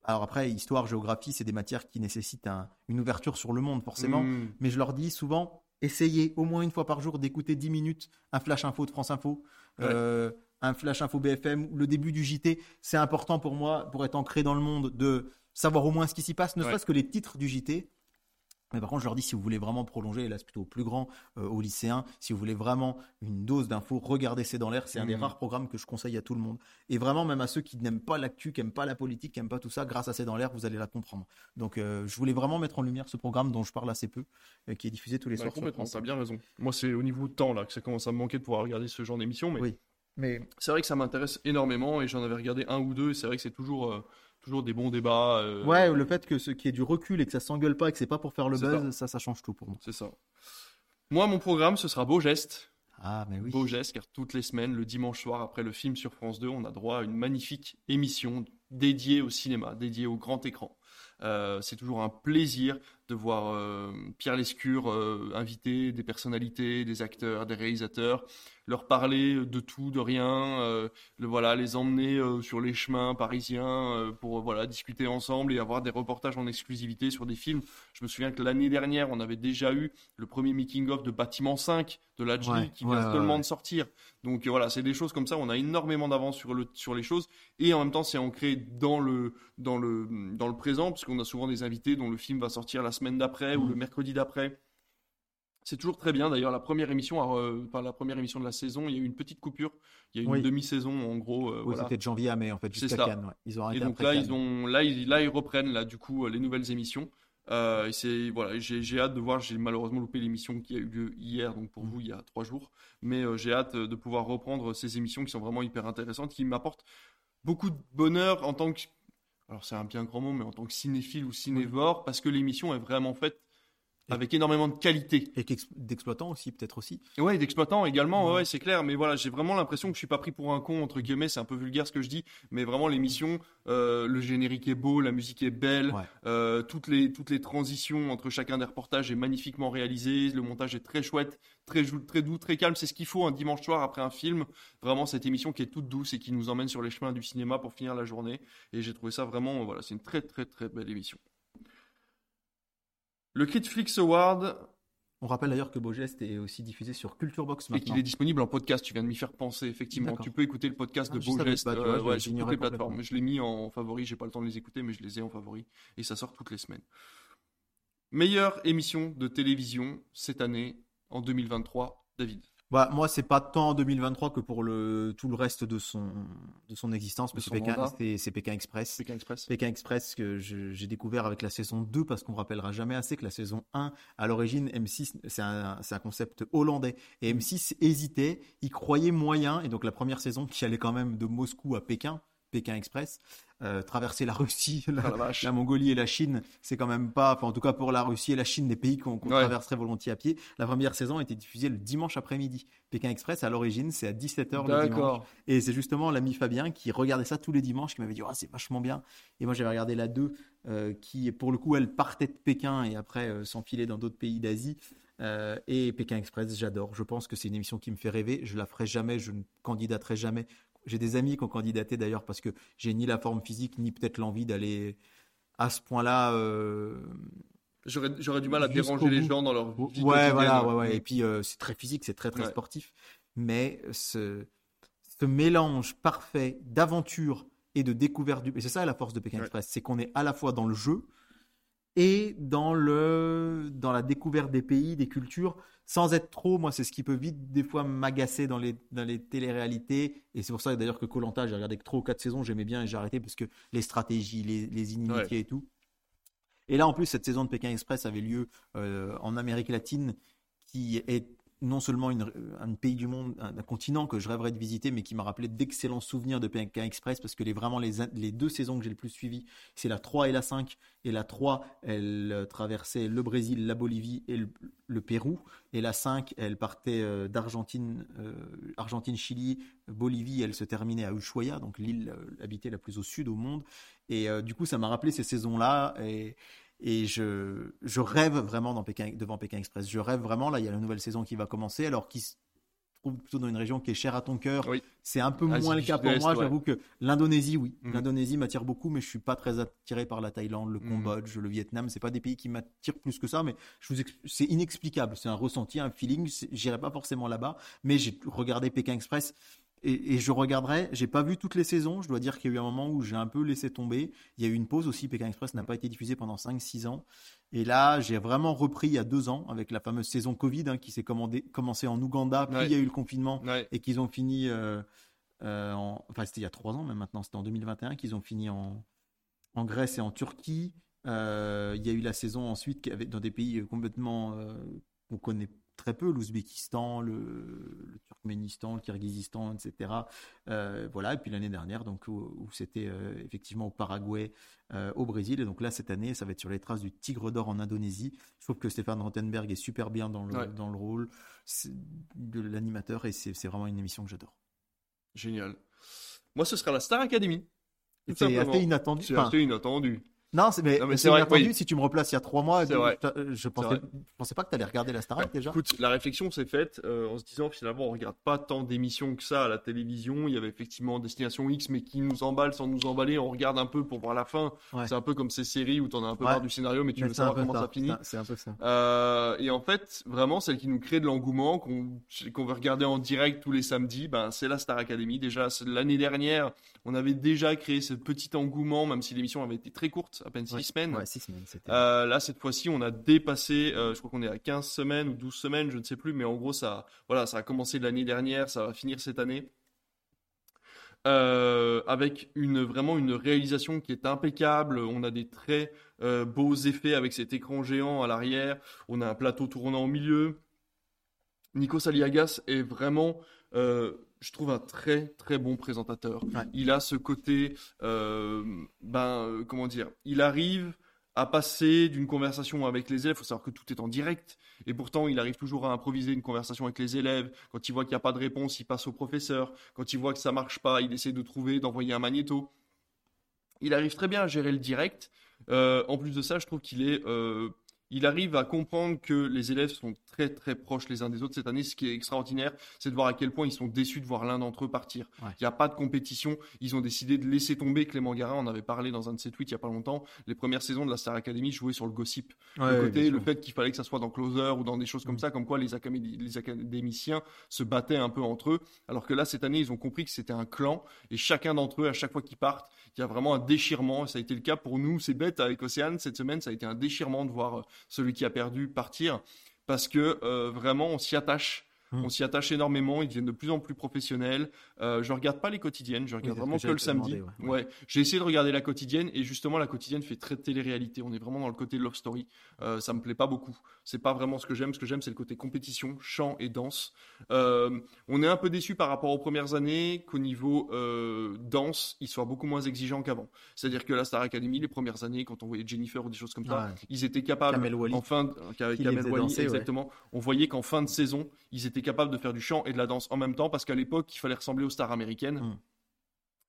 alors après, histoire, géographie, c'est des matières qui nécessitent une ouverture sur le monde, forcément. Hmm. Mais je leur dis souvent, essayez au moins une fois par jour d'écouter 10 minutes un flash info de France Info, euh, un flash info BFM, le début du JT. C'est important pour moi, pour être ancré dans le monde, de savoir au moins ce qui s'y passe, ne serait-ce que les titres du JT. Mais par contre, je leur dis, si vous voulez vraiment prolonger, et là c'est plutôt au plus grand, euh, aux lycéens, si vous voulez vraiment une dose d'infos, regardez C'est dans l'air. C'est un des mmh. rares programmes que je conseille à tout le monde. Et vraiment, même à ceux qui n'aiment pas l'actu, qui n'aiment pas la politique, qui n'aiment pas tout ça, grâce à C'est dans l'air, vous allez la comprendre. Donc, euh, je voulais vraiment mettre en lumière ce programme dont je parle assez peu, euh, qui est diffusé tous les soirs. Complètement, tu as bien raison. Moi, c'est au niveau de temps là que ça commence à me manquer de pouvoir regarder ce genre d'émission. Mais, oui. mais... c'est vrai que ça m'intéresse énormément et j'en avais regardé un ou deux. Et c'est vrai que c'est toujours toujours des bons débats. Euh, ouais, le fait que ce qui est du recul et que ça s'engueule pas et que c'est pas pour faire le buzz, ça. ça, change tout pour moi. C'est ça. Moi, mon programme, ce sera Beau Geste. Ah, mais oui. Beau Geste, car toutes les semaines, le dimanche soir, après le film sur France 2, on a droit à une magnifique émission dédiée au cinéma, dédiée au grand écran. Euh, c'est toujours un plaisir de voir euh, Pierre Lescure inviter des personnalités, des acteurs, des réalisateurs, leur parler de tout, de rien, euh, le, voilà, les emmener euh, sur les chemins parisiens euh, pour voilà discuter ensemble et avoir des reportages en exclusivité sur des films. Je me souviens que l'année dernière, on avait déjà eu le premier making of de Bâtiment 5 de la qui vient seulement de sortir. Donc voilà, c'est des choses comme ça. On a énormément d'avance sur le sur les choses et en même temps, c'est ancré dans le dans le dans le présent puisqu'on a souvent des invités dont le film va sortir la semaine d'après ou le mercredi d'après. C'est toujours très bien. D'ailleurs, la première émission, euh, la première émission de la saison, il y a eu une petite coupure. Il y a eu une demi-saison, en gros. Euh, c'était de janvier à mai, en fait, jusqu'à Cannes. Ils ont Et donc là, ils ont, là, ils, là, ils reprennent, là, du coup, euh, les nouvelles émissions. et c'est voilà, j'ai hâte de voir. J'ai malheureusement loupé l'émission qui a eu lieu hier, donc pour mm. vous il y a trois jours. Mais j'ai hâte de pouvoir reprendre ces émissions qui sont vraiment hyper intéressantes, qui m'apportent beaucoup de bonheur en tant que alors c'est un bien grand mot, mais en tant que cinéphile ou cinévore, parce que l'émission est vraiment faite avec énormément de qualité. Et d'exploitants aussi, peut-être aussi. Ouais, d'exploitants également, ouais, c'est clair. Mais voilà, j'ai vraiment l'impression que je suis pas pris pour un con, entre guillemets, c'est un peu vulgaire ce que je dis, mais vraiment l'émission, euh, le générique est beau, la musique est belle, euh, toutes, les, toutes les transitions entre chacun des reportages est magnifiquement réalisé, le montage est très chouette, très, très doux, très calme, c'est ce qu'il faut un dimanche soir après un film. Vraiment, cette émission qui est toute douce et qui nous emmène sur les chemins du cinéma pour finir la journée. Et j'ai trouvé ça vraiment, voilà, c'est une très très très belle émission. Le Critflix Award. On rappelle d'ailleurs que Beaugest est aussi diffusé sur Culture Box maintenant. Et qu'il est disponible en podcast. Tu viens de m'y faire penser, effectivement. Tu peux écouter le podcast de ah, Beaugest euh, sur toutes les plateformes. Je l'ai mis en favori. J'ai pas le temps de les écouter, mais je les ai en favori. Et ça sort toutes les semaines. Meilleure émission de télévision cette année, en 2023, David. Bah, moi, c'est pas tant en 2023 que pour le, tout le reste de son, de son existence, parce que c'est Pékin Express. Pékin Express. Pékin Express que j'ai découvert avec la saison 2, parce qu'on rappellera jamais assez que la saison 1, à l'origine, M6, c'est un, un, concept hollandais. Et M6 hésitait, il croyait moyen, et donc la première saison qui allait quand même de Moscou à Pékin, Pékin Express. Euh, traverser la Russie, [LAUGHS] la, Ah, la Mongolie et la Chine, c'est quand même pas, enfin en tout cas pour la Russie et la Chine, des pays qu'on Ouais. traverserait volontiers à pied. La première saison a été diffusée le dimanche après-midi. Pékin Express, à l'origine, c'est à 17h le dimanche. Et c'est justement l'ami Fabien qui regardait ça tous les dimanches qui m'avait dit Ah, c'est vachement bien. Et moi j'avais regardé la 2 euh, qui, pour le coup, elle partait de Pékin et après euh, s'enfilait dans d'autres pays d'Asie. Euh, et Pékin Express, j'adore. Je pense que c'est une émission qui me fait rêver. Je la ferai jamais, je ne candidaterai jamais. J'ai des amis qui ont candidaté d'ailleurs parce que j'ai ni la forme physique ni peut-être l'envie d'aller à ce point-là. euh, J'aurais du mal à déranger les gens dans leur vie Ouais, voilà, ouais. ouais. Et puis euh, c'est très physique, c'est très très Ouais. sportif. Mais ce, ce mélange parfait d'aventure et de découverte du. Et c'est ça la force de Pékin. Express, c'est qu'on est à la fois dans le jeu et dans le dans la découverte des pays, des cultures, sans être trop. Moi, c'est ce qui peut vite des fois m'agacer dans les dans les téléréalités. Et c'est pour ça d'ailleurs que Colanta, j'ai regardé que trois ou quatre saisons, j'aimais bien et j'ai arrêté parce que les stratégies, les, les inimitiés et tout. Et là, en plus, cette saison de Pékin Express avait lieu euh, en Amérique latine, qui est non seulement une- un pays du monde, un, continent que je rêverais de visiter, mais qui m'a rappelé d'excellents souvenirs de Pékin Express, parce que les, vraiment les, deux saisons que j'ai le plus suivies, c'est la 3 et la 5. Et la 3, elle euh, traversait le Brésil, la Bolivie et le, Pérou. Et la 5, elle partait euh, d'Argentine, euh, Argentine, Chili, Bolivie, elle se terminait à Ushuaia, donc l'île euh, habitée la plus au sud au monde. Et euh, du coup, ça m'a rappelé ces saisons-là. Et je, je rêve vraiment dans Pékin, devant Pékin Express. Je rêve vraiment. Là, il y a la nouvelle saison qui va commencer, alors qui se trouve plutôt dans une région qui est chère à ton cœur. Oui. C'est un peu Asie moins le cas pour moi. ouais. J'avoue que l'Indonésie, oui. Mhm. L'Indonésie m'attire beaucoup, mais je suis pas très attiré par la Thaïlande, le Mhm. Cambodge, le Vietnam. C'est pas des pays qui m'attirent plus que ça, mais je vous c'est inexplicable. C'est un ressenti, un feeling. J'irai pas forcément là-bas, mais j'ai regardé Pékin Express. Et, et je regarderai, j'ai pas vu toutes les saisons, je dois dire qu'il y a eu un moment où j'ai un peu laissé tomber. Il y a eu une pause aussi, Pékin Express n'a pas été diffusé pendant 5-6 ans. Et là, j'ai vraiment repris il y a deux ans avec la fameuse saison Covid hein, qui s'est commandé- commencé en Ouganda, puis Ouais. il y a eu le confinement Ouais. et qu'ils ont fini, euh, euh, en- enfin c'était il y a trois ans, mais maintenant c'était en 2021 qu'ils ont fini en, en Grèce et en Turquie. Euh, il y a eu la saison ensuite dans des pays complètement qu'on connaît très peu, l'Ouzbékistan, le, le Turkménistan, le Kirghizistan, etc. Euh, voilà, et puis l'année dernière, donc où, où c'était euh, effectivement au Paraguay, euh, au Brésil, et donc là cette année, ça va être sur les traces du Tigre d'Or en Indonésie. Je trouve que Stéphane Rothenberg est super bien dans le, Ouais. dans le rôle de l'animateur, et c'est vraiment une émission que j'adore. Génial. Moi, ce sera la Star Academy. C'est assez inattendu. C'est Enfin, assez inattendu. Non, mais, Non, mais c'est vrai, oui. si tu me replaces il y a trois mois. C'est je- vrai. je, je pensais, pensais pas que tu allais regarder la Starac déjà. Écoute, la réflexion s'est faite euh, en se disant finalement on regarde pas tant d'émissions que ça à la télévision. Il y avait effectivement Destination X, mais qui nous emballe sans nous emballer. On regarde un peu pour voir la fin. Ouais. C'est un peu comme ces séries où t'en as un peu Ouais. marre du scénario, mais tu Mais veux savoir comment ça, ça, finit. C'est un peu ça. Euh, et en fait, vraiment, celle qui nous crée de l'engouement, qu'on veut regarder en direct tous les samedis, ben, c'est la Star Academy. Déjà, l'année dernière, on avait déjà créé ce petit engouement, même si l'émission avait été très courte, à peine six Ouais. semaines. Ouais, six semaines, c'était. Euh, là, cette fois-ci, on a dépassé, euh, je crois qu'on est à 15 semaines ou 12 semaines, je ne sais plus, mais en gros, ça, voilà, ça a commencé l'année dernière, ça va finir cette année. Euh, avec une, vraiment une réalisation qui est impeccable. On a des très beaux effets avec cet écran géant à l'arrière. On a un plateau tournant au milieu. Nikos Aliagas est vraiment, je trouve, un très très bon présentateur. Ouais. Il a ce côté, euh, ben, euh, comment dire, il arrive à passer d'une conversation avec les élèves. Il faut savoir que tout est en direct. Et pourtant, il arrive toujours à improviser une conversation avec les élèves. Quand il voit qu'il n'y a pas de réponse, il passe au professeur. Quand il voit que ça marche pas, il essaie de trouver, d'envoyer un magnéto. Il arrive très bien à gérer le direct. Euh, en plus de ça, je trouve qu'il est, euh, il arrive à comprendre que les élèves sont très très proches les uns des autres cette année. Ce qui est extraordinaire, c'est de voir à quel point ils sont déçus de voir l'un d'entre eux partir. Il Ouais. n'y a pas de compétition. Ils ont décidé de laisser tomber Clément Garin. On avait parlé dans un de ses tweets il n'y a pas longtemps. Les premières saisons de la Star Academy jouaient sur le gossip Ouais, le côté, le fait qu'il fallait que ça soit dans Closer ou dans des choses comme Mm. ça, comme quoi les, académi- les académiciens se battaient un peu entre eux, alors que là, cette année, ils ont compris que c'était un clan, et chacun d'entre eux, à chaque fois qu'ils partent, il y a vraiment un déchirement, ça a été le cas pour nous, c'est bête, avec Océane, cette semaine, ça a été un déchirement de voir euh, celui qui a perdu partir, parce que euh, vraiment, on s'y attache. Hmm. On s'y attache énormément. Ils deviennent de plus en plus professionnels. Euh, je regarde pas les quotidiennes. Je regarde vraiment que que le samedi. ouais. ouais. J'ai essayé de regarder la quotidienne et justement la quotidienne fait très télé-réalité. On est vraiment dans le côté love story. Euh, ça me plaît pas beaucoup. C'est pas vraiment ce que j'aime. Ce que j'aime, c'est le côté compétition, chant et danse. Euh, on est un peu déçu par rapport aux premières années qu'au niveau euh, danse, ils soient beaucoup moins exigeants qu'avant. C'est-à-dire que la Star Academy, les premières années, quand on voyait Jennifer ou des choses comme ça, Ouais. ils étaient capables, Kamel Wally. en fin de, Kamel Wally, danser, ouais. exactement, on voyait qu'en fin de saison, ils étaient capables de faire du chant et de la danse en même temps, parce qu'à l'époque, il fallait ressembler aux stars américaines. Mm.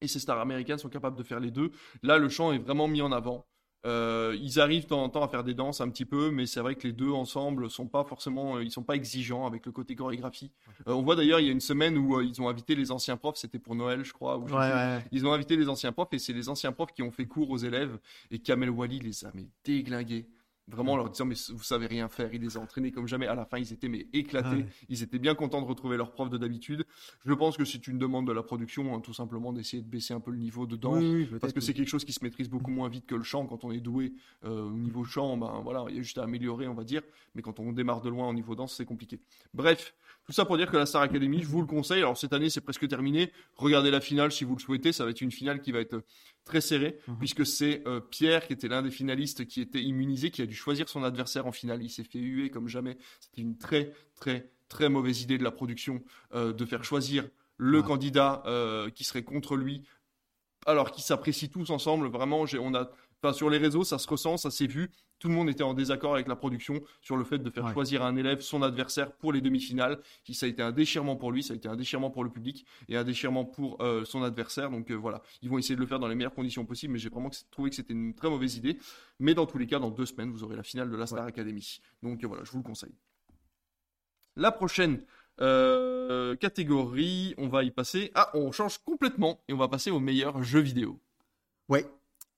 Et ces stars américaines sont capables de faire les deux. Là, le chant est vraiment mis en avant. Euh, ils arrivent de temps en temps à faire des danses un petit peu, mais c'est vrai que les deux ensemble sont pas forcément, euh, ils sont pas exigeants avec le côté chorégraphie. Euh, on voit d'ailleurs, il y a une semaine où ils ont invité les anciens profs, c'était pour Noël, je crois. Ouais, ouais. Ils ont invité les anciens profs et c'est les anciens profs qui ont fait cours aux élèves et Kamel Wally les a mais déglingués. Vraiment en leur disant mais vous savez rien faire, il les a entraînés comme jamais. À la fin ils étaient mais éclatés, Ouais. ils étaient bien contents de retrouver leur prof de d'habitude. Je pense que c'est une demande de la production, hein, tout simplement d'essayer de baisser un peu le niveau de danse. Oui, oui, Parce que c'est quelque chose qui se maîtrise beaucoup moins vite que le chant quand on est doué euh, au niveau chant, ben voilà, il y a juste à améliorer, on va dire. Mais quand on démarre de loin au niveau danse, c'est compliqué. Bref, tout ça pour dire que la Star Academy, je vous le conseille. Alors cette année, c'est presque terminé. Regardez la finale si vous le souhaitez. Ça va être une finale qui va être très serrée, Mhm. puisque c'est euh, Pierre qui était l'un des finalistes qui était immunisé, qui a dû choisir son adversaire en finale. Il s'est fait huer comme jamais. C'était une très très très mauvaise idée de la production euh, de faire choisir le candidat euh, qui serait contre lui alors qu'ils s'apprécient tous ensemble. Vraiment, on a, enfin, sur les réseaux, ça se ressent, ça s'est vu. Tout le monde était en désaccord avec la production sur le fait de faire Ouais. choisir à un élève son adversaire pour les demi-finales. Ça a été un déchirement pour lui, ça a été un déchirement pour le public et un déchirement pour euh, son adversaire. Donc euh, voilà, ils vont essayer de le faire dans les meilleures conditions possibles, mais j'ai vraiment trouvé que c'était une très mauvaise idée. Mais dans tous les cas, dans deux semaines, vous aurez la finale de la Star Academy. Donc euh, voilà, je vous le conseille. La prochaine euh, catégorie, on va y passer. Ah, on change complètement et on va passer aux meilleurs jeux vidéo. Ouais.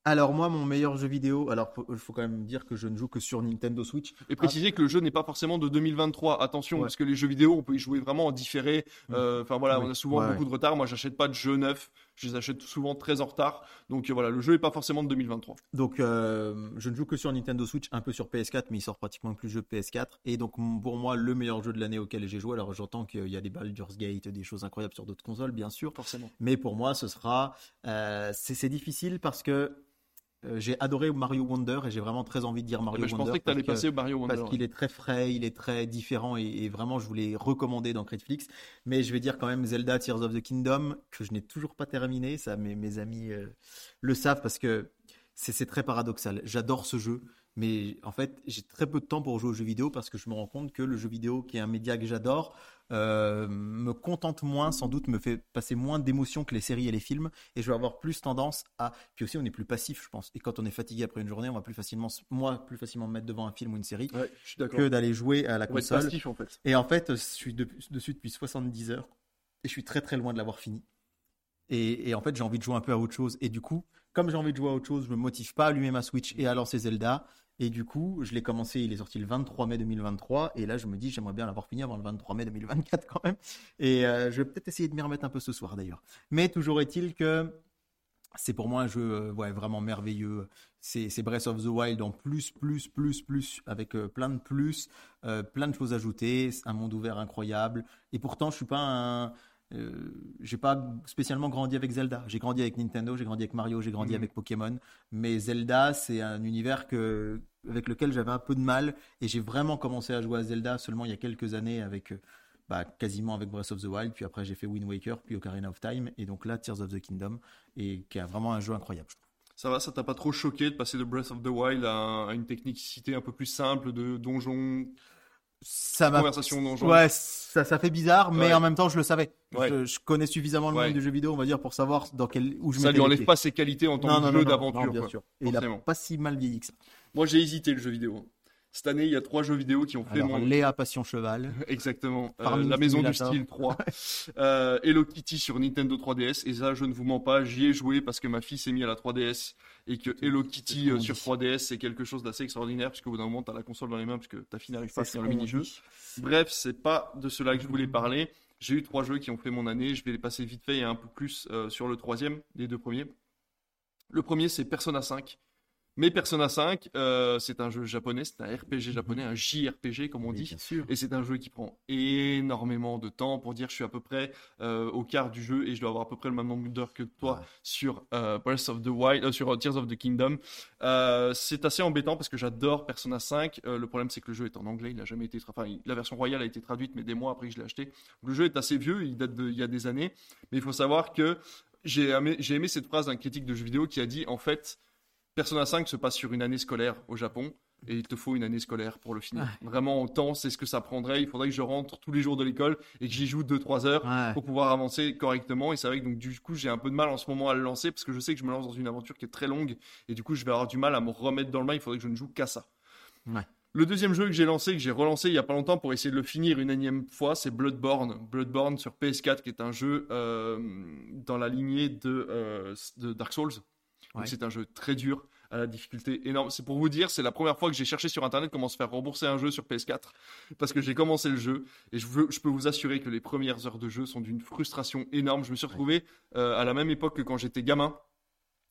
Alors moi, mon meilleur jeu vidéo, alors il faut quand même dire que je ne joue que sur Nintendo Switch. Et préciser que le jeu n'est pas forcément de 2023. Attention, Ah. Ouais. parce que les jeux vidéo, on peut y jouer vraiment en différé. Mm. Euh, Enfin voilà, Oui. on a souvent Ouais, beaucoup de retard. Moi, j'achète pas de jeux neufs. Je les achète souvent très en retard. Donc euh, voilà, le jeu n'est pas forcément de 2023. Donc euh, je ne joue que sur Nintendo Switch, un peu sur PS4, mais il sort pratiquement plus de jeux PS4. Et donc pour moi, le meilleur jeu de l'année auquel j'ai joué, alors j'entends qu'il y a des Baldur's Gate, des choses incroyables sur d'autres consoles, bien sûr. Forcément. Mais pour moi, ce sera. euh, c'est difficile parce que euh, j'ai adoré Mario Wonder et j'ai vraiment très envie de dire Mario Eh ben, je Wonder. pensais que tu allais parce passer au Mario Wonder. parce qu'il est très frais, il est très différent et, et vraiment je voulais recommander dans Critflix. Mais je vais dire quand même Zelda Tears of the Kingdom que je n'ai toujours pas terminé. Ça, mes, mes amis euh, le savent parce que c'est très paradoxal. J'adore ce jeu, mais en fait j'ai très peu de temps pour jouer aux jeux vidéo parce que je me rends compte que le jeu vidéo, qui est un média que j'adore, euh, me contente moins, sans doute me fait passer moins d'émotions que les séries et les films, et je vais avoir plus tendance à. Puis aussi, on est plus passif, je pense. Et quand on est fatigué après une journée, on va plus facilement, moi, plus facilement me mettre devant un film ou une série Ouais, je suis que d'aller jouer à la On console. passif en fait. Et en fait, je suis de- dessus depuis 70 heures et je suis très très loin de l'avoir fini. Et, et en fait, j'ai envie de jouer un peu à autre chose. Et du coup, comme j'ai envie de jouer à autre chose, je me motive pas à allumer ma Switch et à lancer Zelda. Et du coup, je l'ai commencé, il est sorti le 23 mai 2023. Et là, je me dis, j'aimerais bien l'avoir fini avant le 23 mai 2024 quand même. Et euh, je vais peut-être essayer de m'y remettre un peu ce soir d'ailleurs. Mais toujours est-il que c'est pour moi un jeu euh, vraiment merveilleux. C'est Breath of the Wild en plus, plus, plus, plus, avec euh, plein de plus, plein de choses ajoutées, un monde ouvert incroyable. Et pourtant, je suis pas un. Euh, j'ai pas spécialement grandi avec Zelda. J'ai grandi avec Nintendo, j'ai grandi avec Mario, j'ai grandi Mhm. avec Pokémon. Mais Zelda, c'est un univers que, avec lequel j'avais un peu de mal. Et j'ai vraiment commencé à jouer à Zelda seulement il y a quelques années avec. euh, bah, quasiment avec Breath of the Wild, puis après j'ai fait Wind Waker, puis Ocarina of Time, et donc là Tears of the Kingdom, et qui est vraiment un jeu incroyable. je trouve. Ça va, ça t'a pas trop choqué de passer de Breath of the Wild à, à une technicité un peu plus simple de donjon, Ça m'a conversation donjon Ouais, ça, ça fait bizarre, mais Ouais. en même temps, je le savais. Ouais. Je, je connais suffisamment le Ouais. monde du jeu vidéo, on va dire, pour savoir dans quel où je Ça lui enlève pas ses qualités en tant non, que non, jeu d'aventure. non, bien quoi. sûr. Et il a pas si mal vieilli que ça. Moi, j'ai hésité le jeu vidéo. Cette année, il y a trois jeux vidéo qui ont fait Alors, mon. Léa Passion Cheval. [LAUGHS] Exactement. Euh, la maison du style 3. [LAUGHS] euh, Hello Kitty sur Nintendo 3DS. Et ça, je ne vous mens pas, j'y ai joué parce que ma fille s'est mise à la 3DS. Et que Hello Kitty euh, sur dit. 3DS, c'est quelque chose d'assez extraordinaire. Puisque au bout d'un moment, t'as la console dans les mains. Puisque ta fille n'arrive pas à finir le mini-jeu. Bref, c'est pas de cela que je voulais parler. J'ai eu trois jeux qui ont fait mon année. Je vais les passer vite fait et un peu plus sur le troisième, les deux premiers. Le premier, c'est Persona 5. Mais Persona 5, euh, c'est un jeu japonais, c'est un RPG japonais, un JRPG comme on Oui, dit. bien sûr. Et c'est un jeu qui prend énormément de temps pour dire je suis à peu près euh, au quart du jeu et je dois avoir à peu près le même nombre d'heures que toi Ouais. sur euh, Breath of the Wild, sur Tears of the Kingdom. C'est assez embêtant parce que j'adore Persona 5. Euh, le problème c'est que le jeu est en anglais, il a jamais été, enfin il- la version royale a été traduite mais des mois après que je l'ai acheté. Le jeu est assez vieux, il date d'il y a des années, mais il faut savoir que j'ai aimé, j'ai aimé cette phrase d'un critique de jeux vidéo qui a dit en fait Persona 5 se passe sur une année scolaire au Japon et il te faut une année scolaire pour le finir. Vraiment, autant c'est ce que ça prendrait. Il faudrait que je rentre tous les jours de l'école et que j'y joue 2-3 heures Ouais. pour pouvoir avancer correctement. Et c'est vrai que donc, du coup, j'ai un peu de mal en ce moment à le lancer parce que je sais que je me lance dans une aventure qui est très longue et du coup, je vais avoir du mal à me remettre dans le bain. Il faudrait que je ne joue qu'à ça. Ouais. Le deuxième jeu que j'ai lancé, que j'ai relancé il y a pas longtemps pour essayer de le finir une énième fois, c'est Bloodborne. Bloodborne sur PS4, qui est un jeu euh, dans la lignée de, euh, de Dark Souls. Donc Ouais. c'est un jeu très dur, à la difficulté énorme. C'est pour vous dire, c'est la première fois que j'ai cherché sur internet comment se faire rembourser un jeu sur PS4 parce que j'ai commencé le jeu et je, veux, je peux vous assurer que les premières heures de jeu sont d'une frustration énorme. Je me suis retrouvé euh, à la même époque que quand j'étais gamin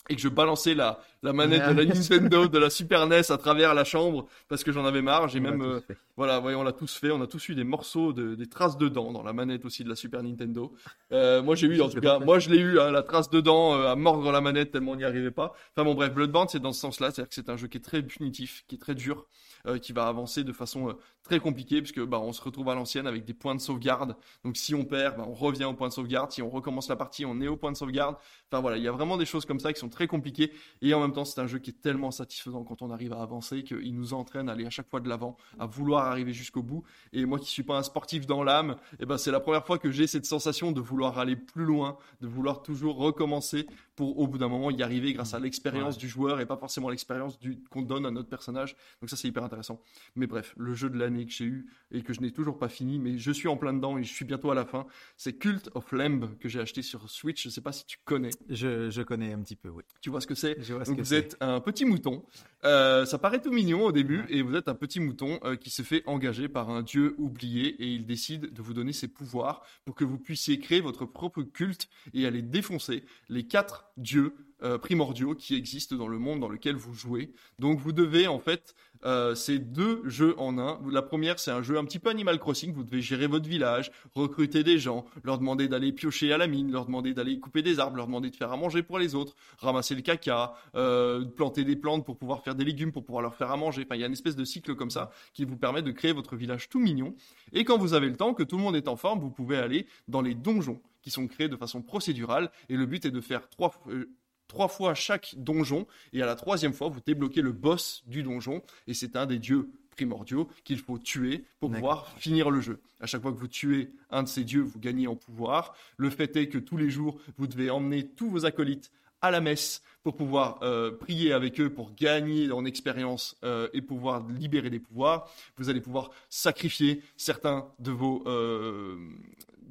et que je balançais la, la manette de la Nintendo, de la Super NES à travers la chambre parce que j'en avais marre. J'ai même euh, voilà, ouais, on l'a tous fait. On a tous eu des morceaux, de, des traces de dents dans la manette aussi de la Super Nintendo. Euh, moi, j'ai eu, en tout cas, moi, je l'ai eu, hein, la trace de dents euh, à mordre la manette tellement on n'y arrivait pas. Enfin bon, bref, Bloodborne, c'est dans ce sens-là. C'est-à-dire que c'est un jeu qui est très punitif, qui est très dur, euh, qui va avancer de façon euh, très compliquée puisque bah, on se retrouve à l'ancienne avec des points de sauvegarde. Donc si on perd, bah, on revient au point de sauvegarde. Si on recommence la partie, on est au point de sauvegarde. Enfin voilà, il y a vraiment des choses comme ça qui sont très compliquées. Et en même temps, c'est un jeu qui est tellement satisfaisant quand on arrive à avancer qu'il nous entraîne à aller à chaque fois de l'avant, à vouloir arriver jusqu'au bout. Et moi qui suis pas un sportif dans l'âme, eh ben c'est la première fois que j'ai cette sensation de vouloir aller plus loin, de vouloir toujours recommencer pour au bout d'un moment y arriver grâce à l'expérience Ouais. du joueur et pas forcément l'expérience du- qu'on donne à notre personnage. Donc ça c'est hyper intéressant. Mais bref, le jeu de l'année que j'ai eu et que je n'ai toujours pas fini, mais je suis en plein dedans et je suis bientôt à la fin, c'est Cult of Lamb que j'ai acheté sur Switch. Je sais pas si tu connais. Je, je connais un petit peu, oui. Tu vois ce que c'est ce que vous êtes un petit mouton. Euh, ça paraît tout mignon au début, et vous êtes un petit mouton euh, qui se fait engager par un dieu oublié, et il décide de vous donner ses pouvoirs pour que vous puissiez créer votre propre culte et aller défoncer les quatre dieux euh, primordiaux qui existent dans le monde dans lequel vous jouez. Donc vous devez en fait, euh, c'est deux jeux en un. La première c'est un jeu un petit peu Animal Crossing. Vous devez gérer votre village, recruter des gens, leur demander d'aller piocher à la mine, leur demander d'aller couper des arbres, leur demander de faire à manger pour les autres, ramasser le caca, euh, planter des plantes pour pouvoir faire des légumes, pour pouvoir leur faire à manger. Enfin, il y a une espèce de cycle comme ça qui vous permet de créer votre village tout mignon. Et quand vous avez le temps, que tout le monde est en forme, vous pouvez aller dans les donjons qui sont créés de façon procédurale. Et le but est de faire trois, euh, trois fois chaque donjon. Et à la troisième fois, vous débloquez le boss du donjon. Et c'est un des dieux primordiaux qu'il faut tuer pour pouvoir finir le jeu. À chaque fois que vous tuez un de ces dieux, vous gagnez en pouvoir. Le fait est que tous les jours, vous devez emmener tous vos acolytes à la messe pour pouvoir euh, prier avec eux, pour gagner en expérience euh, et pouvoir libérer des pouvoirs. Vous allez pouvoir sacrifier certains de vos, euh,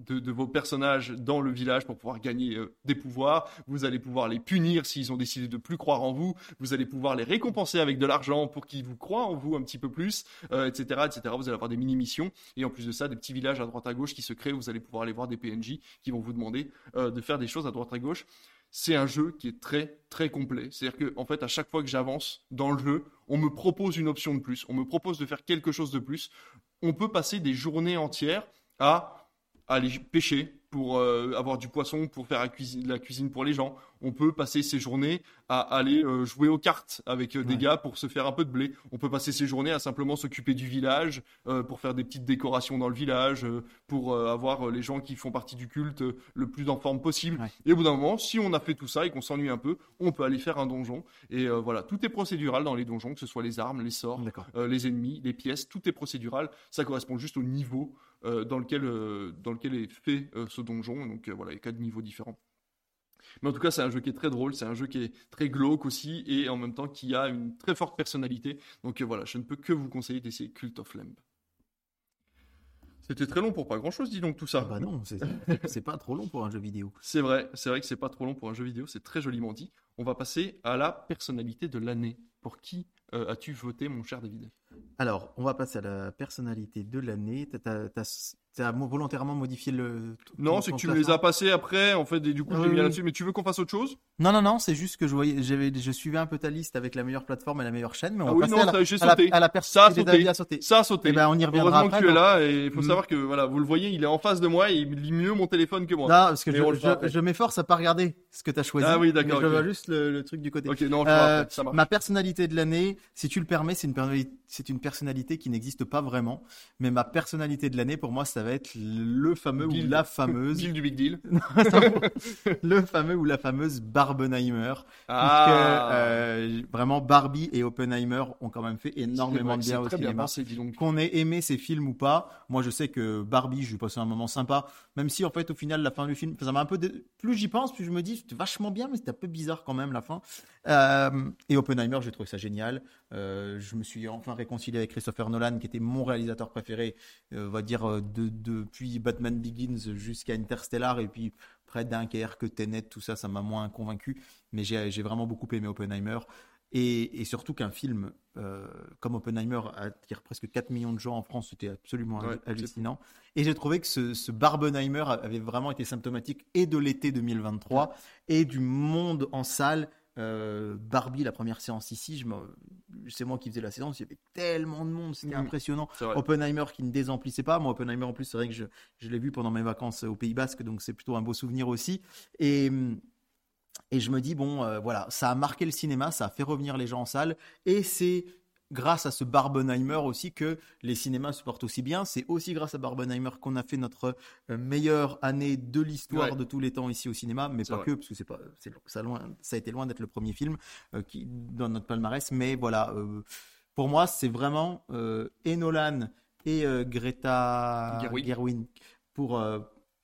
de, vos personnages dans le village pour pouvoir gagner des pouvoirs. Vous allez pouvoir les punir s'ils ont décidé de plus croire en vous. Vous allez pouvoir les récompenser avec de l'argent pour qu'ils vous croient en vous un petit peu plus, etc., etc. Vous allez avoir des mini-missions et en plus de ça, des petits villages à droite à gauche qui se créent. Vous allez pouvoir aller voir des PNJ qui vont vous demander de faire des choses à droite à gauche c'est un jeu qui est très très complet. C'est-à-dire que en fait, à chaque fois que j'avance dans le jeu, on me propose une option de plus, on me propose de faire quelque chose de plus. On peut passer des journées entières à aller pêcher pour euh, avoir du poisson, pour faire la cuisine, la cuisine pour les gens. On peut passer ses journées à aller euh, jouer aux cartes avec euh, des Ouais. gars pour se faire un peu de blé. On peut passer ses journées à simplement s'occuper du village, pour faire des petites décorations dans le village, pour avoir les gens qui font partie du culte le plus en forme possible. Ouais. Et au bout d'un moment, si on a fait tout ça et qu'on s'ennuie un peu, on peut aller faire un donjon. Et voilà, tout est procédural dans les donjons, que ce soit les armes, les sorts, les ennemis, les pièces, tout est procédural. Ça correspond juste au niveau dans, lequel, dans lequel est fait euh, ce donjon. Donc euh, voilà, il y a quatre niveaux différents. Mais en tout cas, c'est un jeu qui est très drôle, c'est un jeu qui est très glauque aussi, et en même temps qui a une très forte personnalité. Donc euh, voilà, je ne peux que vous conseiller d'essayer Cult of Lamb. C'était très long pour pas grand chose, dis donc tout ça. Ah bah non, c'est pas trop long pour un jeu vidéo. [LAUGHS] C'est vrai, c'est vrai que c'est pas trop long pour un jeu vidéo, c'est très joliment dit. On va passer à la personnalité de l'année. Pour qui euh, as-tu voté, mon cher David? Alors, on va passer à la personnalité de l'année. T'as- t'as- T'as volontairement modifié le. Non, c'est que tu me les as passés après, en fait, et du coup, je Oui, l'ai mis oui. là-dessus. Mais tu veux qu'on fasse autre chose? Non, non, non, c'est juste que je voyais, j'avais, je suivais un peu ta liste avec la meilleure plateforme et la meilleure chaîne, mais on Ah va oui, passer non, à la, j'ai à la, sauté. à la Ça a sauté. Ça a sauté. Eh ben, on y reviendra Heureusement après. que tu es là, et il faut Mm. savoir que, voilà, vous le voyez, il est en face de moi, et il lit mieux mon téléphone que moi. Non, parce que Mais je, m'efforce à pas regarder ce que tu as choisi. Ah oui, d'accord, Je vois juste le, le truc du côté. Ok, non, je Euh, ça marche. ma personnalité de l'année, si tu le permets, c'est une, personnalité- c'est une personnalité qui n'existe pas vraiment. Mais ma personnalité de l'année, pour moi, ça va être le fameux Bill. ou la [LAUGHS] fameuse, du Big Deal. [LAUGHS] le fameux ou la fameuse Barbenheimer. Ah, Puisque, euh, vraiment, Barbie et Oppenheimer ont quand même fait énormément de bien au cinéma. Qu'on ait aimé ces films ou pas, moi je sais que Barbie, je lui passé un moment sympa, même si en fait au final la fin du film, ça m'a un peu, dé- plus j'y pense, plus je me dis c'était vachement bien, mais c'était un peu bizarre quand même la fin. Euh, et Oppenheimer, j'ai trouvé ça génial. Euh, je me suis enfin réconcilié avec Christopher Nolan, qui était mon réalisateur préféré, on va dire de- depuis Batman Begins jusqu'à Interstellar, et puis près Dunkerque, Tenet, tout ça, ça m'a moins convaincu, mais j'ai vraiment beaucoup aimé Oppenheimer. Et, et surtout qu'un film euh, comme Oppenheimer attire presque 4 millions de gens en France, c'était absolument Ouais, hallucinant. Et j'ai trouvé que ce, ce Barbenheimer avait vraiment été symptomatique et de l'été 2023 et du monde en salle. Euh, Barbie, la première séance ici, c'est moi qui faisais la séance, il y avait tellement de monde, c'était Mhm. impressionnant. Oppenheimer qui ne désemplissait pas. Moi, Oppenheimer, en plus, c'est vrai que je, je l'ai vu pendant mes vacances au Pays Basque, donc c'est plutôt un beau souvenir aussi. Et, et je me dis, bon, euh, voilà, ça a marqué le cinéma, ça a fait revenir les gens en salle, et c'est grâce à ce Barbenheimer aussi que les cinémas se portent aussi bien. C'est aussi grâce à Barbenheimer qu'on a fait notre euh, meilleure année de l'histoire Ouais. de tous les temps ici au cinéma, mais pas vrai. que, parce que c'est pas, c'est, ça, loin, ça a été loin d'être le premier film euh, qui, dans notre palmarès, mais voilà, euh, pour moi, c'est vraiment euh, et Nolan et Greta Gerwig. Gerwig pour.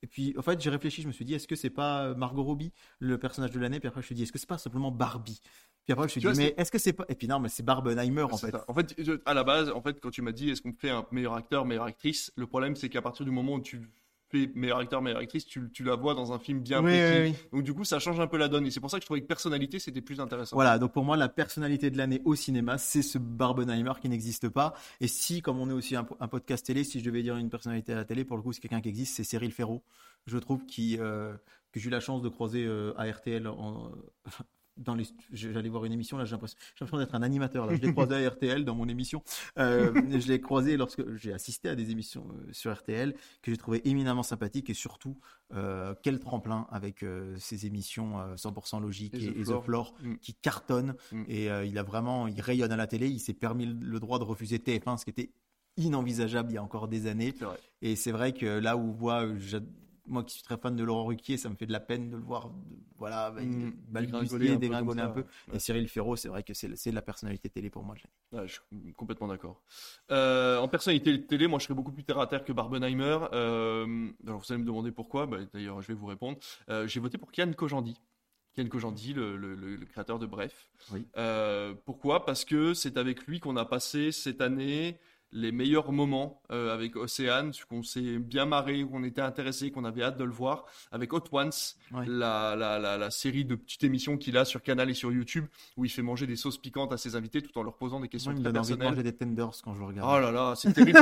et puis, en fait, j'ai réfléchi, je me suis dit, est-ce que c'est pas Margot Robbie, le personnage de l'année? Puis après, je me suis dit, est-ce que c'est pas simplement Barbie? Puis après, je me suis dit, mais est-ce que c'est pas. Et puis non, mais c'est Barbenheimer, en fait. ça. En fait, je- à la base, en fait, quand tu m'as dit est-ce qu'on fait un meilleur acteur, meilleure actrice, le problème c'est qu'à partir du moment où tu fais meilleur acteur, meilleure actrice, tu, tu la vois dans un film bien Oui, précis. oui, oui. Donc du coup, ça change un peu la donne. Et c'est pour ça que je trouvais que personnalité c'était plus intéressant. Voilà, donc pour moi, la personnalité de l'année au cinéma, c'est ce Barbenheimer qui n'existe pas. Et si, comme on est aussi un, un podcast télé, si je devais dire une personnalité à la télé, pour le coup, c'est quelqu'un qui existe, c'est Cyril Ferraud, je trouve, qui, euh, que j'ai eu la chance de croiser euh, à RTL en, dans les, j'allais voir une émission là, j'ai l'impression, d'être un animateur là. Je l'ai croisé à [LAUGHS] RTL dans mon émission. Euh, je l'ai croisé lorsque j'ai assisté à des émissions euh, sur RTL que j'ai trouvé éminemment sympathique et surtout euh, quel tremplin avec euh, ces émissions euh, 100% logiques Et et, The et Floor. The Floor Mm. qui cartonnent Mm. et il a vraiment, il rayonne à la télé. Il s'est permis le, droit de refuser TF1, ce qui était inenvisageable il y a encore des années. Et c'est vrai que là où voit, euh, j'a- moi qui suis très fan de Laurent Ruquier, ça me fait de la peine de le voir, de- voilà, bah, Mm. balbutier, Dégringoler un peu un peu. Ouais. Et Cyril Ferraud, c'est vrai que c'est la personnalité télé pour moi de l'année. Ouais, je suis complètement d'accord. Euh, en personnalité télé, moi je serais beaucoup plus terre à terre que Barbenheimer. Euh, alors vous allez me demander pourquoi, bah, d'ailleurs je vais vous répondre. Euh, J'ai voté pour Kian Kojandi. Kian Kojandi, le, le- le- le créateur de Bref. Oui. Euh, pourquoi? Parce que c'est avec lui qu'on a passé cette année les meilleurs moments euh, avec Océane, qu'on s'est bien marré, qu'on était intéressé, qu'on avait hâte de le voir, avec Hot Ones, Ouais. la, la, la, la série de petites émissions qu'il a sur Canal et sur YouTube, où il fait manger des sauces piquantes à ses invités tout en leur posant des questions me très donne envie de personnelles. manger des tenders quand je le regarde. Oh là là, c'est terrible,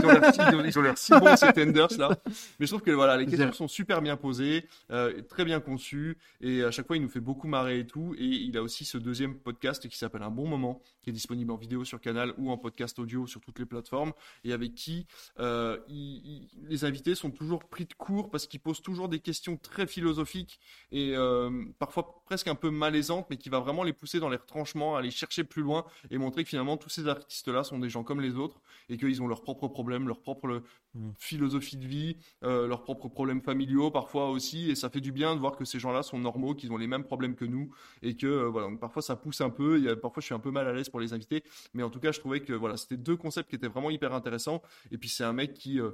ils ont l'air si, bons ces [LAUGHS] tenders là. Mais je trouve que voilà, les questions sont super bien posées, euh, très bien conçues, et à chaque fois il nous fait beaucoup marrer et tout. Et il a aussi ce deuxième podcast qui s'appelle Un bon moment, qui est disponible en vidéo sur Canal ou en podcast audio sur toutes les plateformes, et avec qui euh, les invités sont toujours pris de court parce qu'ils posent toujours des questions très philosophiques et euh, parfois presque un peu malaisantes, mais qui va vraiment les pousser dans les retranchements, aller chercher plus loin et montrer que finalement tous ces artistes-là sont des gens comme les autres et qu'ils ont leurs propres problèmes, leur propre Mm. Philosophie de vie, euh, leurs propres problèmes familiaux parfois aussi, et ça fait du bien de voir que ces gens-là sont normaux, qu'ils ont les mêmes problèmes que nous, et que euh, voilà, donc parfois ça pousse un peu, a, parfois je suis un peu mal à l'aise pour les invités, mais en tout cas je trouvais que voilà, c'était deux concepts qui étaient vraiment hyper intéressants, et puis c'est un mec qui, euh,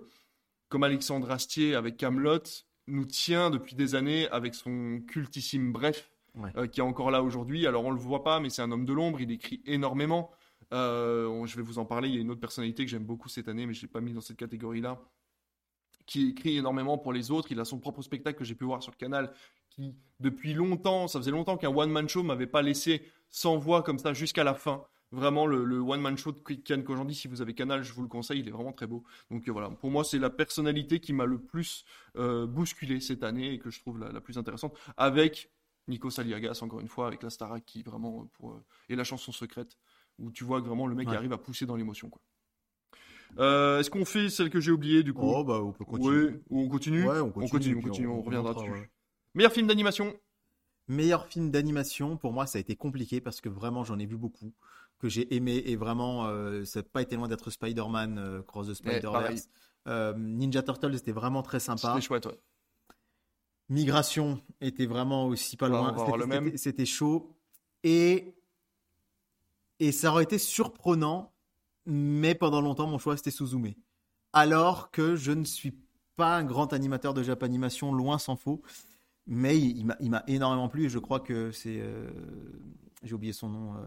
comme Alexandre Astier avec Camelot, nous tient depuis des années avec son cultissime Bref, Ouais. qui est encore là aujourd'hui. Alors on le voit pas, mais c'est un homme de l'ombre. Il écrit énormément. Euh, je vais vous en parler. Il y a une autre personnalité que j'aime beaucoup cette année, mais je l'ai pas mis dans cette catégorie-là, qui écrit énormément pour les autres. Il a son propre spectacle que j'ai pu voir sur Canal, qui depuis longtemps, ça faisait longtemps qu'un one man show m'avait pas laissé sans voix comme ça jusqu'à la fin. Vraiment, le, le one-man show de Kian Kojandi, si vous avez Canal, je vous le conseille, il est vraiment très beau. Donc euh, voilà, pour moi, c'est la personnalité qui m'a le plus euh, bousculé cette année et que je trouve la, plus intéressante. Avec Nico Saliagas, encore une fois, avec la Starac qui vraiment, et la chanson secrète, où tu vois que vraiment le mec Ouais. arrive à pousser dans l'émotion. quoi. Euh, Est-ce qu'on fait celle que j'ai oubliée du coup? Oh, bah, on peut continuer. Oui, ou on continue? Ouais, on On continue. on continue, on reviendra remontera, dessus. ouais. Meilleur film d'animation? Meilleur film d'animation, pour moi, ça a été compliqué parce que vraiment, j'en ai vu beaucoup que j'ai aimé et vraiment, euh, ça n'a pas été loin d'être Spider-Man euh, Cross the pareil. Spider-Verse. Ninja Turtles était vraiment très sympa. C'était chouette, ouais. Migration était vraiment aussi pas Ouais, loin. on C'était-. C'était c'était chaud. Et, et ça aurait été surprenant, mais pendant longtemps, mon choix c'était Suzume. Alors que je ne suis pas un grand animateur de Japanimation, loin s'en faut. Mais il, m'a énormément plu et je crois que c'est. euh, J'ai oublié son nom. euh,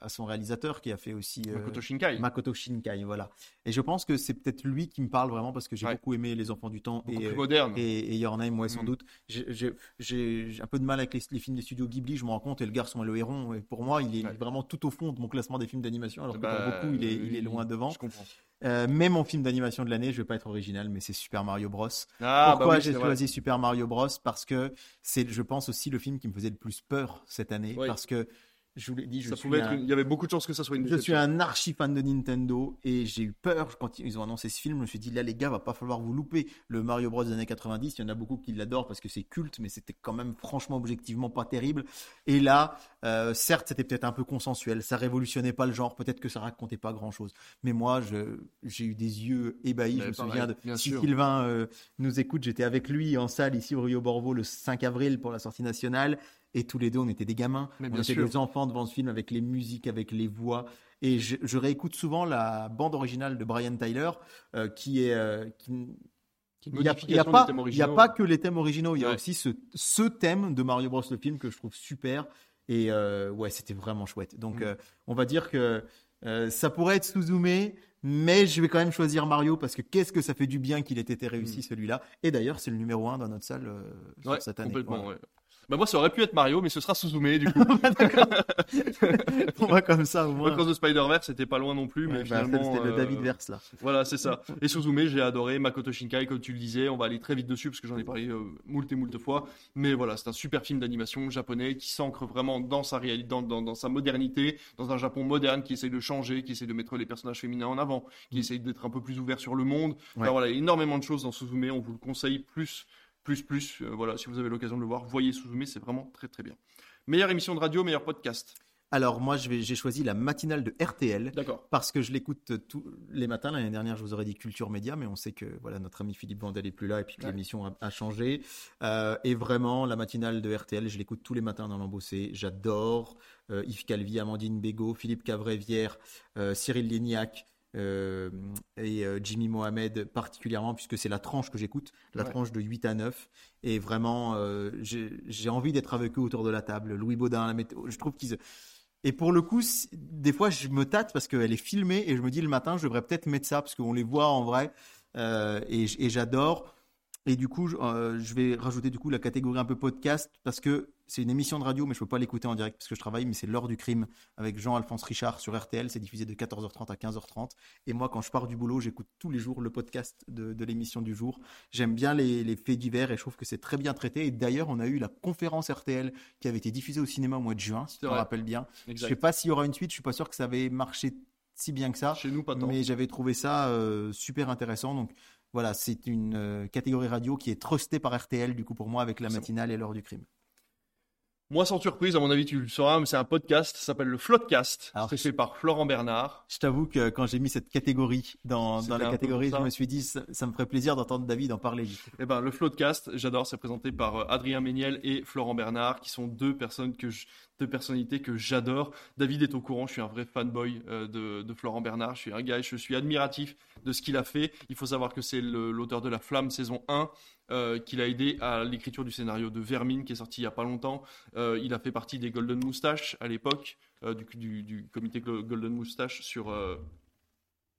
à son réalisateur qui a fait aussi. euh, Makoto Shinkai. Makoto Shinkai, voilà. Et je pense que c'est peut-être lui qui me parle vraiment parce que j'ai Ouais. beaucoup aimé Les Enfants du Temps Beaucoup et, plus euh, moderne. et, et Your Name, ouais, sans Mm. doute. J'ai- un peu de mal avec les, les films des studios Ghibli, je me rends compte, et Le Garçon et le Héron, et pour moi, il est Ouais. vraiment tout au fond de mon classement des films d'animation, alors que Bah, pour beaucoup, il est, il est loin devant. Je comprends. Euh, mais mon film d'animation de l'année, je vais pas être original, mais c'est Super Mario Bros. Ah, Pourquoi bah oui, j'ai choisi Super Mario Bros? Parce que c'est, je pense, aussi le film qui me faisait le plus peur cette année, Oui. parce que je vous l'ai dit, je Ça suis un- une- Il y avait beaucoup de chances que ça soit une je suis un archi fan de Nintendo et j'ai eu peur quand ils ont annoncé ce film. Je me suis dit, là, les gars, va pas falloir vous louper. Le Mario Bros des années 90, il y en a beaucoup qui l'adorent parce que c'est culte, mais c'était quand même, franchement, objectivement pas terrible. Et là, euh, certes, c'était peut-être un peu consensuel. Ça révolutionnait pas le genre. Peut-être que ça racontait pas grand chose. Mais moi, j'ai eu des yeux ébahis. Mais je me souviens de, si sûr. Sylvain euh, nous écoute, j'étais avec lui en salle ici au Rio Borvo le 5 avril pour la sortie nationale. Et tous les deux, on était des gamins. Mais on bien était sûr. des enfants devant ce film avec les musiques, avec les voix. Et je, je réécoute souvent la bande originale de Brian Tyler, euh, qui est. euh, qui- il n'y a, a pas, y a pas que les thèmes originaux, il y a Ouais. aussi ce, ce thème de Mario Bros, le film, que je trouve super. Et euh, ouais, c'était vraiment chouette. Donc, Mm. euh, on va dire que euh, ça pourrait être Suzume, mais je vais quand même choisir Mario parce que qu'est-ce que ça fait du bien qu'il ait été réussi celui-là. Et d'ailleurs, c'est le numéro 1 dans notre salle Mm. Ouais, cette année. complètement. Ouais. Bah moi, ça aurait pu être Mario, mais ce sera Suzume du coup. [LAUGHS] [LAUGHS] on va comme ça au moins. Across the Spider-Verse, c'était pas loin non plus, mais Ouais, bah, finalement. c'était le euh, David Verse là. Voilà, c'est ça. [LAUGHS] Et Suzume, j'ai adoré. Makoto Shinkai, comme tu le disais, on va aller très vite dessus parce que j'en ai parlé euh, moult et moult fois. Mais voilà, c'est un super film d'animation japonais qui s'ancre vraiment dans sa réalité, dans, dans, dans sa modernité, dans un Japon moderne qui essaye de changer, qui essaye de mettre les personnages féminins en avant, qui essaye d'être un peu plus ouvert sur le monde. Enfin, voilà, énormément de choses dans Suzume. On vous le conseille plus, plus, plus. Euh, voilà, si vous avez l'occasion de le voir, voyez Suzume, c'est vraiment très, très bien. Meilleure émission de radio, meilleur podcast. Alors moi, j'ai choisi la matinale de RTL. D'accord. Parce que je l'écoute tous les matins. L'année dernière, je vous aurais dit Culture Média, mais on sait que voilà, notre ami Philippe Vandel est plus là et puis que Ouais. l'émission a, a changé. Euh, et vraiment, la matinale de RTL, je l'écoute tous les matins dans l'embossé. J'adore euh, Yves Calvi, Amandine Bégaud, Philippe Cavrevière, euh, Cyril Lignac. Euh, et euh, Jimmy Mohamed particulièrement puisque c'est la tranche que j'écoute, la Ouais. tranche de 8 à 9 et vraiment euh, j'ai envie d'être avec eux autour de la table. Louis Baudin, la météo, je trouve qu'ils et pour le coup, des fois, je me tâte parce qu'elle est filmée et je me dis le matin, je devrais peut-être mettre ça parce qu'on les voit en vrai euh, et j'adore. Et du coup, je, euh, je vais rajouter du coup la catégorie un peu podcast parce que c'est une émission de radio, mais je peux pas l'écouter en direct parce que je travaille. Mais c'est l'heure du crime avec Jean-Alphonse Richard sur RTL. C'est diffusé de 14h30 à 15h30. Et moi, quand je pars du boulot, j'écoute tous les jours le podcast de, de l'émission du jour. J'aime bien les, les faits divers et je trouve que c'est très bien traité. Et d'ailleurs, on a eu la conférence RTL qui avait été diffusée au cinéma au mois de juin, si tu te rappelles bien. Je Exact. sais pas s'il y aura une suite. Je suis pas sûr que ça avait marché si bien que ça. Chez nous, pas tant. Mais j'avais trouvé ça euh, super intéressant. Donc voilà, c'est une euh, catégorie radio qui est trustée par RTL, du coup, pour moi, avec la matinale et l'heure du crime. Moi, sans surprise, à mon avis, tu le sauras, mais c'est un podcast, ça s'appelle le Floodcast. C'est fait par Florent Bernard. Je t'avoue que quand j'ai mis cette catégorie dans, la catégorie, je me suis dit, ça, ça me ferait plaisir d'entendre David en parler. Eh ben, le Floodcast, j'adore, c'est présenté par euh, Adrien Méniel et Florent Bernard, qui sont deux personnes que je- deux personnalités que j'adore. David est au courant, je suis un vrai fanboy euh, de, de Florent Bernard. Je suis un gars, je suis admiratif de ce qu'il a fait. Il faut savoir que c'est l'auteur de La Flamme saison 1. euh, qu'il a aidé à l'écriture du scénario de Vermine qui est sorti il y a pas longtemps. Euh, il a fait partie des Golden Moustache à l'époque, euh, du, comité Golden Moustache sur.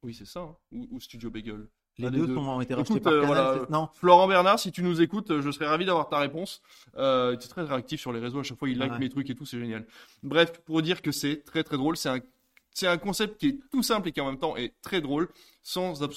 Oui, c'est ça, hein, ou, ou Studio Bagel. Les Ah, deux, ont été rachetés Écoute, par euh, Canal. voilà, Non, Florent Bernard, si tu nous écoutes, euh, je serais ravi d'avoir ta réponse. Euh, tu es très réactif sur les réseaux, à chaque fois il like Ouais. mes trucs et tout, c'est génial. Bref, pour dire que c'est très très drôle, c'est un, c'est un concept qui est tout simple et qui en même temps est très drôle, sans euh,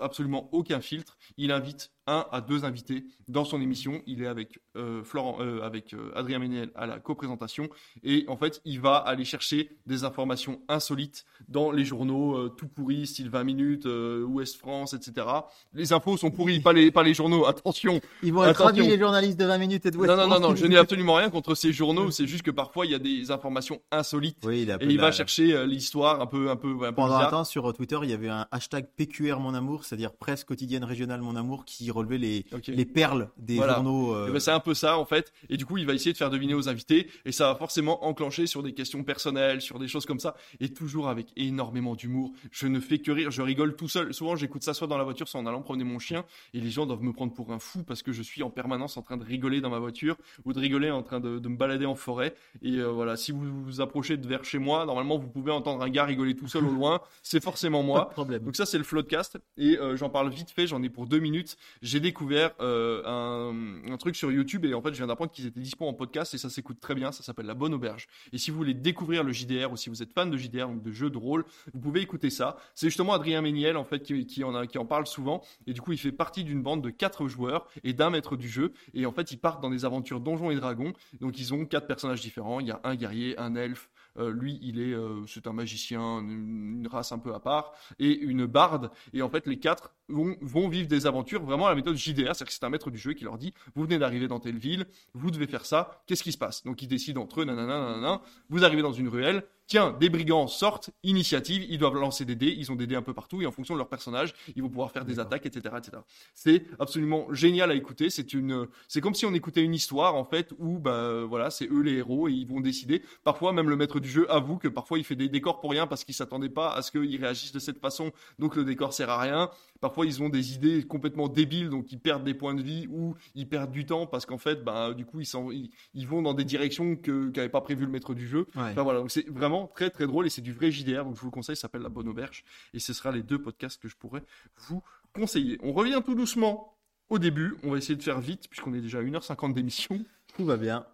absolument aucun filtre. Il invite un à deux invités dans son émission. Il est avec euh, Florent, euh, avec euh, Adrien Méniel à la co-présentation et en fait il va aller chercher des informations insolites dans les journaux euh, tout pourris, style 20 minutes, euh, Ouest France, etc. Les infos sont pourries, pas les, pas les journaux. Attention. ils vont être ravis, les journalistes de 20 minutes et de West Non, non, non, non, je n'ai absolument rien contre ces journaux. C'est juste que parfois il y a des informations insolites Oui, il et il va la- chercher euh, l'histoire un peu, un peu, un peu Pendant un temps, sur Twitter, il y avait un hashtag PQR Mon Amour, c'est-à-dire presse quotidienne régionale Mon Amour, qui relevait les, les perles des Voilà. journaux. euh, Eh ben, c'est un peu ça en fait. Et du coup, il va essayer de faire deviner aux invités et ça va forcément enclencher sur des questions personnelles, sur des choses comme ça et toujours avec énormément d'humour. Je ne fais que rire, je rigole tout seul. Souvent, j'écoute ça soit dans la voiture, soit en allant promener mon chien et les gens doivent me prendre pour un fou parce que je suis en permanence en train de rigoler dans ma voiture ou de rigoler en train de, de me balader en forêt. Et euh, voilà, si vous vous approchez de vers chez moi, normalement, vous pouvez entendre un gars rigoler tout seul au loin. C'est forcément pas moi. de problème. Donc ça c'est le Floodcast et euh, j'en parle vite fait, j'en ai pour deux minutes. J'ai découvert euh, un, truc sur YouTube et en fait je viens d'apprendre qu'ils étaient dispo en podcast et ça s'écoute très bien, ça s'appelle La Bonne Auberge. Et si vous voulez découvrir le JDR ou si vous êtes fan de JDR, donc de jeux de rôle, vous pouvez écouter ça. C'est justement Adrien Méniel en fait qui, en a, qui en parle souvent et du coup il fait partie d'une bande de quatre joueurs et d'un maître du jeu et en fait ils partent dans des aventures donjons et dragons. Donc ils ont quatre personnages différents, il y a un guerrier, un elfe, euh, lui, il est, euh, c'est un magicien, une, une race un peu à part, et une barde. Et en fait, les quatre vont, vont vivre des aventures vraiment à la méthode JDR, c'est-à-dire que c'est un maître du jeu qui leur dit vous venez d'arriver dans telle ville, vous devez faire ça, qu'est-ce qui se passe? Donc ils décident entre eux, nanana, nanana, vous arrivez dans une ruelle, tiens, des brigands sortent, initiative, ils doivent lancer des dés, ils ont des dés un peu partout, et en fonction de leur personnage, ils vont pouvoir faire des attaques, etc., etc. C'est absolument génial à écouter. C'est une, c'est comme si on écoutait une histoire en fait où bah voilà, c'est eux les héros et ils vont décider. Parfois même le maître du jeu avoue que parfois il fait des décors pour rien parce qu'il s'attendait pas à ce qu'ils réagissent de cette façon, donc le décor sert à rien. Parfois ils ont des idées complètement débiles, donc ils perdent des points de vie ou ils perdent du temps parce qu'en fait bah du coup ils, s'en- ils, ils vont dans des directions que qu'avait pas prévu le maître du jeu. Ouais. Enfin voilà, donc c'est vraiment très très drôle et c'est du vrai JDR, donc je vous le conseille, ça s'appelle La Bonne Auberge et ce sera les deux podcasts que je pourrais vous conseiller. On revient tout doucement au début, on va essayer de faire vite puisqu'on est déjà à 1h50 d'émission. Tout va bien.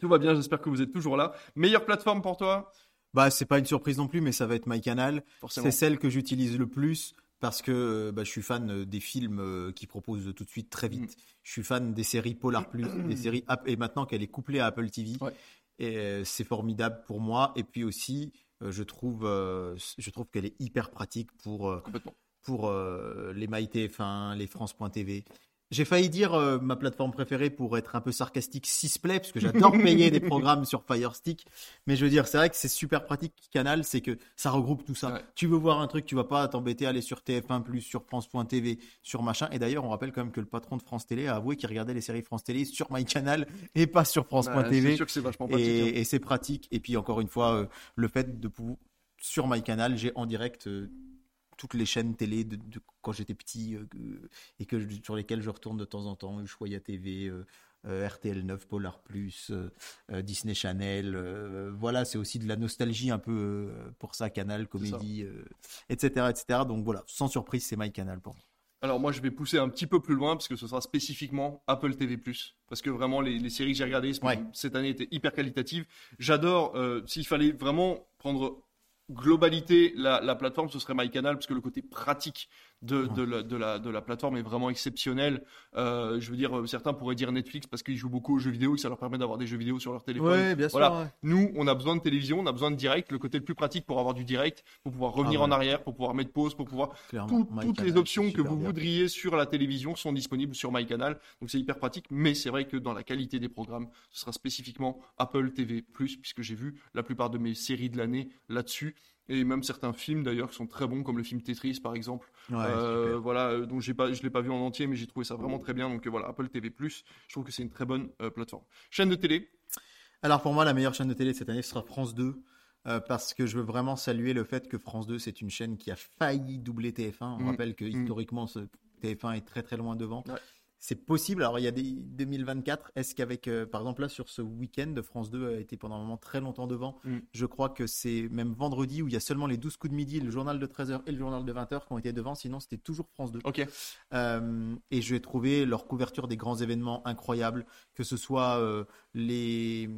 Tout va bien, j'espère que vous êtes toujours là. Meilleure plateforme pour toi? Bah, c'est pas une surprise non plus, mais ça va être MyCanal. C'est celle que j'utilise le plus parce que euh, bah, je suis fan euh, des films euh, qui proposent tout de suite très vite. Mm. Je suis fan des séries Polar Plus, des séries App- et maintenant qu'elle est couplée à Apple TV, Ouais. et c'est formidable pour moi. Et puis aussi, je trouve, je trouve qu'elle est hyper pratique pour pour les MyTF1, les France.tv. J'ai failli dire euh, ma plateforme préférée pour être un peu sarcastique, Sisplay, parce que j'adore [LAUGHS] payer des programmes sur Fire Stick. Mais je veux dire, c'est vrai que c'est super pratique Canal, c'est que ça regroupe tout ça. Ouais. Tu veux voir un truc, tu vas pas t'embêter à aller sur TF1+, sur France.tv, sur machin. Et d'ailleurs, on rappelle quand même que le patron de France Télé a avoué qu'il regardait les séries France Télé sur MyCanal et pas sur Bah, France.tv. c'est sûr que c'est vachement pratique. hein. Et, et c'est pratique. Et puis encore une fois, euh, le fait de pouvoir sur MyCanal, j'ai en direct euh, toutes les chaînes télé de, de quand j'étais petit euh, et que sur lesquelles je retourne de temps en temps. Ushuaïa TV, euh, euh, RTL 9, Polar Plus, euh, euh, Disney Channel. voilà, c'est aussi de la nostalgie un peu pour ça, Canal, comédie, etc., etc. Donc voilà, sans surprise, c'est MyCanal pour moi. Alors moi je vais pousser un petit peu plus loin parce que ce sera spécifiquement Apple TV+. Parce que vraiment les, les séries que j'ai regardées Ouais. cette année étaient hyper qualitatives. J'adore, s'il fallait vraiment prendre globalité la, la plateforme, ce serait MyCanal parce que le côté pratique de, de, la, de, la, de la plateforme est vraiment exceptionnel. Euh, je veux dire, euh, certains pourraient dire Netflix parce qu'ils jouent beaucoup aux jeux vidéo et que ça leur permet d'avoir des jeux vidéo sur leur téléphone. bien Voilà. Nous, on a besoin de télévision, on a besoin de direct. Le côté le plus pratique pour avoir du direct, pour pouvoir revenir Ah ouais. en arrière, pour pouvoir mettre pause, pour pouvoir tout- toutes les options que vous bien. voudriez sur la télévision sont disponibles sur MyCanal. Donc c'est hyper pratique, mais c'est vrai que dans la qualité des programmes, ce sera spécifiquement Apple TV+, puisque j'ai vu la plupart de mes séries de l'année là-dessus. Et même certains films d'ailleurs qui sont très bons, comme le film Tetris par exemple. Ouais, Euh, voilà, euh, dont j'ai pas, je l'ai pas vu en entier, mais j'ai trouvé ça vraiment très bien. Donc euh, voilà, Apple TV+, je trouve que c'est une très bonne euh, plateforme. Chaîne de télé, Alors pour moi, la meilleure chaîne de télé cette année ce sera France 2. euh, parce que je veux vraiment saluer le fait que France 2, c'est une chaîne qui a failli doubler TF1. On Mm. rappelle que Mm. historiquement, ce TF1 est très très loin devant. Ouais. C'est possible. Alors, il y a des 2024. Est-ce qu'avec, euh, par exemple, là, sur ce week-end, France 2 a été pendant un moment très longtemps devant. Mm. Je crois que c'est même vendredi où il y a seulement les 12 coups de midi, le journal de 13h et le journal de 20h qui ont été devant. Sinon, c'était toujours France 2. Ok. Euh, et je vais trouver leur couverture des grands événements incroyables, que ce soit euh, les,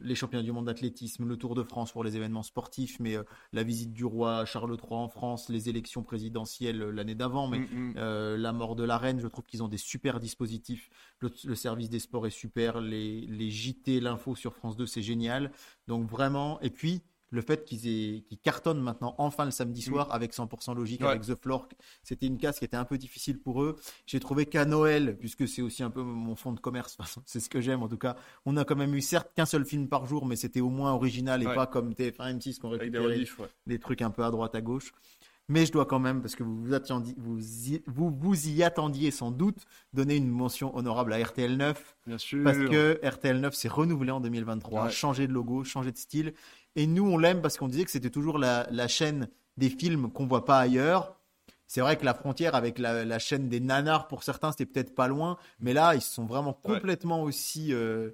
les championnats du monde d'athlétisme, le Tour de France pour les événements sportifs, mais euh, la visite du roi Charles III en France, les élections présidentielles euh, l'année d'avant, mais Mm, mm. euh, la mort de la reine, je trouve qu'ils ont des super dispositifs. Le, le service des sports est super, les, les JT, l'info sur France 2, c'est génial. Donc vraiment, et puis le fait qu'ils aient- cartonnent maintenant enfin le samedi soir avec 100% logique, Mm. Ouais. avec The Floor, c'était une case qui était un peu difficile pour eux. J'ai trouvé qu'à Noël, puisque c'est aussi un peu mon fond de commerce, [LAUGHS] c'est ce que j'aime en tout cas, on a quand même eu certes qu'un seul film par jour, mais c'était au moins original et Ouais. pas comme TF1 M6 qu'on Avec des récupérait rediffs, ouais. des trucs un peu à droite à gauche. Mais je dois quand même, parce que vous vous, attendiez, vous, y, vous, vous y attendiez sans doute, donner une mention honorable à RTL 9. Bien sûr. Parce que RTL 9 s'est renouvelé en 2023, Ouais. changé de logo, changé de style. Et nous, on l'aime parce qu'on disait que c'était toujours la, la chaîne des films qu'on voit pas ailleurs. C'est vrai que la frontière avec la, la chaîne des nanars, pour certains, c'était peut-être pas loin. Mais là, ils sont vraiment Ouais. complètement aussi euh,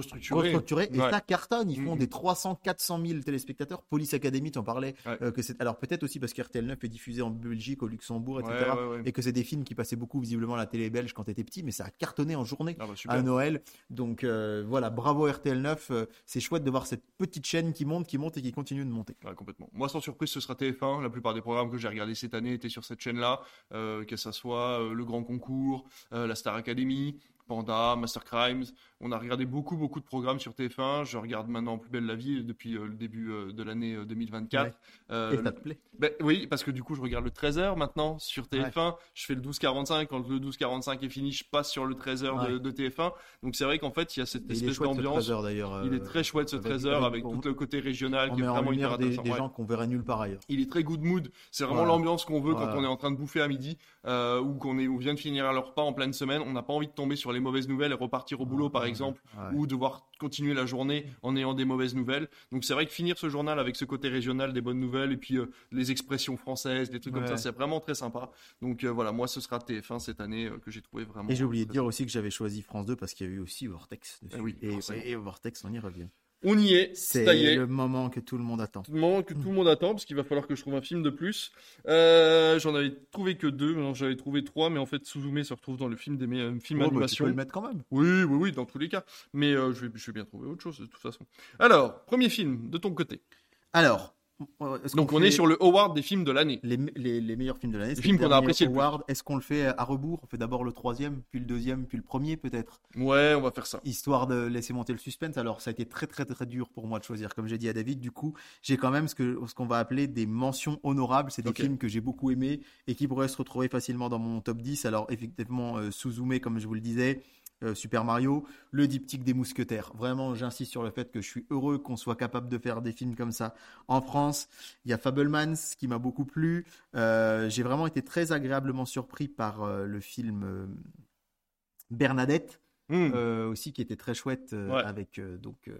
restructuré. Et Ouais. ça cartonne. Ils font Mhm. des 300, 400 000 téléspectateurs. Police Academy, tu en parlais. Ouais. euh, que c'est... Alors peut-être aussi parce qu'RTL 9 est diffusé en Belgique, au Luxembourg, etc. Ouais. Et que c'est des films qui passaient beaucoup visiblement à la télé belge quand t'étais petit, mais ça a cartonné en journée Ah bah, à Noël. Donc euh, voilà, bravo RTL 9. euh, c'est chouette de voir cette petite chaîne qui monte, qui monte et qui continue de monter. Complètement. Moi, sans surprise, ce sera TF1. La plupart des programmes que j'ai regardés cette année étaient sur cette chaîne-là, euh, que ça soit le Grand Concours, la Star Academy, Panda, Master Crimes. On a regardé beaucoup, beaucoup de programmes sur TF1. Je regarde maintenant Plus belle la vie depuis euh, le début euh, de l'année euh, 2024. Ouais. Euh, et ça te plaît? ben, oui, parce que du coup, je regarde le 13h maintenant sur TF1. Je fais le 12h45. Quand le 12h45 est fini, je passe sur le 13h de, Ouais. de TF1. Donc c'est vrai qu'en fait, il y a cette Et Il est espèce chouette ce d'ambiance. 13 heures d'ailleurs. Il est euh, très chouette ce avec- 13h avec- on- tout le côté régional On qui est vraiment hyper des, des gens qu'on verrait nulle part ailleurs. Il est très good mood. C'est vraiment Voilà. l'ambiance qu'on veut quand on est en train de bouffer à midi euh, ou qu'on on vient de finir leur repas en pleine semaine. On n'a pas envie de tomber sur les mauvaises nouvelles et repartir au boulot, par Ouais, exemple, ouais. ou devoir continuer la journée en ayant des mauvaises nouvelles. Donc c'est vrai que finir ce journal avec ce côté régional des bonnes nouvelles et puis euh, les expressions françaises, des trucs comme ça, c'est vraiment très sympa. Donc euh, voilà, moi ce sera TF1 cette année euh, que j'ai trouvé vraiment. Et j'ai oublié de dire aussi que j'avais choisi France 2 parce qu'il y a eu aussi Vortex dessus. Eh oui, et Vortex, on y revient. On y est, C'est le moment que tout le monde attend. le moment que tout le monde attend, parce qu'il va falloir que je trouve un film de plus. Euh, J'en avais trouvé que deux, maintenant j'avais trouvé trois, mais en fait Suzume se retrouve dans le film des meilleurs films Oh, bah, tu animation. peux le mettre quand même. Oui, oui, oui, dans tous les cas. Mais euh, je, vais, je vais bien trouver autre chose de toute façon. Alors, premier film de ton côté. Alors, Donc on est sur le Howard des films de l'année. les, les, les meilleurs films de l'année. c'est films qu'on a dernier apprécié le plus. Award. Est-ce qu'on le fait à rebours? On fait d'abord le troisième, puis le deuxième, puis le premier peut-être? Ouais, on va faire ça. histoire de laisser monter le suspense. Alors, ça a été très, très, très dur pour moi de choisir. Comme j'ai dit à David, du coup, j'ai quand même ce que ce qu'on va appeler des mentions honorables. C'est des films que j'ai beaucoup aimés et qui pourraient se retrouver facilement dans mon top 10. Alors, effectivement, euh, Suzume, comme je vous le disais, euh, Super Mario, le diptyque des mousquetaires. Vraiment, j'insiste sur le fait que je suis heureux qu'on soit capable de faire des films comme ça en France. Il y a Fablemans qui m'a beaucoup plu. Euh, j'ai vraiment été très agréablement surpris par euh, le film Bernadette. Hmm. Aussi qui était très chouette Ouais. avec donc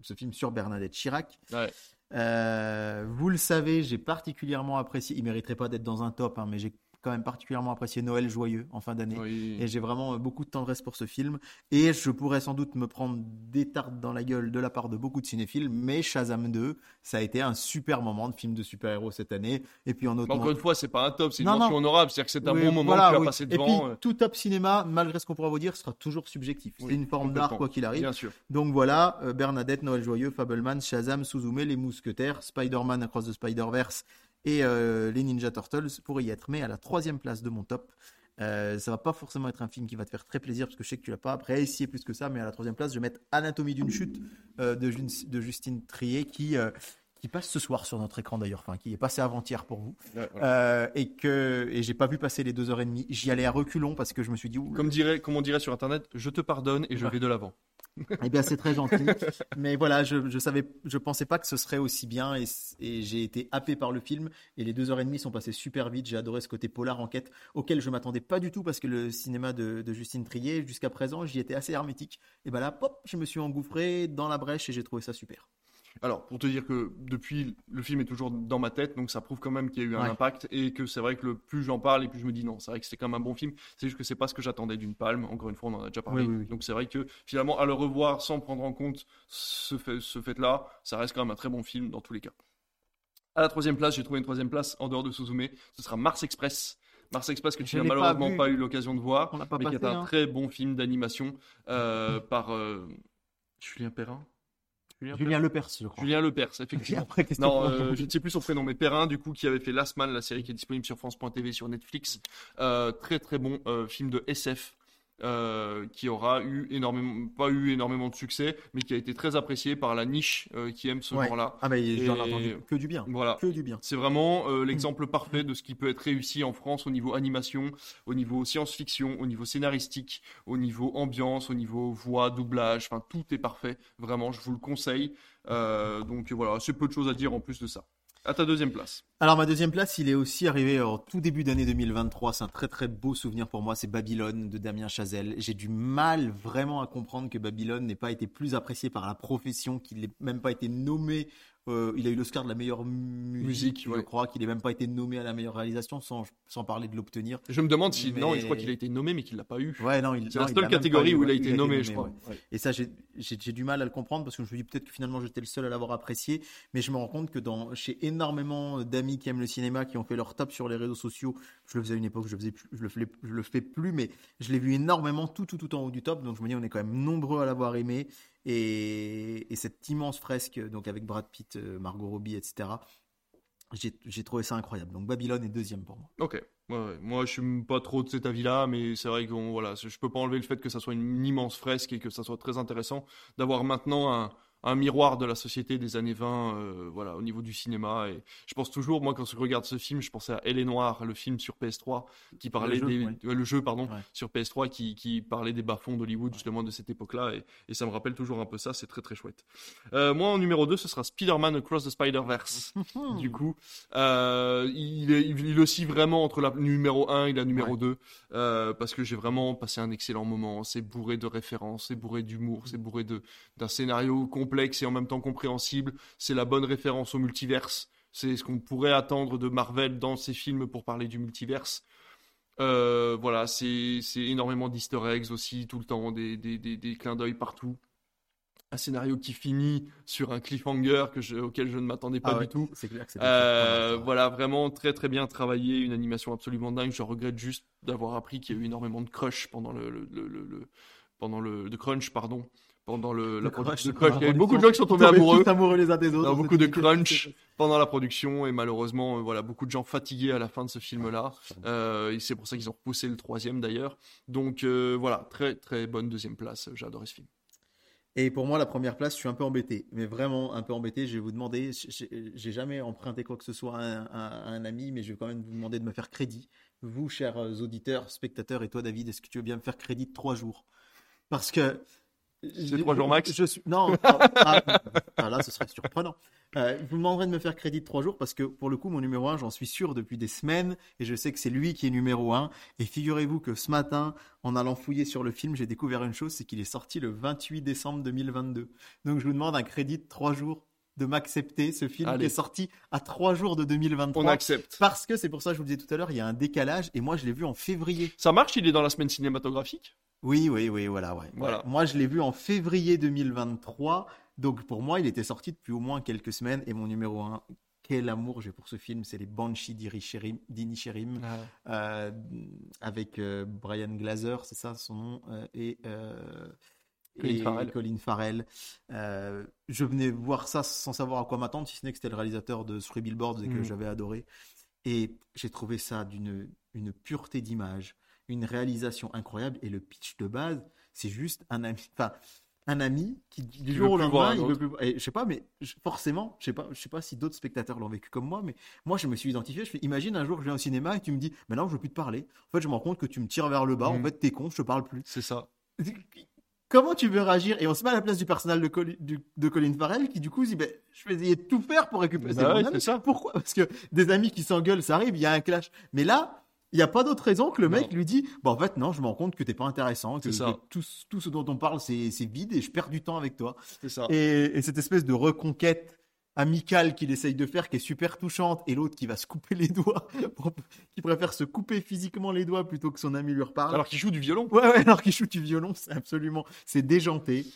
ce film sur Bernadette Chirac. Ouais. Euh, vous le savez, j'ai particulièrement apprécié. Il mériterait pas d'être dans un top, hein, mais j'ai quand même particulièrement apprécié Noël joyeux en fin d'année. Oui. Et j'ai vraiment euh, beaucoup de tendresse pour ce film. Et je pourrais sans doute me prendre des tartes dans la gueule de la part de beaucoup de cinéphiles, mais Shazam 2, ça a été un super moment de film de super-héros cette année. Et puis en autre encore une fois, c'est pas un top, c'est une Non, mention non. honorable. C'est-à-dire que c'est un Oui, bon moment voilà, que tu oui. passé Et devant. puis, euh, tout top cinéma, malgré ce qu'on pourra vous dire, sera toujours subjectif. C'est une forme d'art, quoi qu'il arrive. Bien sûr. Donc voilà, euh, Bernadette, Noël Joyeux, Fableman, Shazam, Suzume, Les Mousquetaires, Spider-Man Across the Spider-Verse et euh, les Ninja Turtles pourraient y être. Mais à la troisième place de mon top, euh, ça va pas forcément être un film qui va te faire très plaisir parce que je sais que tu l'as pas apprécié plus que ça. Mais à la troisième place, je vais mettre Anatomie d'une chute euh, de, Justine Trier qui, euh, qui passe ce soir sur notre écran d'ailleurs, enfin qui est passé avant-hier pour vous. Ouais, voilà. Euh, et que et j'ai pas vu passer les deux heures et demie. J'y allais à reculons parce que je me suis dit, ouh, Comme, dirait, comme on dirait sur Internet, je te pardonne et je vais de l'avant. Eh bien, c'est très gentil. [LAUGHS] Mais voilà, je, je savais, je pensais pas que ce serait aussi bien et, j'ai été happé par le film et les deux heures et demie sont passées super vite. J'ai adoré ce côté polar enquête auquel je m'attendais pas du tout parce que le cinéma de, de Justine Trier, jusqu'à présent, j'y étais assez hermétique. Et ben là, pop, je me suis engouffré dans la brèche et j'ai trouvé ça super. Alors, pour te dire que depuis, le film est toujours dans ma tête, donc ça prouve quand même qu'il y a eu un Ouais. impact et que c'est vrai que le plus j'en parle et plus je me dis non, c'est vrai que c'était quand même un bon film. C'est juste que c'est pas ce que j'attendais d'une palme. Encore une fois, on en a déjà parlé. Oui, oui, oui. Donc c'est vrai que finalement, à le revoir sans prendre en compte ce fait, ce fait-là, ça reste quand même un très bon film dans tous les cas. À la troisième place, j'ai trouvé une troisième place en dehors de Suzume. Ce sera Mars Express. Mars Express que tu Je n'as pas malheureusement pas, eu l'occasion de voir, mais qui est un hein. très bon film d'animation euh, par euh, Julien Perrin. Julien Lepers, je crois. Julien Lepers, effectivement. [LAUGHS] après, Non, euh, je ne sais plus son prénom, mais Perrin, du coup, qui avait fait Last Man, la série qui est disponible sur France.tv, sur Netflix. Euh, très très bon euh, film de SF. Euh, qui aura eu énormément, pas eu énormément de succès, mais qui a été très apprécié par la niche euh, qui aime ce Ouais. genre-là. Ah, mais j'en ai entendu que du bien. Voilà. Que du bien. C'est vraiment euh, l'exemple parfait de ce qui peut être réussi en France au niveau animation, au niveau science-fiction, au niveau scénaristique, au niveau ambiance, au niveau voix, doublage. Enfin, tout est parfait. Vraiment, je vous le conseille. Donc voilà, c'est peu de choses à dire en plus de ça. Alors ma deuxième place, il est aussi arrivé en tout début d'année 2023. C'est un très très beau souvenir pour moi. C'est Babylone de Damien Chazelle. J'ai du mal vraiment à comprendre que Babylone n'ait pas été plus apprécié par la profession, qu'il n'ait même pas été nommé. Euh, il a eu l'Oscar de la meilleure musique, Musique, je ouais. crois qu'il n'ait même pas été nommé à la meilleure réalisation, sans, sans parler de l'obtenir. Je me demande si. Mais- Non, je crois qu'il a été nommé, mais qu'il l'a pas eu. Ouais, non, il, C'est la seule catégorie eu, où il a été nommé, je crois. ouais. Et ça, j'ai du mal à le comprendre parce que je me dis peut-être que finalement j'étais le seul à l'avoir apprécié, mais je me rends compte que dans, chez énormément d'amis qui aiment le cinéma, qui ont fait leur top sur les réseaux sociaux, je le faisais à une époque, je, faisais plus, je, le, fais, je le fais plus, mais je l'ai vu énormément tout, tout, tout en haut du top, donc je me dis on est quand même nombreux à l'avoir aimé, et, et cette immense fresque, donc avec Brad Pitt, euh, Margot Robbie, etc., j'ai trouvé ça incroyable. Donc Babylone est deuxième pour moi. Ok. Moi, je suis pas trop de cet avis-là, mais c'est vrai que bon, voilà, je peux pas enlever le fait que ça soit une immense fresque et que ça soit très intéressant d'avoir maintenant un, un miroir de la société des années 20, euh, voilà, au niveau du cinéma. Et je pense toujours, moi, quand je regarde ce film, je pensais à Elle est noire, le film sur PS3 qui parlait jeu, des, ouais. ouais, le jeu, pardon, Ouais. sur PS3 qui, qui parlait des bas-fonds d'Hollywood justement de cette époque-là, et, et ça me rappelle toujours un peu ça. C'est très très chouette. Euh, moi, en numéro 2 ce sera Spider-Man Across the Spider-Verse. [LAUGHS] Du coup, euh, il, est, il oscille vraiment entre la numéro 1 et la numéro Ouais. 2, euh, parce que j'ai vraiment passé un excellent moment. C'est bourré de références, c'est bourré d'humour, c'est bourré de d'un scénario complexe et en même temps compréhensible. C'est la bonne référence au multiverse. C'est ce qu'on pourrait attendre de Marvel dans ses films pour parler du multiverse. Euh, voilà, c'est énormément d'easter eggs aussi, tout le temps, des, des, des, des clins d'œil partout. Un scénario qui finit sur un cliffhanger que je- auquel je ne m'attendais pas Ah ouais, du tout. C'est clair que c'est Euh, voilà, vraiment très très bien travaillé, une animation absolument dingue. Je regrette juste d'avoir appris qu'il y a eu énormément de crush pendant le, le, le- le- le- pendant le de crunch pardon pendant le, la Le produ- crush, de crush. Il y a beaucoup de gens qui sont tombés amoureux. amoureux les uns des autres. Beaucoup de crunch pendant la production et malheureusement euh, voilà beaucoup de gens fatigués à la fin de ce film là. Euh, et c'est pour ça qu'ils ont repoussé le troisième d'ailleurs. Donc euh, voilà très très bonne deuxième place. J'ai adoré ce film. Et pour moi, la première place, je suis un peu embêté, mais vraiment un peu embêté. Je vais vous demander, j'ai j'ai jamais emprunté quoi que ce soit à un, à un ami, mais je vais quand même vous demander de me faire crédit. Vous, chers auditeurs, spectateurs, et toi, David, est-ce que tu veux bien me faire crédit de trois jours? Parce que. C'est trois jours max je suis, Non, [LAUGHS] ah, ah, ah, là, ce serait surprenant. Euh, je vous demanderai de me faire crédit de trois jours parce que pour le coup, mon numéro un, j'en suis sûr depuis des semaines et je sais que c'est lui qui est numéro un. Et figurez-vous que ce matin, en allant fouiller sur le film, j'ai découvert une chose, c'est qu'il est sorti le 28 décembre 2022. Donc je vous demande un crédit de trois jours de m'accepter ce film Allez. qui est sorti à trois jours de 2023. On accepte. Parce que c'est pour ça que je vous le disais tout à l'heure, il y a un décalage et moi je l'ai vu en février. Ça marche. Il est dans la semaine cinématographique? Oui, oui, oui, voilà, ouais. Voilà. Ouais. Moi, je l'ai vu en février 2023. Donc, pour moi, il était sorti depuis au moins quelques semaines. Et mon numéro un, quel amour j'ai pour ce film, c'est les Banshees d'Inisherim, d'Inisherim, euh, avec euh, Brian Glazer, c'est ça son nom, euh, et, euh, Colin et Farrell. Colin Farrell. Euh, je venais voir ça sans savoir à quoi m'attendre, si ce n'est que c'était le réalisateur de Three Billboards et que Mhm. j'avais adoré. Et j'ai trouvé ça d'une une pureté d'image, une réalisation incroyable. Et le pitch de base, c'est juste un ami, enfin, un ami qui du jour au lendemain, un il veut plus. Et je sais pas, mais je- forcément, je sais pas, je sais pas si d'autres spectateurs l'ont vécu comme moi, mais moi, je me suis identifié. Je fais, imagine un jour, je viens au cinéma et tu me dis, maintenant, je veux plus te parler. En fait, je me rends compte que tu me tires vers le bas. En Mhm. fait, t'es con, je te parle plus. C'est ça. [LAUGHS] Comment tu veux réagir? Et on se met à la place du personnel de, Coli- du- de Colin Farrell qui, du coup, se dit ben, Je vais essayer de tout faire pour récupérer Bah ouais, ça. Pourquoi? Parce que des amis qui s'engueulent, ça arrive, il y a un clash. Mais là, Il n'y a pas d'autre raison que le mec Non. lui dit Bon, en fait, non, je me rends compte que t'es pas intéressant, que, C'est ça. que tout, tout ce dont on parle, c'est vide et je perds du temps avec toi. C'est ça. Et, et cette espèce de reconquête amicale qu'il essaye de faire, qui est super touchante, et l'autre qui va se couper les doigts, [LAUGHS] pour- qui préfère se couper physiquement les doigts plutôt que son ami lui reparle. Alors qu'il joue du violon. Ouais, ouais, alors qu'il joue du violon, c'est absolument. C'est déjanté.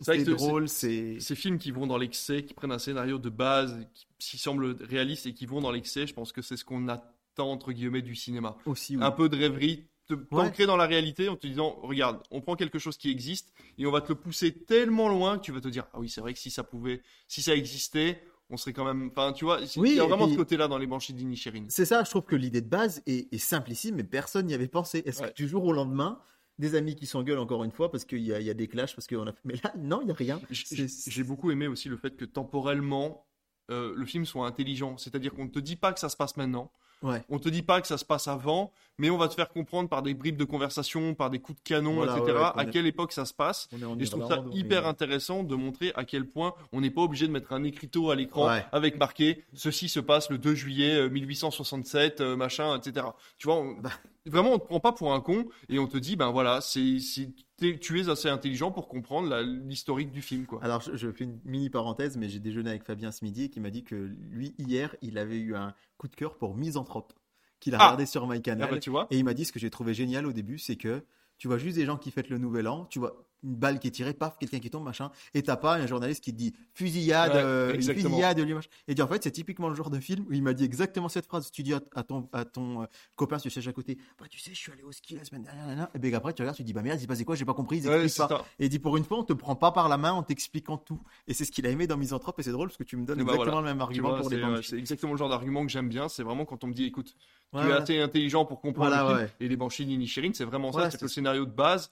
C'est drôle, c'est. Ces films qui vont dans l'excès, qui prennent un scénario de base, qui, qui semble réaliste et qui vont dans l'excès, je pense que c'est ce qu'on attend entre guillemets du cinéma. Aussi, oui. Un peu de rêverie, te- t'ancrer dans la réalité en te disant, regarde, on prend quelque chose qui existe et on va te le pousser tellement loin que tu vas te dire, ah oui, c'est vrai que si ça pouvait, si ça existait, on serait quand même, enfin, tu vois, Oui, il y a vraiment puis- ce côté-là dans les Banshees d'Inisherin. C'est ça, je trouve que l'idée de base est, est simplissime, mais personne n'y avait pensé. Est-ce Ouais. que du jour au lendemain, des amis qui s'engueulent encore une fois parce qu'il y, a- il y a des clashs, parce qu'on a. Mais là, non, il n'y a rien. J'ai beaucoup aimé aussi le fait que temporellement, euh, le film soit intelligent. C'est-à-dire qu'on ne te dit pas que ça se passe maintenant, Ouais. on te dit pas que ça se passe avant, mais on va te faire comprendre par des bribes de conversation, par des coups de canon, Voilà, etc., ouais, à est- quelle époque ça se passe. Et je trouve ça est- hyper intéressant de montrer à quel point on n'est pas obligé de mettre un écriteau à l'écran Ouais. avec marqué ceci se passe le 2 juillet euh, 1867, euh, machin, etc. Tu vois, on- Bah. Vraiment on te prend pas pour un con et on te dit ben voilà, c'est tu es assez intelligent pour comprendre l'historique du film quoi. Alors, je, je fais une mini parenthèse, mais j'ai déjeuné avec Fabien ce midi qui m'a dit que lui, hier, il avait eu un coup de cœur pour Misanthrope, qu'il a Ah regardé sur Ah MyCanal. bah, tu vois. Et il m'a dit ce que j'ai trouvé génial au début, c'est que tu vois juste des gens qui fêtent le nouvel an, tu vois une balle qui est tirée, paf, quelqu'un qui tombe, machin, et t'as pas un journaliste qui te dit fusillade, Ouais, euh, une fusillade, lui, machin. Et dit en fait, c'est typiquement le genre de film où il m'a dit exactement cette phrase. Tu dis à, à ton, à ton euh, copain sur le siège à côté, bah tu sais, je suis allé au ski la semaine dernière, et bien après tu regardes, tu dis bah merde, il s'est passé quoi, j'ai pas compris, ils Ouais, expliquent c'est pas. ça. Et il dit pour une fois, on te prend pas par la main en t'expliquant tout. Et c'est ce qu'il a aimé dans Misanthrope, et c'est drôle parce que tu me donnes Et bah exactement voilà. le même Tu argument vois, pour les c'est bandes. ouais, c'est exactement le genre d'argument que j'aime bien. C'est vraiment quand on me dit, écoute, tu es assez intelligent pour comprendre Voilà, le film. ouais. Et les Banshees d'Inisherin, c'est vraiment ça. C'est le scénario de base.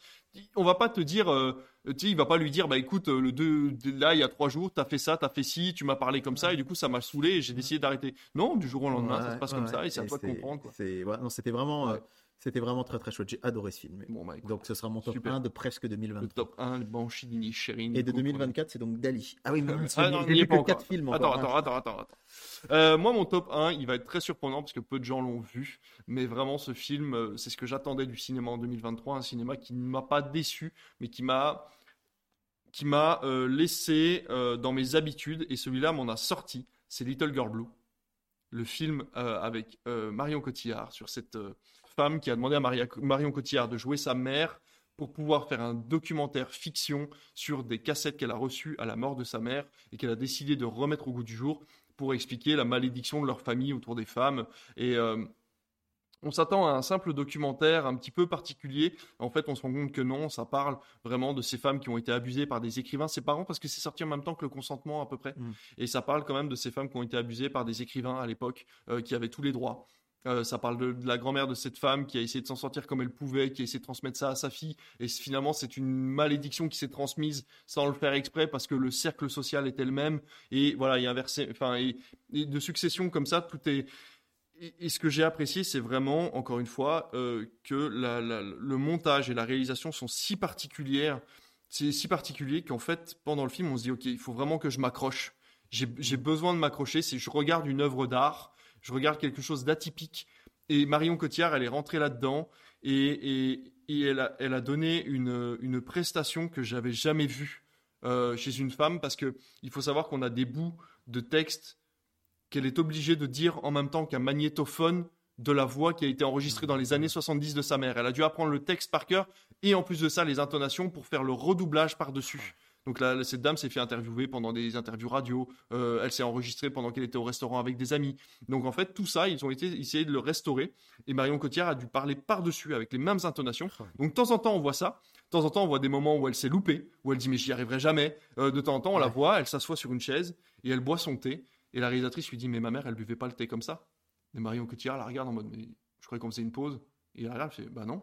On va pas te dire, euh, tu sais, il va pas lui dire, bah écoute, euh, le 2, là, il y a trois jours, t'as fait ça, t'as fait ci, tu m'as parlé comme ça, et du coup, ça m'a saoulé et j'ai décidé d'arrêter. Non, du jour au lendemain, ça se passe ouais, comme ça et c'est à toi de comprendre. Quoi. non, c'était vraiment, euh, c'était vraiment très très chouette. J'ai adoré ce film. Bon, bah écoute, Donc ce sera mon top Super. 1 de presque le 2023. top 1, les Banshees d'Inisherin. Et de du coup, 2024, c'est donc Dali. Ah oui, mais [LAUGHS] mince, Ah non, j'ai n'y pas que encore. 4 films Attends, encore. hein. attends, attends, attends, attends. Euh, moi, mon top 1, il va être très surprenant parce que peu de gens l'ont vu. Mais vraiment, ce film, euh, c'est ce que j'attendais du cinéma en 2023. Un cinéma qui ne m'a pas déçu, mais qui m'a qui m'a euh, laissé euh, dans mes habitudes. Et celui-là m'en a sorti. C'est Little Girl Blue. Le film avec Marion Cotillard sur cette femme qui a demandé à Maria- Marion Cotillard de jouer sa mère pour pouvoir faire un documentaire fiction sur des cassettes qu'elle a reçues à la mort de sa mère et qu'elle a décidé de remettre au goût du jour pour expliquer la malédiction de leur famille autour des femmes. Et euh, on s'attend à un simple documentaire un petit peu particulier. En fait, on se rend compte que non, ça parle vraiment de ces femmes qui ont été abusées par des écrivains. C'est marrant parce que c'est sorti en même temps que le consentement à peu près. Mm. Et ça parle quand même de ces femmes qui ont été abusées par des écrivains à l'époque euh, qui avaient tous les droits. Euh, ça parle de, la grand-mère de cette femme qui a essayé de s'en sortir comme elle pouvait, qui a essayé de transmettre ça à sa fille. Et finalement, c'est une malédiction qui s'est transmise sans le faire exprès parce que le cercle social est le même. Et voilà, il y a un verset, enfin, et, de succession comme ça, tout est. Et, ce que j'ai apprécié, c'est vraiment, encore une fois, euh, que le montage et la réalisation sont si particulières, c'est si particulier qu'en fait, pendant le film, on se dit, ok, il faut vraiment que je m'accroche. J'ai besoin de m'accrocher. Si je regarde une œuvre d'art, je regarde quelque chose d'atypique. Et Marion Cotillard, elle est rentrée là-dedans et, elle a donné une, une prestation que j'avais jamais vue euh, chez une femme parce que il faut savoir qu'on a des bouts de texte qu'elle est obligée de dire en même temps qu'un magnétophone de la voix qui a été enregistrée dans les années 70 de sa mère. Elle a dû apprendre le texte par cœur et en plus de ça les intonations pour faire le redoublage par-dessus. Donc là, cette dame s'est fait interviewer pendant des interviews radio. Euh, elle s'est enregistrée pendant qu'elle était au restaurant avec des amis. Donc en fait, tout ça, ils ont été essayé de le restaurer. Et Marion Cotillard a dû parler par-dessus avec les mêmes intonations. Donc de temps en temps, on voit ça. De temps en temps, on voit des moments où elle s'est loupée, où elle dit mais j'y arriverai jamais. Euh, de temps en temps, on la voit, elle s'assoit sur une chaise et elle boit son thé. Et la réalisatrice lui dit mais ma mère, elle buvait pas le thé comme ça. Et Marion Cotillard la regarde en mode mais je croyais qu'on faisait une pause. Et elle regarde, elle fait bah non.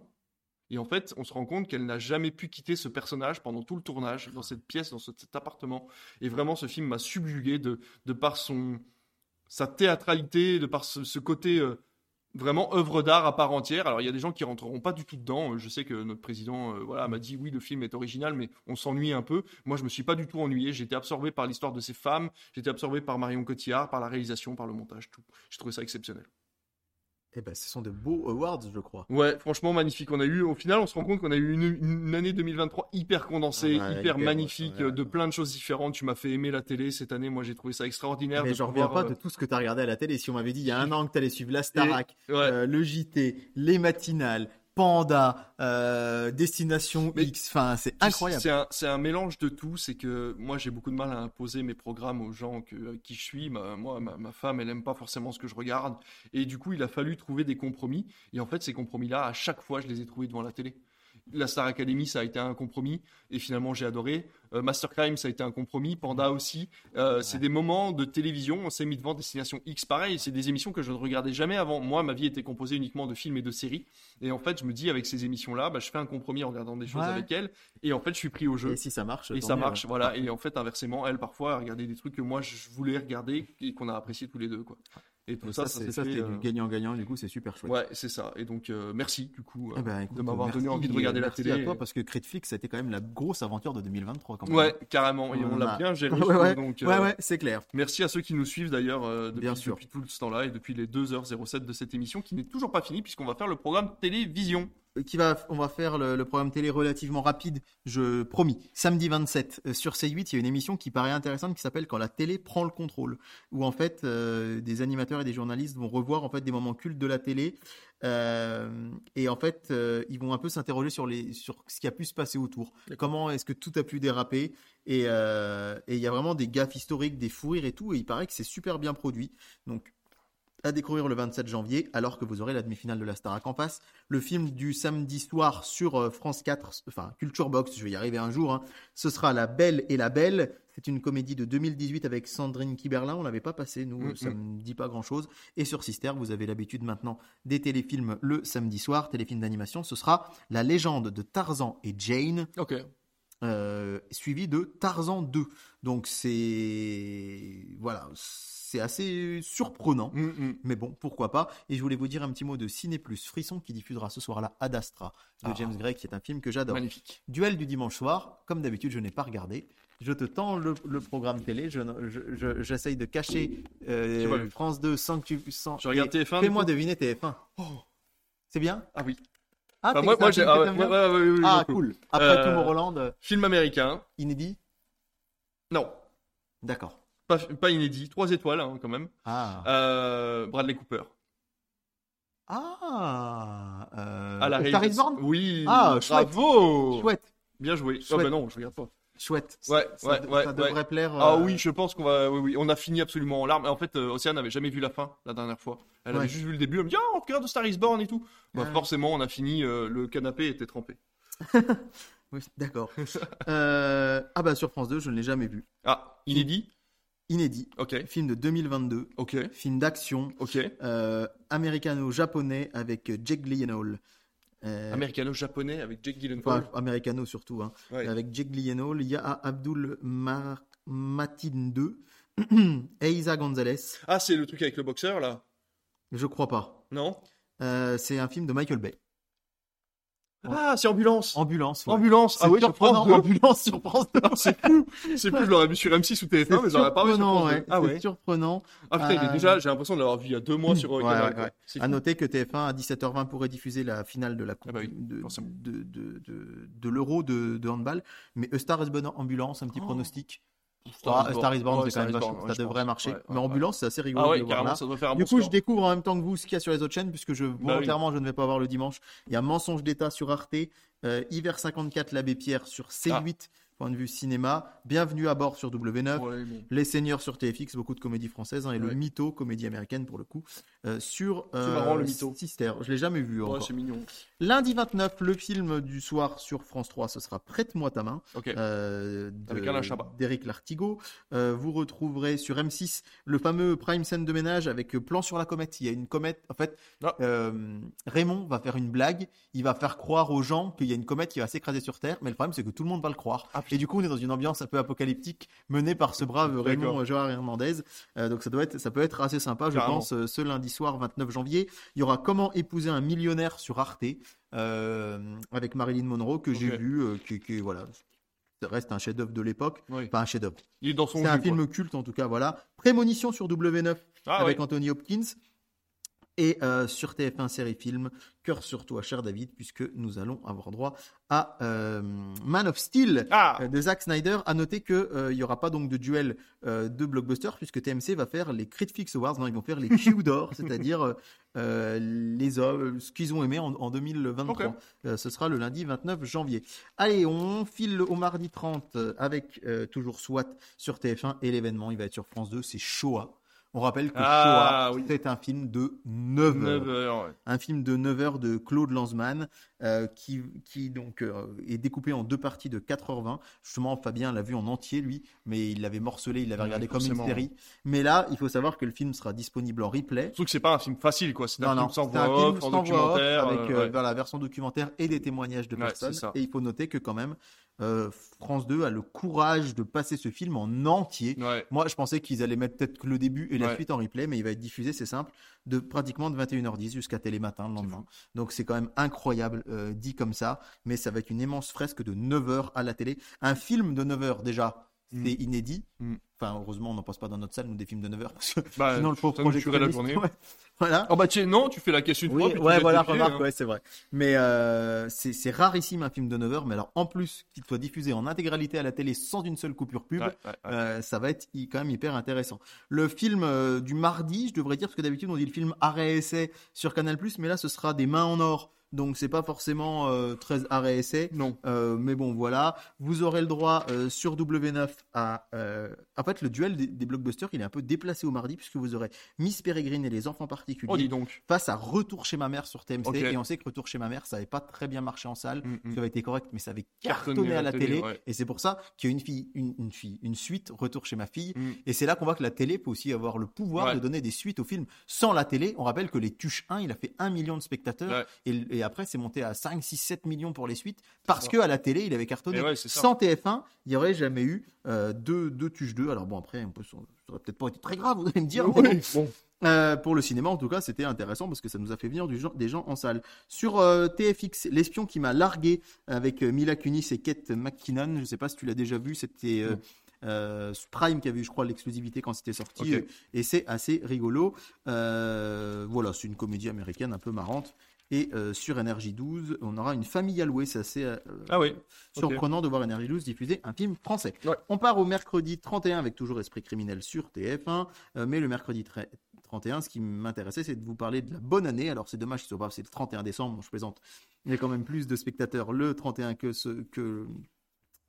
Et en fait, on se rend compte qu'elle n'a jamais pu quitter ce personnage pendant tout le tournage, dans cette pièce, dans ce- cet appartement. Et vraiment, ce film m'a subjugué de, par son, sa théâtralité, de par ce, côté euh, vraiment œuvre d'art à part entière. Alors, il y a des gens qui rentreront pas du tout dedans. Je sais que notre président euh, voilà, m'a dit oui, le film est original, mais on s'ennuie un peu. Moi, je me suis pas du tout ennuyé. Été absorbé par l'histoire de ces femmes. Été absorbé par Marion Cotillard, par la réalisation, par le montage, tout. J'ai trouvé ça exceptionnel. Eh ben, ce sont de beaux awards, je crois. Ouais, franchement magnifique. On a eu, au final, on se rend compte qu'on a eu une, une année 2023 hyper condensée, Ouais, hyper hyper, magnifique, ouais, ouais. de plein de choses différentes. Tu m'as fait aimer la télé cette année. Moi, j'ai trouvé ça extraordinaire. Mais je reviens pas euh, de tout ce que tu as regardé à la télé. Si on m'avait dit il y a un [LAUGHS] an que tu allais suivre la Starac, euh, le JT, les matinales, Panda, euh, Destination Mais- X, enfin, c'est incroyable. C'est un, mélange de tout. C'est que moi, j'ai beaucoup de mal à imposer mes programmes aux gens que, avec qui je suis. Ma- moi, ma, ma femme, elle aime pas forcément ce que je regarde. Et du coup, il a fallu trouver des compromis. Et en fait, ces compromis-là, à chaque fois, je les ai trouvés devant la télé. La Star Academy, ça a été un compromis. Et finalement, j'ai adoré. Euh, Master Crime, ça a été un compromis. Panda aussi. Euh, C'est des moments de télévision. On s'est mis devant Destination X. Pareil, c'est des émissions que je ne regardais jamais avant. Moi, ma vie était composée uniquement de films et de séries. Et en fait, je me dis, avec ces émissions-là, bah, je fais un compromis en regardant des choses Ouais. avec elle. Et en fait, je suis pris au jeu. Et si ça marche, Et ça marche, ouais. voilà. Et en fait, inversement, elle, parfois, a regardé des trucs que moi, je voulais regarder et qu'on a apprécié tous les deux, quoi. Et tout Et ça, ça, ça, c'est c'est euh, du gagnant-gagnant. Du coup, c'est super chouette. Ouais, c'est ça. Et donc, euh, merci, du coup, euh, Eh ben, écoute, de m'avoir donné merci, envie de regarder la merci télé. à toi parce que a été quand même la grosse aventure de 2023. Quand même. Ouais, carrément. Et On l'a a- bien géré. [LAUGHS] Ouais, ouais, donc, ouais, euh, ouais, c'est clair. Merci à ceux qui nous suivent d'ailleurs euh, depuis, Bien sûr. depuis tout ce temps-là et depuis les 2h07 de cette émission qui n'est toujours pas finie puisqu'on va faire le programme télévision. Qui va, on va faire le, le programme télé relativement rapide, je promis. Samedi 27 euh, sur C8, il y a une émission qui paraît intéressante qui s'appelle Quand la télé prend le contrôle, où en fait euh, des animateurs et des journalistes vont revoir en fait des moments cultes de la télé euh, et en fait euh, ils vont un peu s'interroger sur les sur ce qui a pu se passer autour. Comment est-ce que tout a pu déraper et euh, et il y a vraiment des gaffes historiques, des fous rires et tout et il paraît que c'est super bien produit. Donc à découvrir le 27 janvier, alors que vous aurez la demi-finale de la Starac en face. Le film du samedi soir sur euh, France 4, enfin Culture Box, je vais y arriver un jour, hein, ce sera La Belle et la Belle. C'est une comédie de 2018 avec Sandrine Kiberlin. On l'avait pas passé, nous, ça me dit pas grand-chose. Et sur Sister, vous avez l'habitude maintenant des téléfilms le samedi soir, téléfilm d'animation. Ce sera La légende de Tarzan et Jane Ok. Euh, suivi de Tarzan 2. Donc c'est voilà, c'est assez surprenant. Mm, mm. Mais bon, pourquoi pas. Et je voulais vous dire un petit mot de Ciné Plus Frisson qui diffusera ce soir-là Ad Astra de Ah. James Gray, qui est un film que j'adore. Magnifique. Duel du dimanche soir, comme d'habitude, je n'ai pas regardé. Je te tends le, le programme télé. Je, je- je- j'essaye de cacher euh. France 2 sans que tu. Sans... Tu regardes Et TF1 Fais-moi deviner TF1. Oh. C'est bien? Ah oui. Ah, Enfin, moi, moi j'ai. ah ouais, ouais, ouais, Ah, cool. Après Euh, Tomorrowland, euh, Film américain. inédit Non, D'accord. pas, pas inédit. Trois étoiles hein, quand même. Ah. Euh, Bradley Cooper. Ah. Euh... À la Star Oui. Ah. Bravo. Chouette. Bien joué. Ah Chouette. bah non, je regarde pas. Chouette. Ouais, ça, ouais, ça ouais, devrait ouais. plaire. Ah euh, oui, je pense qu'on va. Oui, oui, on a fini absolument en larmes. En fait, euh, Océane n'avait jamais vu la fin la dernière fois. Elle avait juste vu le début. Elle me dit Ah, on regarde Star is Born et tout. Bah, Ah. forcément, on a fini. euh, le canapé était trempé. [LAUGHS] Oui, d'accord. [LAUGHS] Euh, Ah bah sur France 2, je ne l'ai jamais vu. Ah, inédit? Inédit. Ok, Film de 2022. ok, Film d'action. ok. Américano-japonais avec Jake Gyllenhaal. Euh, Américano-japonais avec Jake Gyllenhaal. enfin, américano surtout. Hein. Ouais. Avec Jake Gyllenhaal. Il y a Abdul Mar- Matin 2. Eiza Gonzalez. Ah, c'est le truc avec le boxeur là? Je crois pas. Non? Euh, c'est un film de Michael Bay. Ah, c'est Ambulance Ambulance. ouais. Ambulance Ah C'est oui, sur surprenant. France 2. Ambulance sur France 2. C'est fou C'est plus, je l'aurais vu sur M6 ou TF1, mais C'est j'aurais pas vu sur France 2. ouais. Ah C'est ouais surprenant. Ah putain, Euh, déjà, j'ai l'impression de l'avoir vu il y a deux mois sur Ouais, ouais. C'est À fou. noter que TF1 à 17h20 pourrait diffuser la finale de la coupe Ah bah oui, de, de, de, de, l'Euro de, handball. Mais A Star is Born Ambulance, un petit Oh. pronostic. Star Ah, is A Star is Born, Ouais, c'est Star quand même is vachement- Born, ouais, ça devrait pense. marcher. Ouais, Mais Ambulance, c'est assez rigolo Ah de voir là. ça faire Du bon coup, je découvre en même temps que vous ce qu'il y a sur les autres chaînes, puisque je, Bah oui. volontairement, je ne vais pas voir le dimanche. Il y a Mensonge d'État sur Arte, euh, Hiver 54, l'Abbé Pierre sur C8, point de vue cinéma. Bienvenue à bord sur W9. Ouais, bon. Les Seigneurs sur TFX, beaucoup de comédies françaises, hein, et le. Mytho, comédie américaine pour le coup, euh, sur euh, marrant, le Mytho. Sister. Je l'ai jamais vu Ouais, c'est mignon. Lundi 29, le film du soir sur France 3, ce sera Prête-moi ta main, Ok. euh, de- Avec Alain Chabat. d'Éric Lartigot. Euh, vous retrouverez sur M6 le fameux prime scène de ménage avec euh, plan sur la comète. Il y a une comète. En fait, Ah. euh, Raymond va faire une blague. Il va faire croire aux gens qu'il y a une comète qui va s'écraser sur Terre. Mais le problème, c'est que tout le monde va le croire. Ah, Et du coup, on est dans une ambiance un peu apocalyptique menée par ce brave. Raymond Joar Hernandez. Euh, donc ça doit être, ça peut être assez sympa, je pense, euh, ce lundi soir 29 janvier. Il y aura Comment épouser un millionnaire sur Arte euh, avec Marilyn Monroe que j'ai vu, euh, qui, qui, voilà, ça reste un chef-d'œuvre de l'époque. Oui. Enfin, un chef-d'œuvre. Il est dans son C'est un film culte en tout cas, voilà. Prémonition sur W9 quoi. Ah avec. Anthony Hopkins. Et euh, sur TF1 série film, cœur sur toi, cher David, puisque nous allons avoir droit à euh, Man of Steel Ah euh, de Zack Snyder. À noter que euh, il y aura pas donc de duel de blockbuster puisque TMC va faire les Critifix Awards. Non, ils vont faire les Q d'or, [LAUGHS] c'est-à-dire les hommes, ce qu'ils ont aimé en, en 2023. Ok. Euh, ce sera le lundi 29 janvier. Allez, on file au mardi 30 euh, avec toujours SWAT sur TF1 et l'événement, il va être sur France 2, c'est Shoah. On rappelle que Ah, Shoah, oui. c'est un film de 9 heures 9 heures, ouais. un film de 9 heures de Claude Lanzmann euh, qui, qui donc euh, est découpé en deux parties de 4h20. Justement, Fabien l'a vu en entier lui, mais il l'avait morcelé, il l'avait regardé comme une série. Mais là, il faut savoir que le film sera disponible en replay. Surtout que c'est pas un film facile, quoi. C'est un Non, film sans c'est un voix film sans voix off, documentaire. avec euh, euh, ouais. la version documentaire et des témoignages de personnes. Et il faut noter que quand même, euh, France 2 a le courage de passer ce film en entier. Ouais. Moi, je pensais qu'ils allaient mettre peut-être que le début et la Ouais. suite en replay, mais il va être diffusé, c'est simple, de pratiquement de 21h10 jusqu'à Télématin le lendemain. Donc c'est quand même incroyable euh, dit comme ça, mais ça va être une immense fresque de 9h à la télé. Un film de 9h déjà, c'est Mm. inédit. Mm. Enfin, heureusement, on n'en passe pas dans notre salle, nous, des films de 9h, parce que Bah, sinon le pauvre tuerait la journée. ouais. Voilà. Oh bah tiens, non, tu fais la question une Oui, fois. puis tu ouais, voilà, remarque, hein. ouais, c'est vrai. Mais euh, c'est rarissime un film de 9 heures, mais alors en plus qu'il soit diffusé en intégralité à la télé sans une seule coupure pub, Ouais, ouais, ouais. euh, ça va être quand même hyper intéressant. Le film euh, du mardi, je devrais dire, parce que d'habitude on dit le film arrêt-essai sur Canal+, mais là ce sera des mains en or, donc c'est pas forcément euh, très arrêt-essai. Non. Euh, mais bon, voilà. Vous aurez le droit euh, sur W9 à. euh, En fait, le duel des, des blockbusters, il est un peu déplacé au mardi, puisque vous aurez Miss Peregrine et les enfants particuliers Oh, dis donc. face à Retour chez ma mère sur TMC. Et on sait que Retour chez ma mère, ça n'avait pas très bien marché en salle. Mm, mm. Ça avait été correct, mais ça avait Cartonné cartonné à la télé. ouais. Et c'est pour ça qu'il y a une fille, une, une fille, une suite, Retour chez ma fille. Mm. Et c'est là qu'on voit que la télé peut aussi avoir le pouvoir Ouais. de donner des suites aux films. Sans la télé, on rappelle que les Tuches 1, il a fait 1 million de spectateurs. Ouais. Et, et après, c'est monté à 5, 6, 7 millions pour les suites. Parce que à la télé, il avait cartonné. Et ouais, ça. Sans TF1, il n'y aurait jamais eu euh, deux, deux Tuches 2. Alors bon, après, on peut, ça aurait peut-être pas été très grave, vous allez me dire. Oui, bon. Euh, pour le cinéma, en tout cas, c'était intéressant parce que ça nous a fait venir du des gens en salle. Sur euh, TFX, L'espion qui m'a largué avec euh, Mila Kunis et Kate McKinnon. Je ne sais pas si tu l'as déjà vu. C'était Prime qui avait eu, je crois, l'exclusivité quand c'était sorti. Et c'est assez rigolo. Voilà, c'est une comédie américaine un peu marrante. Et euh, sur Energy 12, on aura une famille allouée. C'est assez euh, Ah oui. surprenant de voir Energy 12 diffuser un film français. Ouais. On part au mercredi 31 avec toujours Esprit criminel sur TF1, euh, mais le mercredi tre- 31, ce qui m'intéressait, c'est de vous parler de la bonne année. Alors c'est dommage c'est le 31 décembre, bon, je plaisante. Il y a quand même plus de spectateurs le 31 que ce que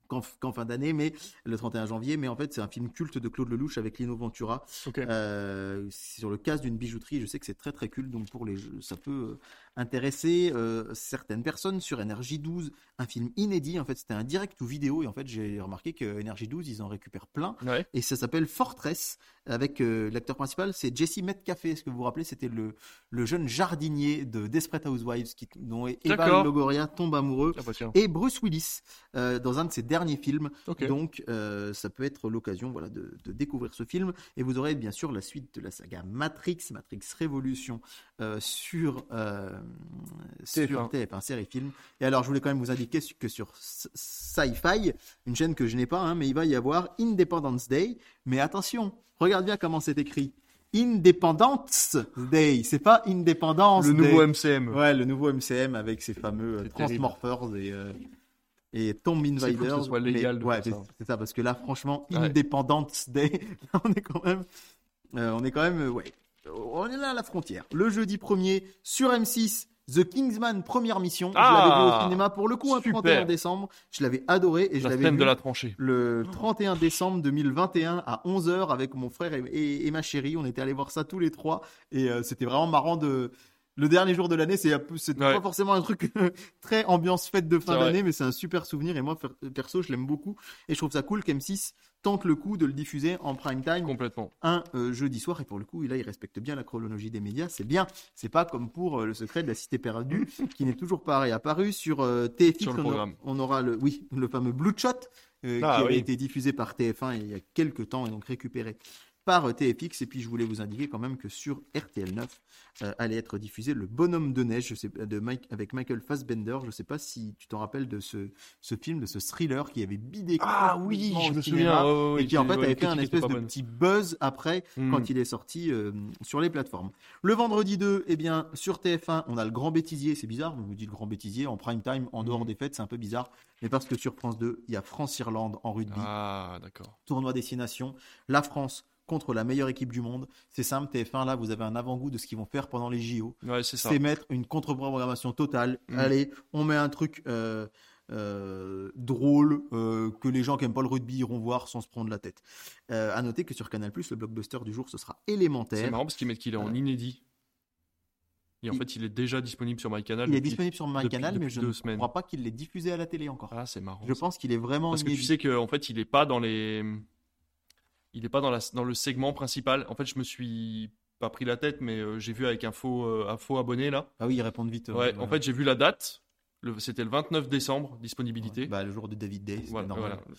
qu'en fin d'année, mais le 31 janvier. Mais en fait, c'est un film culte de Claude Lelouch avec Lino Ventura. Euh, sur le casse d'une bijouterie. Je sais que c'est très très culte, donc pour les jeux, ça peut euh, intéresser euh, certaines personnes sur Énergie 12. Un film inédit, en fait, c'était un direct ou vidéo, et en fait, j'ai remarqué que Énergie 12, ils en récupèrent plein. Ouais. Et ça s'appelle Fortress, avec euh, l'acteur principal, c'est Jesse Metcalfe. Est-ce que vous vous rappelez, c'était le, le jeune jardinier de Desperate Housewives, qui, dont Eva. Longoria tombe amoureux. Ah. Et Bruce Willis dans un de ses derniers films. Ok. Donc, euh, ça peut être l'occasion voilà, de, de découvrir ce film. Et vous aurez bien sûr la suite de la saga Matrix, Matrix Révolution, euh, sur, euh, sur TF1. TF1, série film. Et alors, je voulais quand même vous indiquer que sur Sci-Fi, une chaîne que je n'ai pas, hein, mais il va y avoir Independence Day. Mais attention, regarde bien comment c'est écrit. Independence Day, c'est pas Independence Le Day. nouveau MCM. Ouais, le nouveau MCM avec ses fameux euh, terrible. Transmorphers et, euh, et Tomb C'est fou que Invaders. ce soit légal ouais, c'est ça. parce que là, franchement, Ouais. Independence Day, [LAUGHS] on est quand même, euh, on est quand même, euh, ouais, on est là à la frontière. Le jeudi 1er sur M6. The Kingsman première mission, je l'avais vu Ah au cinéma pour le coup un Super. 31 décembre, je l'avais adoré et je La l'avais vu de la tranchée. le 31 décembre 2021 à 11h avec mon frère et, et- et ma chérie. On était allés voir ça tous les trois et euh, c'était vraiment marrant de. Le dernier jour de l'année, c'est Ouais. pas forcément un truc [LAUGHS] très ambiance fête de fin d'année, mais c'est un super souvenir et moi per- perso, je l'aime beaucoup et je trouve ça cool qu'M6 tente le coup de le diffuser en prime time Complètement. un euh, jeudi soir et pour le coup là il respecte bien la chronologie des médias c'est bien c'est pas comme pour euh, le secret de la cité perdue [LAUGHS] qui n'est toujours pas réapparu sur euh, TFX Sur le on, aura- programme. on aura le oui le fameux Blue Shot euh, Ah, qui avait été diffusé par TF1 il y a quelques temps et donc récupéré par TFX. Et puis je voulais vous indiquer quand même que sur RTL 9 euh, allait être diffusé Le Bonhomme de neige je sais, de Mike, avec Michael Fassbender. Je ne sais pas si tu t'en rappelles de ce, ce film, de ce thriller qui avait bidé Ah oui, je me cinéma, souviens. et qui en fait ouais, avait fait un espèce de bonne. petit buzz après Hmm. quand il est sorti euh, sur les plateformes. Le vendredi 2, eh bien, sur TF1, on a le Grand Bêtisier. C'est bizarre, vous me dites le Grand Bêtisier en prime time, en dehors Hmm. des fêtes, c'est un peu bizarre. Mais parce que sur France 2, il y a France-Irlande en rugby, Ah, d'accord. tournoi destination. La France contre la meilleure équipe du monde. C'est simple, TF1, là, vous avez un avant-goût de ce qu'ils vont faire pendant les JO. Ouais, c'est ça. C'est mettre une contre-programmation totale. Mm. Allez, on met un truc euh, euh, drôle euh, que les gens qui aiment pas le rugby iront voir sans se prendre la tête. À noter que sur Canal+, le blockbuster du jour, ce sera C'est élémentaire. marrant parce qu'ils mettent qu'il est en inédit. Et en Il- fait, il est déjà disponible sur MyCanal. Il est depuis- disponible sur depuis- MyCanal, mais je ne semaines. crois pas qu'il l'ait diffusé à la télé encore. Ah, c'est marrant. je ça. pense qu'il est vraiment Parce que tu sais qu'en fait, il est pas dans les. Il est pas dans, la... dans le segment principal. En fait, je me suis pas pris la tête, mais euh, j'ai vu avec un faux, euh, un faux abonné là. Ah oui, ils répondent vite. euh, Ouais, voilà. en fait, j'ai vu la date. Le... C'était le 29 décembre, disponibilité. Bah, le jour de David Day, Voilà, normal. voilà.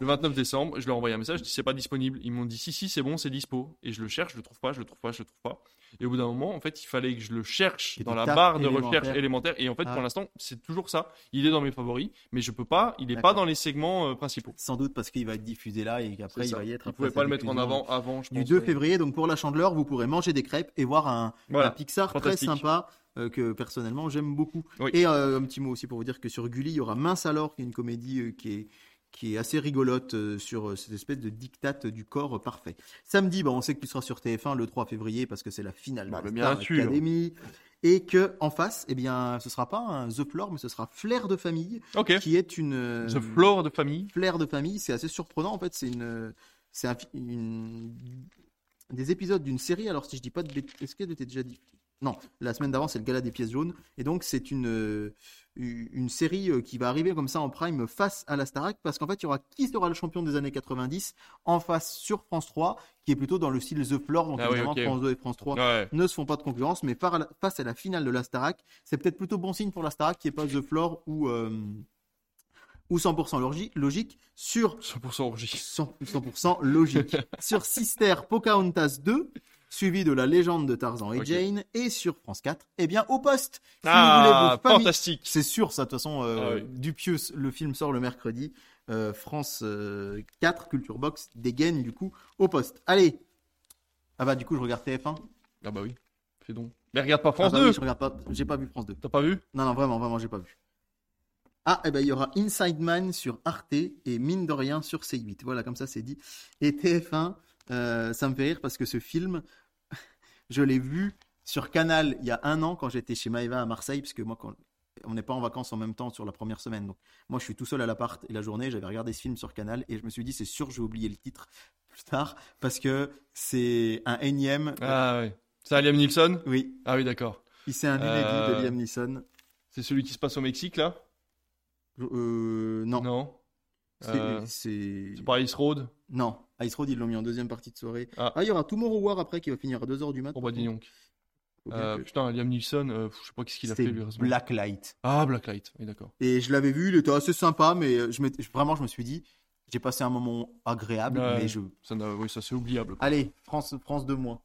Le 29 décembre, je leur ai envoyé un message, je dis c'est pas disponible. Ils m'ont dit si si c'est bon, c'est dispo. Et je le cherche, je le trouve pas, je le trouve pas, je le trouve pas. Et au bout d'un moment, en fait, il fallait que je le cherche Et dans la barre de recherche élémentaire. Et en fait, Ah. pour l'instant, c'est toujours ça. Il est dans mes favoris, mais je peux pas. Il est pas dans les segments euh, principaux. Sans doute parce qu'il va être diffusé là et qu'après il va y être. Pouvaient sa pas le mettre en avant avant, je Du pense. 2 février, donc pour la chandeleur, vous pourrez manger des crêpes et voir un, Voilà. un Pixar très sympa euh, que personnellement j'aime beaucoup. Oui. Et euh, un petit mot aussi pour vous dire que sur Gulli, il y aura Mince alors, qui est une comédie euh, qui est qui est assez rigolote euh, sur euh, cette espèce de diktat du corps parfait. Samedi, bah, on sait que tu seras sur TF1 le 3 février parce que c'est la finale Bah, de la. Academy. Et que en face, eh bien, ce sera pas un The Floor, mais ce sera Flair de famille, Ok. qui est une euh, The Floor de famille. Flair de famille, c'est assez surprenant en fait. C'est une, c'est un une- des épisodes d'une série. Alors si je dis pas de est-ce qu'elle était déjà dit? Non, la semaine d'avant c'est le gala des pièces jaunes. Et donc c'est une une série euh, qui va arriver comme ça en prime face à la Starac parce qu'en fait il y aura qui sera le champion des années 90 en face sur France 3 qui est plutôt dans le style The Floor. Donc Ah oui, évidemment. France 2 et France 3 Ouais. ne se font pas de concurrence, mais face à la finale de la Starac, c'est peut-être plutôt bon signe pour la Starac qui est pas The Floor ou euh, ou 100% logi- logique sur 100% orgie. 100%, 100% logique. [LAUGHS] sur Sister Pocahontas 2, suivi de la légende de Tarzan et. Jane, et sur France 4, eh bien au poste. Si vous voulez Ah, familles- fantastique. C'est sûr, ça, de toute façon, euh, Ah oui. Dupieux, le film sort le mercredi. Euh, France euh, 4, Culture Box, dégaine du coup au poste. Allez Ah bah du coup, je regarde TF1. Ah bah oui. Fais donc. Mais regarde pas France Ah bah 2. oui, je regarde pas, j'ai pas vu France 2. T'as pas vu? Non, non, vraiment, vraiment, j'ai pas vu. Ah, et ben il y aura Inside Man sur Arte et Mine de rien sur C8. Voilà, comme ça c'est dit. Et TF1, euh, ça me fait rire parce que ce film, [LAUGHS] je l'ai vu sur Canal il y a un an quand j'étais chez Maëva à Marseille, parce que moi, quand on n'est pas en vacances en même temps sur la première semaine. Donc, moi, je suis tout seul à l'appart et la journée, j'avais regardé ce film sur Canal et je me suis dit, c'est sûr, je vais oublier le titre [LAUGHS] plus tard parce que c'est un énième. Ah ouais. C'est Liam Neeson? Oui, Ah oui, d'accord. il c'est un inédit Euh, de Liam Neeson. C'est celui qui se passe au Mexique là? Euh, non. Non. C'est- Euh, Ice Road? Non, Ice Road, ils l'ont mis en deuxième partie de soirée. Ah. il y aura Tomorrow War après qui va finir à 2h du mat. Oh bah dis donc. Euh, que- putain, Liam Neeson, euh, je sais pas qu'est-ce qu'il a fait lui. heureusement. Blacklight. Ah, Blacklight, oui d'accord. Et je l'avais vu, il était assez sympa, mais je m'étais- vraiment, je me suis dit, j'ai passé un moment agréable, mais je. Ça, oui, ça c'est oubliable. quoi. Allez, France, France de moins.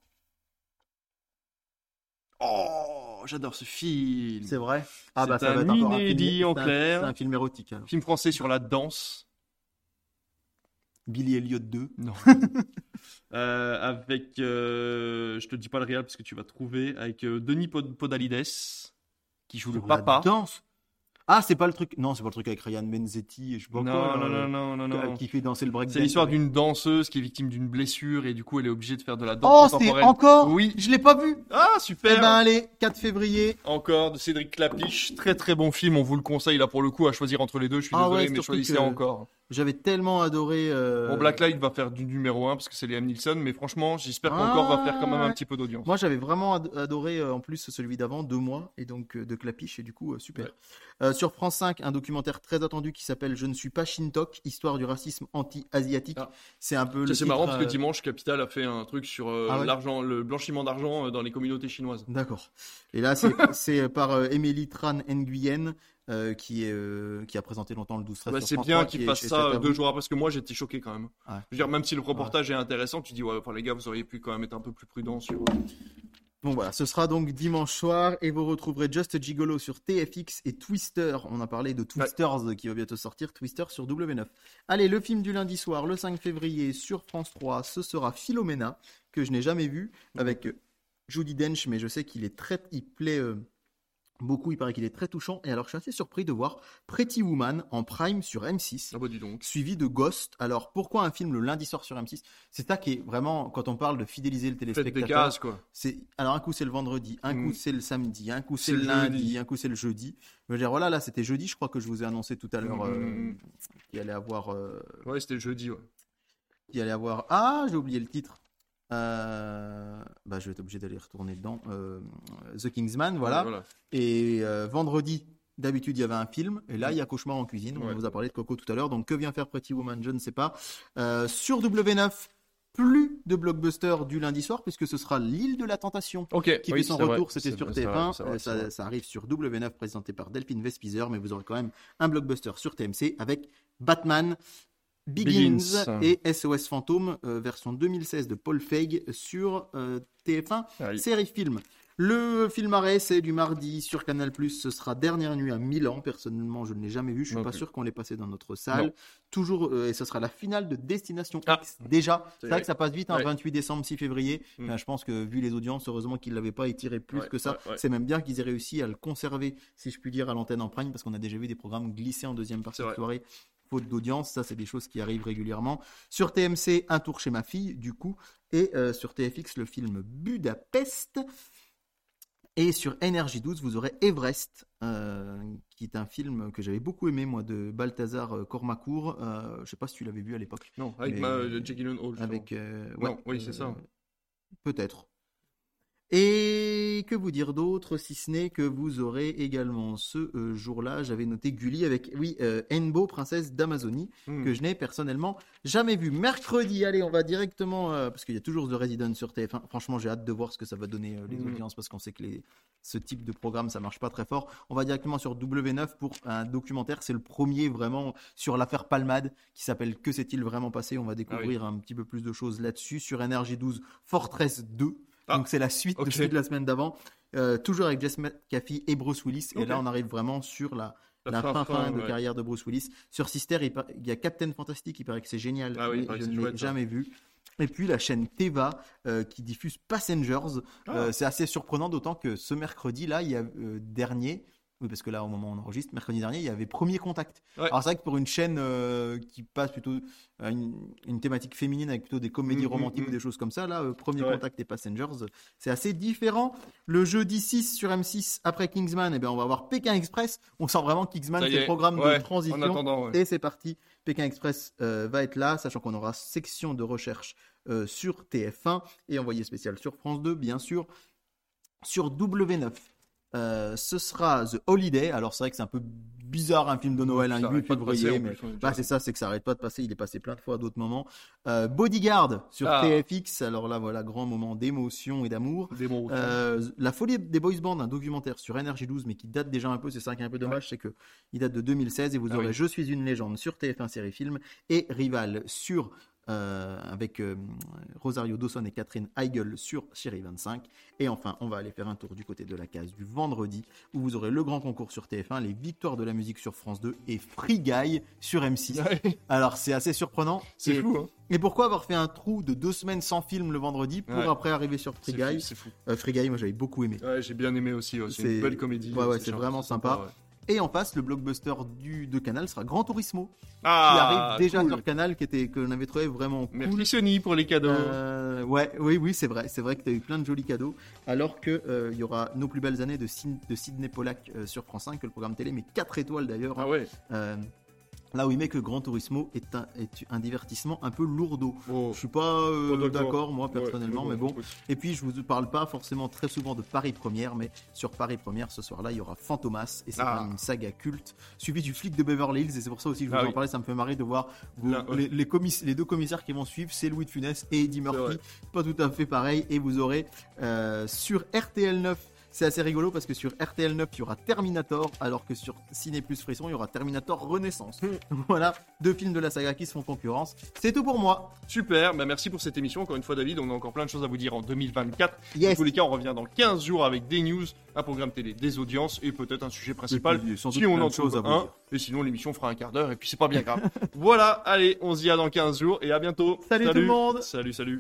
Oh, j'adore ce film. C'est vrai Ah bah C'est ça va un être encore un film- inédit en c'est un- clair. C'est un film érotique. alors. Film français sur la danse. Billy Elliot 2. Non. [LAUGHS] Euh, avec, euh, je te dis pas le réel parce que tu vas trouver, avec euh, Denis Pod- Podalides qui joue le papa. danse. Ah, c'est pas le truc. Non, c'est pas le truc avec Ryan Benzetti. Je sais pas Non, quoi, non, non, non, non, non. Qui fait danser le breakdance. C'est l'histoire d'une danseuse qui est victime d'une blessure et du coup elle est obligée de faire de la Oh, danse c'est contemporaine. encore? Oui. Je l'ai pas vu. Ah, Eh super ben allez, 4 février. Encore de Cédric Clapiche, très très bon film, on vous le conseille là pour le coup à choisir entre les deux, je suis Ah désolé ouais, mais choisissez que- encore. J'avais tellement adoré. euh, Bon Blacklight va faire du numéro 1 parce que c'est Liam Neeson, mais franchement j'espère Ah, qu'encore va faire quand même un petit peu d'audience. Moi, j'avais vraiment ad- adoré euh, en plus celui d'avant, deux mois, et donc euh, de Clapiche, et du coup, euh, super. Ouais. Sur France 5, un documentaire très attendu qui s'appelle Je ne suis pas Shintok, histoire du racisme anti-asiatique. Ah. C'est un peu c'est marrant parce que dimanche Capital a fait un truc sur Ah ouais l'argent, le blanchiment d'argent dans les communautés chinoises. D'accord. Et là, c'est [LAUGHS] par Émilie Tran Nguyen. Euh, qui, est, euh, qui a présenté longtemps le 12 13 Bah, c'est bien 3, qu'il fasse ça deux jours après, parce que moi j'étais choqué quand même. Ouais. Je veux dire, même si le reportage est intéressant, tu dis, ouais, enfin les gars, vous auriez pu quand même être un peu plus prudent sur. Bon voilà, ce sera donc dimanche soir et vous retrouverez Just Gigolo sur TFX et Twister. On a parlé de Twisters qui va bientôt sortir, Twister sur W9. Allez, le film du lundi soir, le 5 février sur France 3, ce sera Philomena, que je n'ai jamais vu, avec euh, Judi Dench, mais je sais qu'il est très, il plaît euh, beaucoup, il paraît qu'il est très touchant. Et alors je suis assez surpris de voir Pretty Woman en prime sur M6 Ah bah dis donc. suivi de Ghost. Alors pourquoi un film le lundi soir sur M6 C'est ça qui est vraiment, quand on parle de fidéliser le Faites des téléspectateur, cases quoi. c'est alors un coup c'est le vendredi, un Mm. coup c'est le samedi, un coup c'est le lundi, un coup c'est le jeudi. Je veux dire voilà là c'était jeudi, je crois que je vous ai annoncé tout à l'heure euh, Mm. qu'il allait avoir euh, Ouais, c'était jeudi, ouais. qu'il allait avoir ah j'ai oublié le titre. Euh, bah je vais être obligé d'aller retourner dedans. Euh, The Kingsman voilà. Ouais, Et euh, vendredi D'habitude, il y avait un film, et là, il y a Cauchemar en cuisine. On vous a parlé de Coco tout à l'heure. Donc, que vient faire Pretty Woman Je ne sais pas. Sur W9, plus de blockbuster du lundi soir, puisque ce sera l'île de la tentation Ok. qui oui, fait son retour, c'était sur vrai, c'est TF1, vrai, c'est vrai, euh, c'est ça, ça arrive sur W9 présenté par Delphine Vespizer, mais vous aurez quand même un blockbuster sur TMC avec Batman Begins, et SOS Fantôme, euh, version 2016 de Paul Feig sur euh, TF1 Ah oui. série film. Le film arrêt, c'est du mardi sur Canal+. Ce sera Dernière nuit à Milan. Personnellement, je ne l'ai jamais vu. Je suis Non pas plus. sûr qu'on l'ait passé dans notre salle. Non. Toujours, euh, et ce sera la finale de Destination Ah. X. Déjà, c'est vrai que ça passe vite, hein, Ouais. 28 décembre, 6 février. Mm. Je pense que vu les audiences, heureusement qu'ils l'avaient pas étiré plus Ouais, que ça. ouais. C'est même bien qu'ils aient réussi à le conserver, si je puis dire, à l'antenne en prime, parce qu'on a déjà vu des programmes glisser en deuxième partie de soirée. Faute d'audience, ça c'est des choses qui arrivent régulièrement. Sur TMC, Un tour chez ma fille, du coup, et euh, sur TFX, le film Budapest. Et sur Énergie 12, vous aurez Everest, euh, qui est un film que j'avais beaucoup aimé, moi, de Balthazar euh, Cormacourt. Euh, je sais pas si tu l'avais vu à l'époque. Non, avec Mais- ma euh, justement. Avec, euh, Non, oui, c'est ça. Peut-être. Et que vous dire d'autre, si ce n'est que vous aurez également ce euh, jour-là, j'avais noté Gulli avec, oui, euh, Enbo, princesse d'Amazonie, Hmm. que je n'ai personnellement jamais vu. Mercredi, allez, on va directement, euh, parce qu'il y a toujours The Resident sur TF1. Franchement, j'ai hâte de voir ce que ça va donner les Mhm. audiences, parce qu'on sait que les, ce type de programme, ça marche pas très fort. On va directement sur W9 pour un documentaire. C'est le premier vraiment sur l'affaire Palmade, qui s'appelle Que s'est-il vraiment passé? On va découvrir un petit peu plus de choses là-dessus. Sur NRJ12, Fortress 2. Ah, Donc c'est la suite de celui de la semaine d'avant. Euh, toujours avec Jess McAfee et Bruce Willis. Et là, on arrive vraiment sur la, La la fin, fin de ouais. carrière de Bruce Willis. Sur Sister, il, par- il y a Captain Fantastic, il paraît que c'est génial, Ah oui, je ne l'ai ça. jamais vu. Et puis la chaîne Teva euh, qui diffuse Passengers. Ah. Euh, c'est assez surprenant, d'autant que ce mercredi-là, il y a dernier. Oui, parce que là, au moment où on enregistre, mercredi dernier, il y avait Premier Contact. Ouais. Alors, c'est vrai que pour une chaîne euh, qui passe plutôt à une, une thématique féminine avec plutôt des comédies Mm, mm, romantiques mm. ou des choses comme ça, là, euh, Premier Ouais. Contact et Passengers, euh, c'est assez différent. Le jeudi 6 sur M6, après Kingsman, eh ben, on va avoir Pékin Express. On sent vraiment Kingsman, c'est le programme Ouais, de transition. Et c'est parti. Pékin Express euh, va être là, sachant qu'on aura section de recherche euh, sur TF1 et envoyé spécial sur France 2, bien sûr. Sur W9, euh, ce sera The Holiday. Alors c'est vrai que c'est un peu bizarre un film de Noël, un Ça 8 arrête pas de passer, février, mais bah, c'est ça, c'est que ça arrête pas de passer. Il est passé plein de fois à d'autres moments. Euh, Bodyguard sur Ah. TFX. Alors là, voilà, grand moment d'émotion et d'amour. Euh, la folie des boys band, un documentaire sur NRJ12, mais qui date déjà un peu. C'est ça qui est un peu dommage, c'est que il date de 2016 et vous Ah aurez oui. Je suis une légende sur TF1 série film et Rival sur euh, avec euh, Rosario Dawson et Catherine Heigl sur Chérie 25. Et enfin, on va aller faire un tour du côté de la case du vendredi où vous aurez le grand concours sur TF1, les victoires de la musique sur France 2 et Free Guy sur M6. Ouais, Alors c'est assez surprenant. c'est fou, hein. Et pourquoi avoir fait un trou de deux semaines sans film le vendredi pour Ouais. après arriver sur Free Guy? fou, fou. Euh, Free Guy, moi j'avais beaucoup aimé. Ouais, j'ai bien aimé aussi. ouais, C'est une belle comédie. Ouais, ouais, c'est vraiment sympa. Et en face, le blockbuster du, de Canal sera Gran Turismo, qui Ah, arrive déjà cool. sur Canal, qui était, que l'on avait trouvé vraiment cool. Merci Sony pour les cadeaux. Euh, ouais, oui, oui, c'est vrai. C'est vrai que tu as eu plein de jolis cadeaux. Alors que euh, y aura Nos plus belles années de, Syd- de Sidney Pollack euh, sur France 5, que le programme télé met 4 étoiles d'ailleurs. Ah ouais. Là où il met que Gran Turismo est un, est un divertissement un peu lourdeau. Bon, Je suis pas euh, Pas d'accord. moi, personnellement, Ouais, mais bon. Et puis, je vous parle pas forcément très souvent de Paris Première, mais sur Paris Première, ce soir-là, il y aura Fantomas, et c'est Ah. une saga culte, suivi du flic de Beverly Hills, et c'est pour ça aussi que je vous Ah en oui. parlais, ça me fait marrer de voir vous- Là, ouais. les, les commiss- les deux commissaires qui vont suivre, c'est Louis de Funès et Eddie. Murphy, pas tout à fait pareil, et vous aurez euh, sur RTL 9 C'est assez rigolo parce que sur RTL 9, il y aura Terminator, alors que sur Ciné Plus Frisson, il y aura Terminator Renaissance. [LAUGHS] voilà, deux films de la saga qui se font concurrence. C'est tout pour moi. Super, bah merci pour cette émission. Encore une fois, David, on a encore plein de choses à vous dire en 2024. Dans Yes. tous les cas, on revient dans 15 jours avec des news, un programme télé, des audiences et peut-être un sujet principal. puis, sans si on en trouve à vous un. dire. Et sinon, l'émission fera un quart d'heure et puis c'est pas bien grave. [LAUGHS] voilà, allez, on se dit à dans 15 jours et à bientôt. Salut tout le monde. Salut, salut.